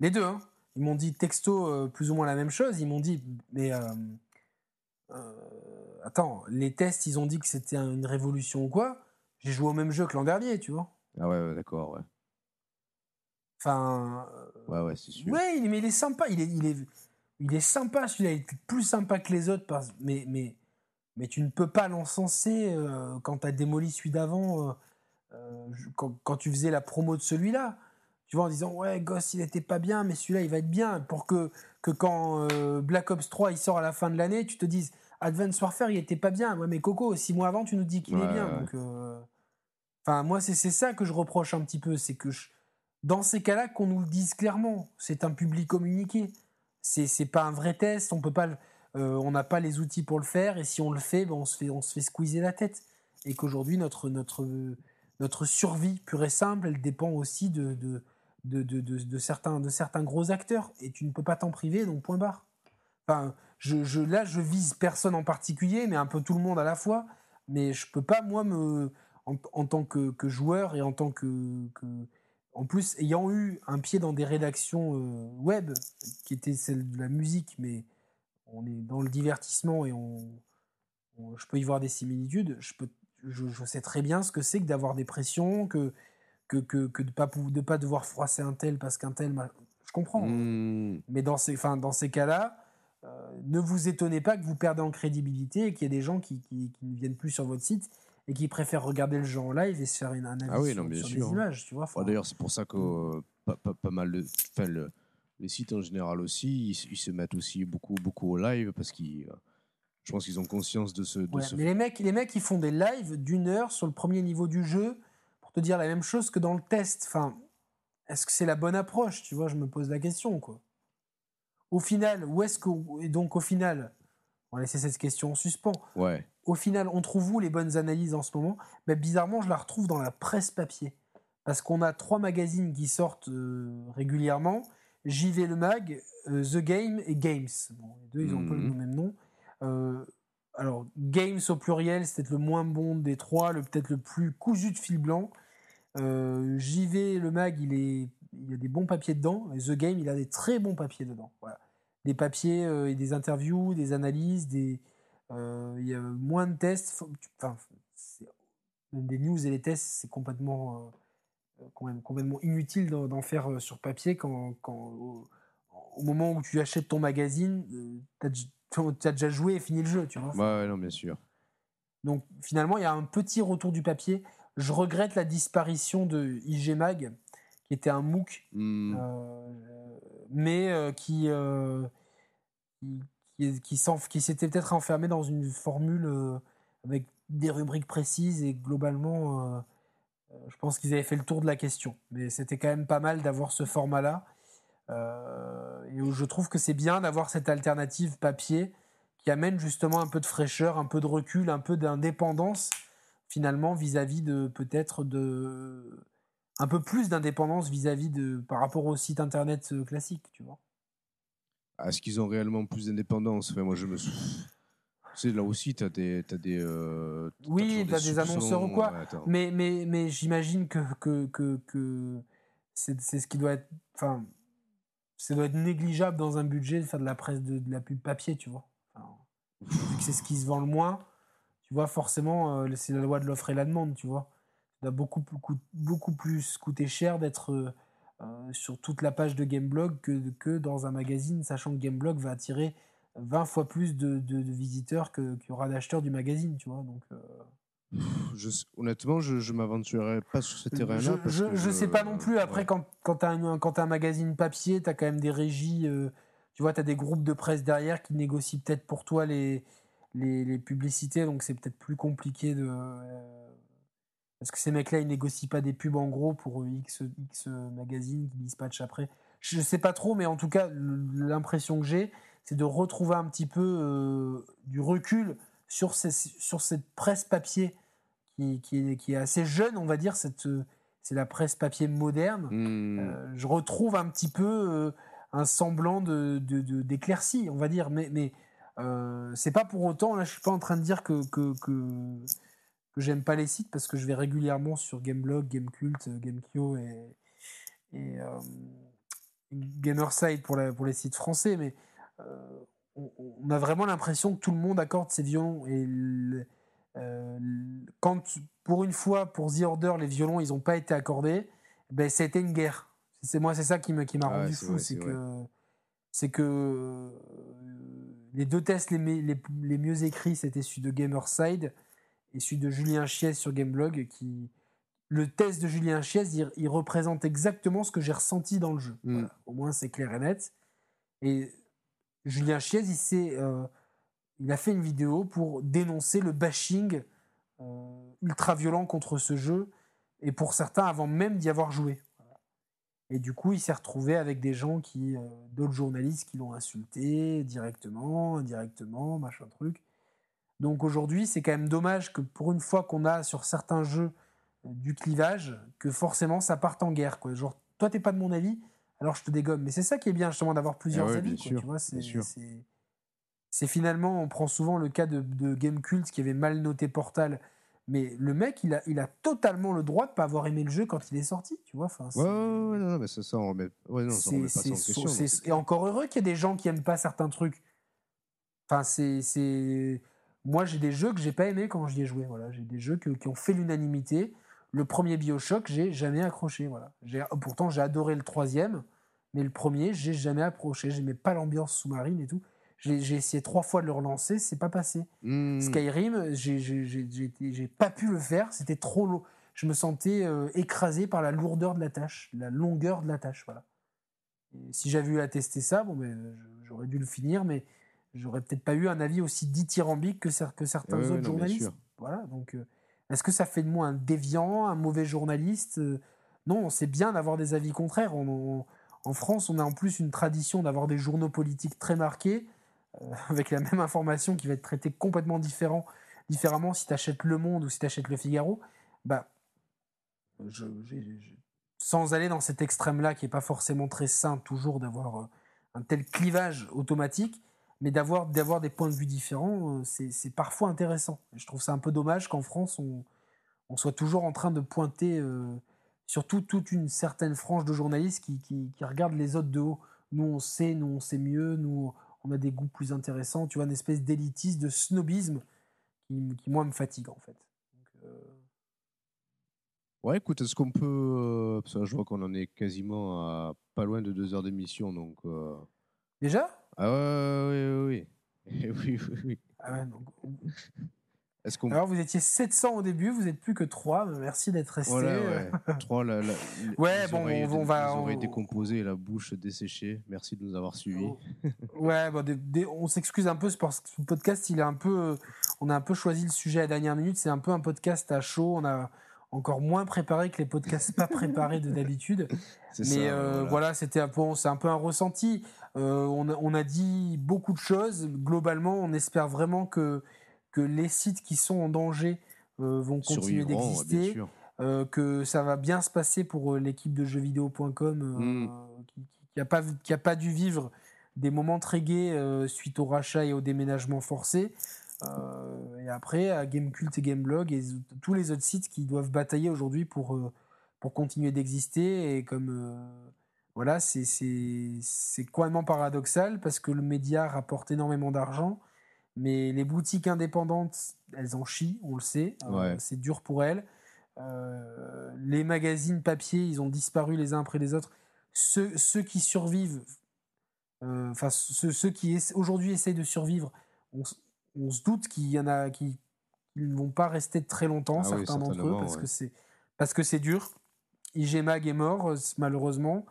les deux, hein, ils m'ont dit texto euh, plus ou moins la même chose, ils m'ont dit, mais euh, euh, attends, les tests, ils ont dit que c'était une révolution ou quoi, j'ai joué au même jeu que l'an dernier, tu vois. Ah ouais, d'accord, ouais. Enfin. Ouais, ouais, c'est sûr. Ouais, mais il est sympa, il est, il est, il est sympa, celui-là, il est plus sympa que les autres, mais, mais, mais tu ne peux pas l'encenser euh, quand tu as démoli celui d'avant, euh, euh, quand, tu faisais la promo de celui-là. Tu vois, en disant, ouais, Ghost, il n'était pas bien, mais celui-là, il va être bien. Pour que, que quand Black Ops 3, il sort à la fin de l'année, tu te dises, Advance Warfare, il était pas bien. Ouais, mais Coco, six mois avant, tu nous dis qu'il est bien. Donc, enfin, moi, c'est ça que je reproche un petit peu. C'est que dans ces cas-là, qu'on nous le dise clairement. C'est un public communiqué c'est pas un vrai test. On peut pas, euh, on n'a pas les outils pour le faire. Et si on le fait, ben on se fait on se fait squeezer la tête. Et qu'aujourd'hui notre notre notre survie pure et simple, elle dépend aussi de de, de, de, certains de certains gros acteurs. Et tu ne peux pas t'en priver. Donc point barre. Enfin, je, je, là, je vise personne en particulier, mais un peu tout le monde à la fois. Mais je peux pas, moi, me, en, en tant que, joueur et en tant que, en plus, ayant eu un pied dans des rédactions euh, web, qui étaient celles de la musique, mais on est dans le divertissement et on, je peux y voir des similitudes, je, peux, je, sais très bien ce que c'est que d'avoir des pressions, que, que, que, que de ne pas, de pas devoir froisser un tel parce qu'un tel. Je comprends. Hmm. Mais dans ces, dans ces cas-là, euh, ne vous étonnez pas que vous perdez en crédibilité et qu'il y ait des gens qui, qui, qui, ne viennent plus sur votre site et qui préfèrent regarder le jeu en live et se faire une analyse ah oui, sur, non, bien sur sûr. des images. Tu vois, D'ailleurs, c'est pour ça que euh, pas, pas, pas mal de. Enfin, le- les sites en général aussi, ils, ils se mettent aussi beaucoup, beaucoup au live parce qu'ils. euh, Je pense qu'ils ont conscience de ce. De Ouais, ce... mais les mecs, les mecs, ils font des lives d'une heure sur le premier niveau du jeu pour te dire la même chose que dans le test. Enfin, est-ce que c'est la bonne approche Tu vois, je me pose la question, quoi. Au final, où est-ce que et donc au final, on va laisser cette question en suspens. Ouais. Au final, on trouve où les bonnes analyses en ce moment? Ben, Bizarrement, je la retrouve dans la presse papier. Parce qu'on a trois magazines qui sortent euh, régulièrement JV Le Mag, euh, The Game et Games. Bon, les deux, ils ont un peu le Mhm. même nom. Euh, alors, Games au pluriel, c'est peut-être le moins bon des trois, le peut-être le plus cousu de fil blanc. JV Le Mag, il, est, il a des bons papiers dedans. Et The Game, il a des très bons papiers dedans. Voilà. Des papiers et des interviews, des analyses, des, il y a moins de tests. Enfin, même des news et les tests, c'est complètement, euh, quand même complètement inutile d'en faire euh, sur papier quand, quand au, au moment où tu achètes ton magazine, tu as, déjà joué et fini le jeu, tu vois. Ouais, non, bien sûr. Donc finalement, il y a un petit retour du papier. Je regrette la disparition de IG Mag, qui était un MOOC, Hmm. euh, mais euh, qui, euh, qui, qui, s'était peut-être enfermé dans une formule euh, avec des rubriques précises et globalement, euh, euh, je pense qu'ils avaient fait le tour de la question. Mais c'était quand même pas mal d'avoir ce format-là. Euh, et je trouve que c'est bien d'avoir cette alternative papier qui amène justement un peu de fraîcheur, un peu de recul, un peu d'indépendance finalement vis-à-vis de peut-être de un peu plus d'indépendance vis-à-vis de par rapport au site internet classique, tu vois. Est-ce qu'ils ont réellement plus d'indépendance? Enfin, Moi, je me. sou- Tu sais, là aussi, tu as des. T'as des euh, Oui, toujours t'as des annonceurs ou quoi. ouais. Mais mais mais j'imagine que que que, que c'est ce qui doit être enfin ça doit être négligeable dans un budget de faire de la presse de, de la pub papier, tu vois. Enfin, vu que c'est ce qui se vend le moins, tu vois, forcément, euh, c'est la loi de l'offre et la demande, tu vois. Ça doit beaucoup, plus coût- beaucoup plus coûter cher d'être euh, sur toute la page de Gameblog que, que dans un magazine, sachant que Gameblog va attirer 20 fois plus de, de- de visiteurs que- qu'il y aura d'acheteurs du magazine, tu vois. Donc, euh, Je, honnêtement, je ne m'aventurerais pas sur ce terrain-là. je, que je sais pas non plus. Après, ouais. quand, quand tu as, un magazine papier, tu as quand même des régies. euh, tu vois, tu as des groupes de presse derrière qui négocient peut-être pour toi les, les, les publicités. Donc, c'est peut-être plus compliqué de. euh, parce que ces mecs-là, ils négocient pas des pubs en gros pour euh, X, X magazines qui dispatchent après. Je sais pas trop, mais en tout cas, l'impression que j'ai, c'est de retrouver un petit peu euh, du recul sur, ces, sur cette presse papier qui, qui, est, qui est assez jeune, on va dire. cette, euh, C'est la presse papier moderne. Hmm. Euh, je retrouve un petit peu euh, un semblant de, d'éclaircie, on va dire. Mais, mais euh, c'est pas pour autant, là, je suis pas en train de dire que, que, que, que j'aime pas les sites parce que je vais régulièrement sur Gameblog, Gamecult, Gamekio et, et euh, Gamerside pour, la, pour les sites français. Mais euh, on, on a vraiment l'impression que tout le monde accorde ses violons. Et le- euh, quand, pour une fois, pour The Order, les violons, ils n'ont pas été accordés, ben, été une guerre. C'est moi, c'est ça qui me- qui m'a Ah rendu fou. C'est que, c'est que euh, les deux tests les, les, les mieux écrits, c'était celui de Gamerside et celui de Julien Chiez sur Gameblog. Qui, le test de Julien Chiez, il, il représente exactement ce que j'ai ressenti dans le jeu. Mm. Voilà. Au moins, c'est clair et net. Et Julien Chiez, il, euh, il a fait une vidéo pour dénoncer le bashing euh, ultra violent contre ce jeu, et pour certains avant même d'y avoir joué. Voilà. Et du coup, il s'est retrouvé avec des gens qui, euh, d'autres journalistes qui l'ont insulté directement, indirectement, machin truc. Donc aujourd'hui, c'est quand même dommage que pour une fois qu'on a sur certains jeux euh, du clivage, que forcément ça parte en guerre. Quoi. Genre, toi, t'es pas de mon avis, alors je te dégomme. Mais c'est ça qui est bien, justement, d'avoir plusieurs Ah ouais, avis. bien quoi, sûr, tu vois, c'est, finalement, on prend souvent le cas de, de Game Cult qui avait mal noté Portal. Mais le mec, il a, il a totalement le droit de pas avoir aimé le jeu quand il est sorti, tu vois. Enfin, Ouais, ouais, ouais, non, mais ça, ça, on remet, ouais, non, ça, on remet c'est- pas ça en question. Et encore heureux qu'il y ait des gens qui aiment pas certains trucs. Enfin, c'est. Moi, j'ai des jeux que j'ai pas aimés quand j'y ai joué. Voilà, j'ai des jeux qui ont fait l'unanimité. Le premier Bioshock, j'ai jamais accroché. Voilà. Pourtant, j'ai adoré le troisième, mais le premier, j'ai jamais accroché. J'aimais pas l'ambiance sous-marine et tout. J'ai essayé trois fois de le relancer, c'est pas passé. Hmm. Skyrim, j'ai pas pu le faire, c'était trop lourd. Je me sentais euh, écrasé par la lourdeur de la tâche, la longueur de la tâche. Voilà. si j'avais eu à tester ça, bon, ben, j'aurais dû le finir, mais j'aurais peut-être pas eu un avis aussi dithyrambique que, que certains autres journalistes. Voilà, donc euh, est-ce que ça fait de moi un déviant, un mauvais journaliste euh, Non, c'est bien d'avoir des avis contraires. en France, on a en plus une tradition d'avoir des journaux politiques très marqués, euh, avec la même information qui va être traitée complètement différent, différemment si tu achètes Le Monde ou si tu achètes Le Figaro. Bah, sans aller dans cet extrême-là qui n'est pas forcément très sain toujours d'avoir un tel clivage automatique, mais d'avoir d'avoir des points de vue différents, euh, c'est parfois intéressant. je trouve ça un peu dommage qu'en France, on, soit toujours en train de pointer, euh, surtout toute une certaine frange de journalistes qui, qui, regardent les autres de haut. Nous, on sait, nous, on sait mieux, nous, on a des goûts plus intéressants. Tu vois, une espèce d'élitisme, de snobisme qui, qui, moi, me fatigue, en fait. Euh, ouais, écoute, est-ce qu'on peut. Parce que je vois qu'on en est quasiment à pas loin de deux heures d'émission, donc. Déjà? Ah ouais, oui, oui, oui. oui, oui. Ah ouais, Est-ce qu'on... Alors vous étiez 700 au début, vous n'êtes plus que 3, merci d'être resté. Voilà, ouais. 3, la, la, ouais, bon, on, va... La bouche desséchée. Merci de nous avoir suivis. Oh. ouais, bon, on s'excuse un peu parce que ce podcast, il est un peu... On a un peu choisi le sujet à la dernière minute, c'est un peu un podcast à chaud, on a encore moins préparé que les podcasts pas préparés de d'habitude. Mais euh, voilà, c'était un peu, c'est un peu un ressenti. Euh, on, a, dit beaucoup de choses. Globalement, on espère vraiment que, que les sites qui sont en danger euh, vont continuer d'exister. que ça va bien se passer pour l'équipe de jeuxvideo.com mm. qui n'a pas, qui a pas dû vivre des moments très gais suite au rachat et au déménagement forcé. et après, à Gamecult et Gameblog et tous les autres sites qui doivent batailler aujourd'hui pour, pour continuer d'exister. Et comme voilà, c'est complètement paradoxal parce que le média rapporte énormément d'argent, mais les boutiques indépendantes, elles en chient, on le sait. Euh, c'est dur pour elles. Euh, les magazines papier, ils ont disparu les uns après les autres. Ceux, qui survivent, euh, enfin ceux, qui aujourd'hui essayent de survivre, on, se doute qu'il y en a qui ne vont pas rester très longtemps, ah certains d'entre eux, parce que c'est parce que c'est dur. IG Mag est mort, malheureusement.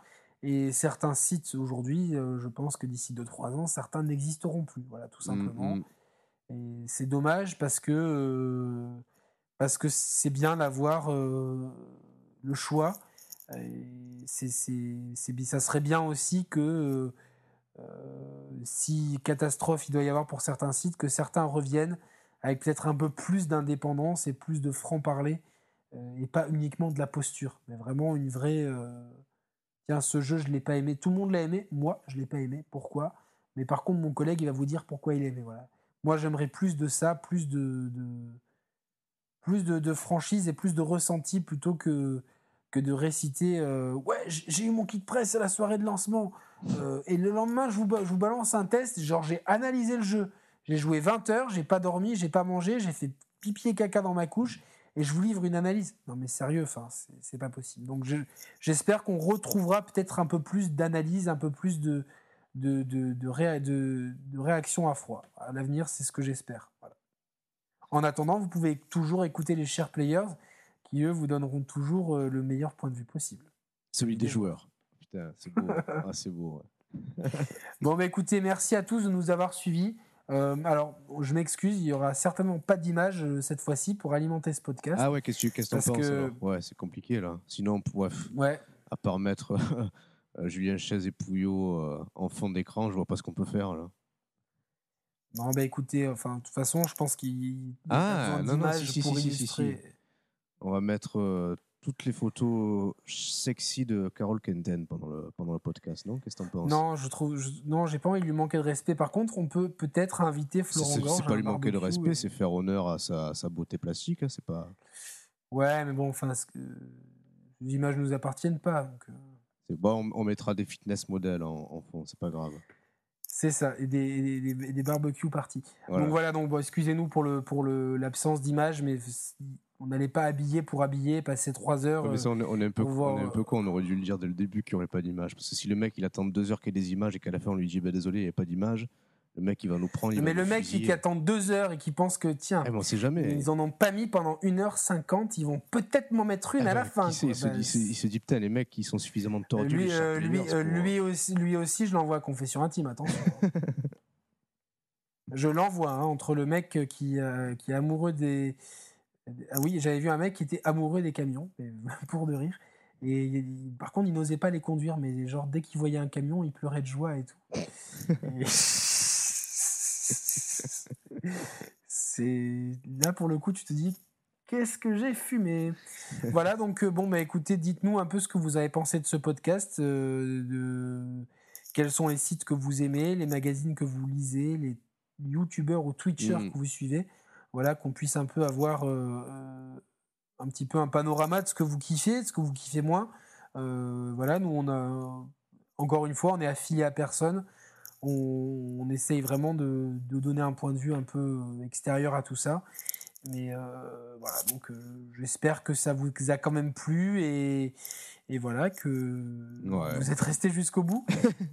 Et certains sites aujourd'hui, euh, je pense que d'ici 2-3 ans, certains n'existeront plus. Voilà, tout simplement. Mmh. Et c'est dommage parce que euh, parce que c'est bien d'avoir euh, le choix. C'est, ça serait bien aussi que si catastrophe il doit y avoir pour certains sites, que certains reviennent avec peut-être un peu plus d'indépendance et plus de franc-parler et pas uniquement de la posture, mais vraiment une vraie tiens, ce jeu, je ne l'ai pas aimé. Tout le monde l'a aimé. Moi, je ne l'ai pas aimé. Pourquoi? Mais par contre, mon collègue, il va vous dire pourquoi il l'a aimé. Voilà. Moi, j'aimerais plus de ça, plus de, plus de, franchise et plus de ressenti plutôt que, que de réciter euh, Ouais, j'ai eu mon kit presse à la soirée de lancement. Euh, et le lendemain, je vous, je vous balance un test. Genre, j'ai analysé le jeu. J'ai joué 20 heures, j'ai pas dormi, j'ai pas mangé, j'ai fait pipi et caca dans ma couche et je vous livre une analyse. Non mais sérieux, enfin, c'est pas possible. Donc j'espère qu'on retrouvera peut-être un peu plus d'analyse, un peu plus de, de, de, de, réaction à froid. À l'avenir, c'est ce que j'espère. En attendant, vous pouvez toujours écouter les chers players qui, eux, vous donneront toujours euh, le meilleur point de vue possible. Celui des joueurs. Putain, c'est beau. ah, c'est beau. bon, bah écoutez, merci à tous de nous avoir suivis. Euh, alors, je m'excuse, il y aura certainement pas d'image euh, cette fois-ci pour alimenter ce podcast. Ah ouais, qu'est-ce que tu penses que... Ouais, c'est compliqué là. Sinon, ouais, ouais. à part mettre euh, Julien Chaise et Pouillot en fond d'écran, je vois pas ce qu'on peut faire là. Non, bah écoutez, enfin, de toute façon, je pense qu'il ah, non, non, si, pour si, illustrer. On va mettre toutes les photos sexy de Carol Kenten pendant le, pendant le podcast, non? Qu'est-ce que t'en penses? Non, je trouve, non, j'ai pas envie de lui manquer de respect. Par contre, on peut peut-être inviter Florent Gorge. C'est pas lui manquer de respect, c'est faire honneur à sa, sa beauté plastique, hein, c'est pas. Ouais, mais bon, enfin, les images nous appartiennent pas. Donc... Euh. C'est bon, on, mettra des fitness modèles en, en fond, c'est pas grave. C'est ça, et des, des, des barbecues parties. Donc voilà, donc bon, excusez-nous pour le pour le l'absence d'image, mais on n'allait pas habiller pour habiller, passer trois heures. mais ça, on, est, un peu, on est un peu con, on aurait dû le dire dès le début qu'il n'y aurait pas d'image. Parce que si le mec il attend deux heures qu'il y ait des images et qu'à la fin on lui dit bah, désolé, il n'y a pas d'image, le mec, il va nous prendre. mais le mec qui, attend deux heures et qui pense que, tiens, eh, sait jamais. ils en ont pas mis pendant 1h50, ils vont peut-être m'en mettre une eh à la ben, fin. il, se, dit, putain, les mecs, ils sont suffisamment tordus. Lui, euh, lui, euh, lui, aussi, lui aussi, je l'envoie à confession intime, attention. je l'envoie hein, entre le mec qui, euh, qui est amoureux des. Ah oui, j'avais vu un mec qui était amoureux des camions, pour de rire. Et par contre, il n'osait pas les conduire, mais genre dès qu'il voyait un camion, il pleurait de joie et tout. et... c'est là pour le coup, tu te dis qu'est-ce que j'ai fumé? voilà, donc euh, bon, bah écoutez, dites-nous un peu ce que vous avez pensé de ce podcast, euh, de quels sont les sites que vous aimez, les magazines que vous lisez, les youtubeurs ou twitchers mm. que vous suivez. Voilà, qu'on puisse un peu avoir euh, un petit peu un panorama de ce que vous kiffez, de ce que vous kiffez moins. voilà, nous on a encore une fois, on est affilié à personne on, essaye vraiment de, donner un point de vue un peu extérieur à tout ça. Mais euh, voilà, donc euh, j'espère que ça vous a quand même plu et, voilà, que vous êtes resté jusqu'au bout.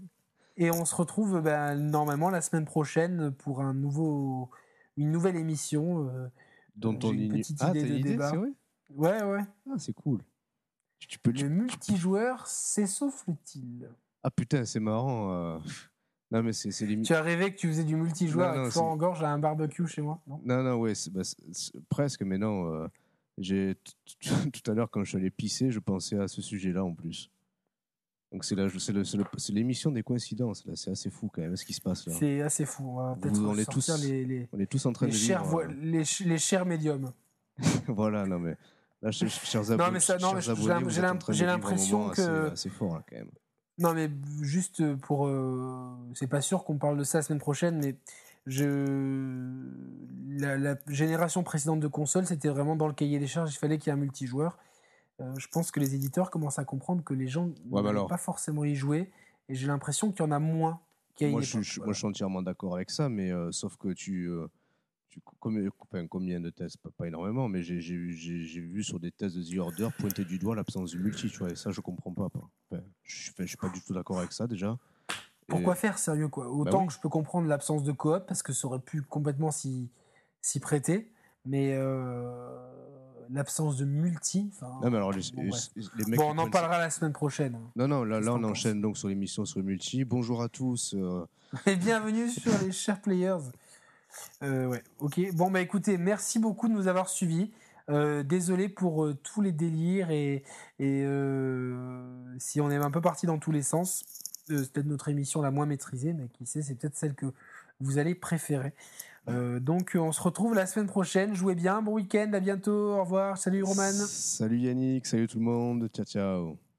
et on se retrouve ben, normalement la semaine prochaine pour un nouveau, une nouvelle émission. Euh, Dont on une petite ah, idée de idée, débat. Vrai? Ouais, ouais. Ah, c'est cool. Tu peux, le multijoueur, c'est sauf le Ah putain, c'est marrant. Non, mais c'est Tu as rêvé que tu faisais du multijoueur avec Florent Gorge à un barbecue chez moi? Non, non, non ouais, bah, presque, mais non. Euh, j'ai tout à l'heure, quand je suis allé pisser, je pensais à ce sujet-là en plus. Donc c'est l'émission des coïncidences, là. C'est assez fou quand même ce qui se passe là. C'est assez fou. On, va on, est tous, les, on est tous en train de chers, vivre, euh, les, les, chers médiums. voilà, non mais. Là, chers abonnés, non, mais ça, non, j'ai l'impression que. C'est fort là quand même. Non, mais juste pour. Euh, c'est pas sûr qu'on parle de ça la semaine prochaine, mais je. La, génération précédente de consoles, c'était vraiment dans le cahier des charges, il fallait qu'il y ait un multijoueur. Euh, je pense que les éditeurs commencent à comprendre que les gens ne bah pas forcément y jouer, et j'ai l'impression qu'il y en a moins. Moi, je, moi, je suis entièrement d'accord avec ça, mais euh, sauf que tu combien de tests pas, énormément, mais j'ai vu sur des tests de The Order pointer du doigt l'absence du multi, tu vois, et ça, je comprends pas. je, ne suis pas du tout d'accord avec ça, déjà. Pourquoi faire, sérieux, quoi? Bah Autant que je peux comprendre l'absence de coop, parce que ça aurait pu complètement s'y prêter, mais euh, l'absence de multi. Non, mais alors, les, mecs bon on en parlera la semaine prochaine. Hein. Non, non, là, là on enchaîne donc sur l'émission sur le multi. Bonjour à tous. Euh. Et bienvenue sur les chers players. Euh, ouais, ok. Bon, bah écoutez, merci beaucoup de nous avoir suivis. Euh, désolé pour euh, tous les délires et, et si on est un peu parti dans tous les sens. c'est peut-être notre émission la moins maîtrisée, mais qui sait, c'est peut-être celle que vous allez préférer. donc on se retrouve la semaine prochaine. Jouez bien, bon week-end, à bientôt, au revoir. Salut Roman. Salut Yannick, salut tout le monde, ciao ciao.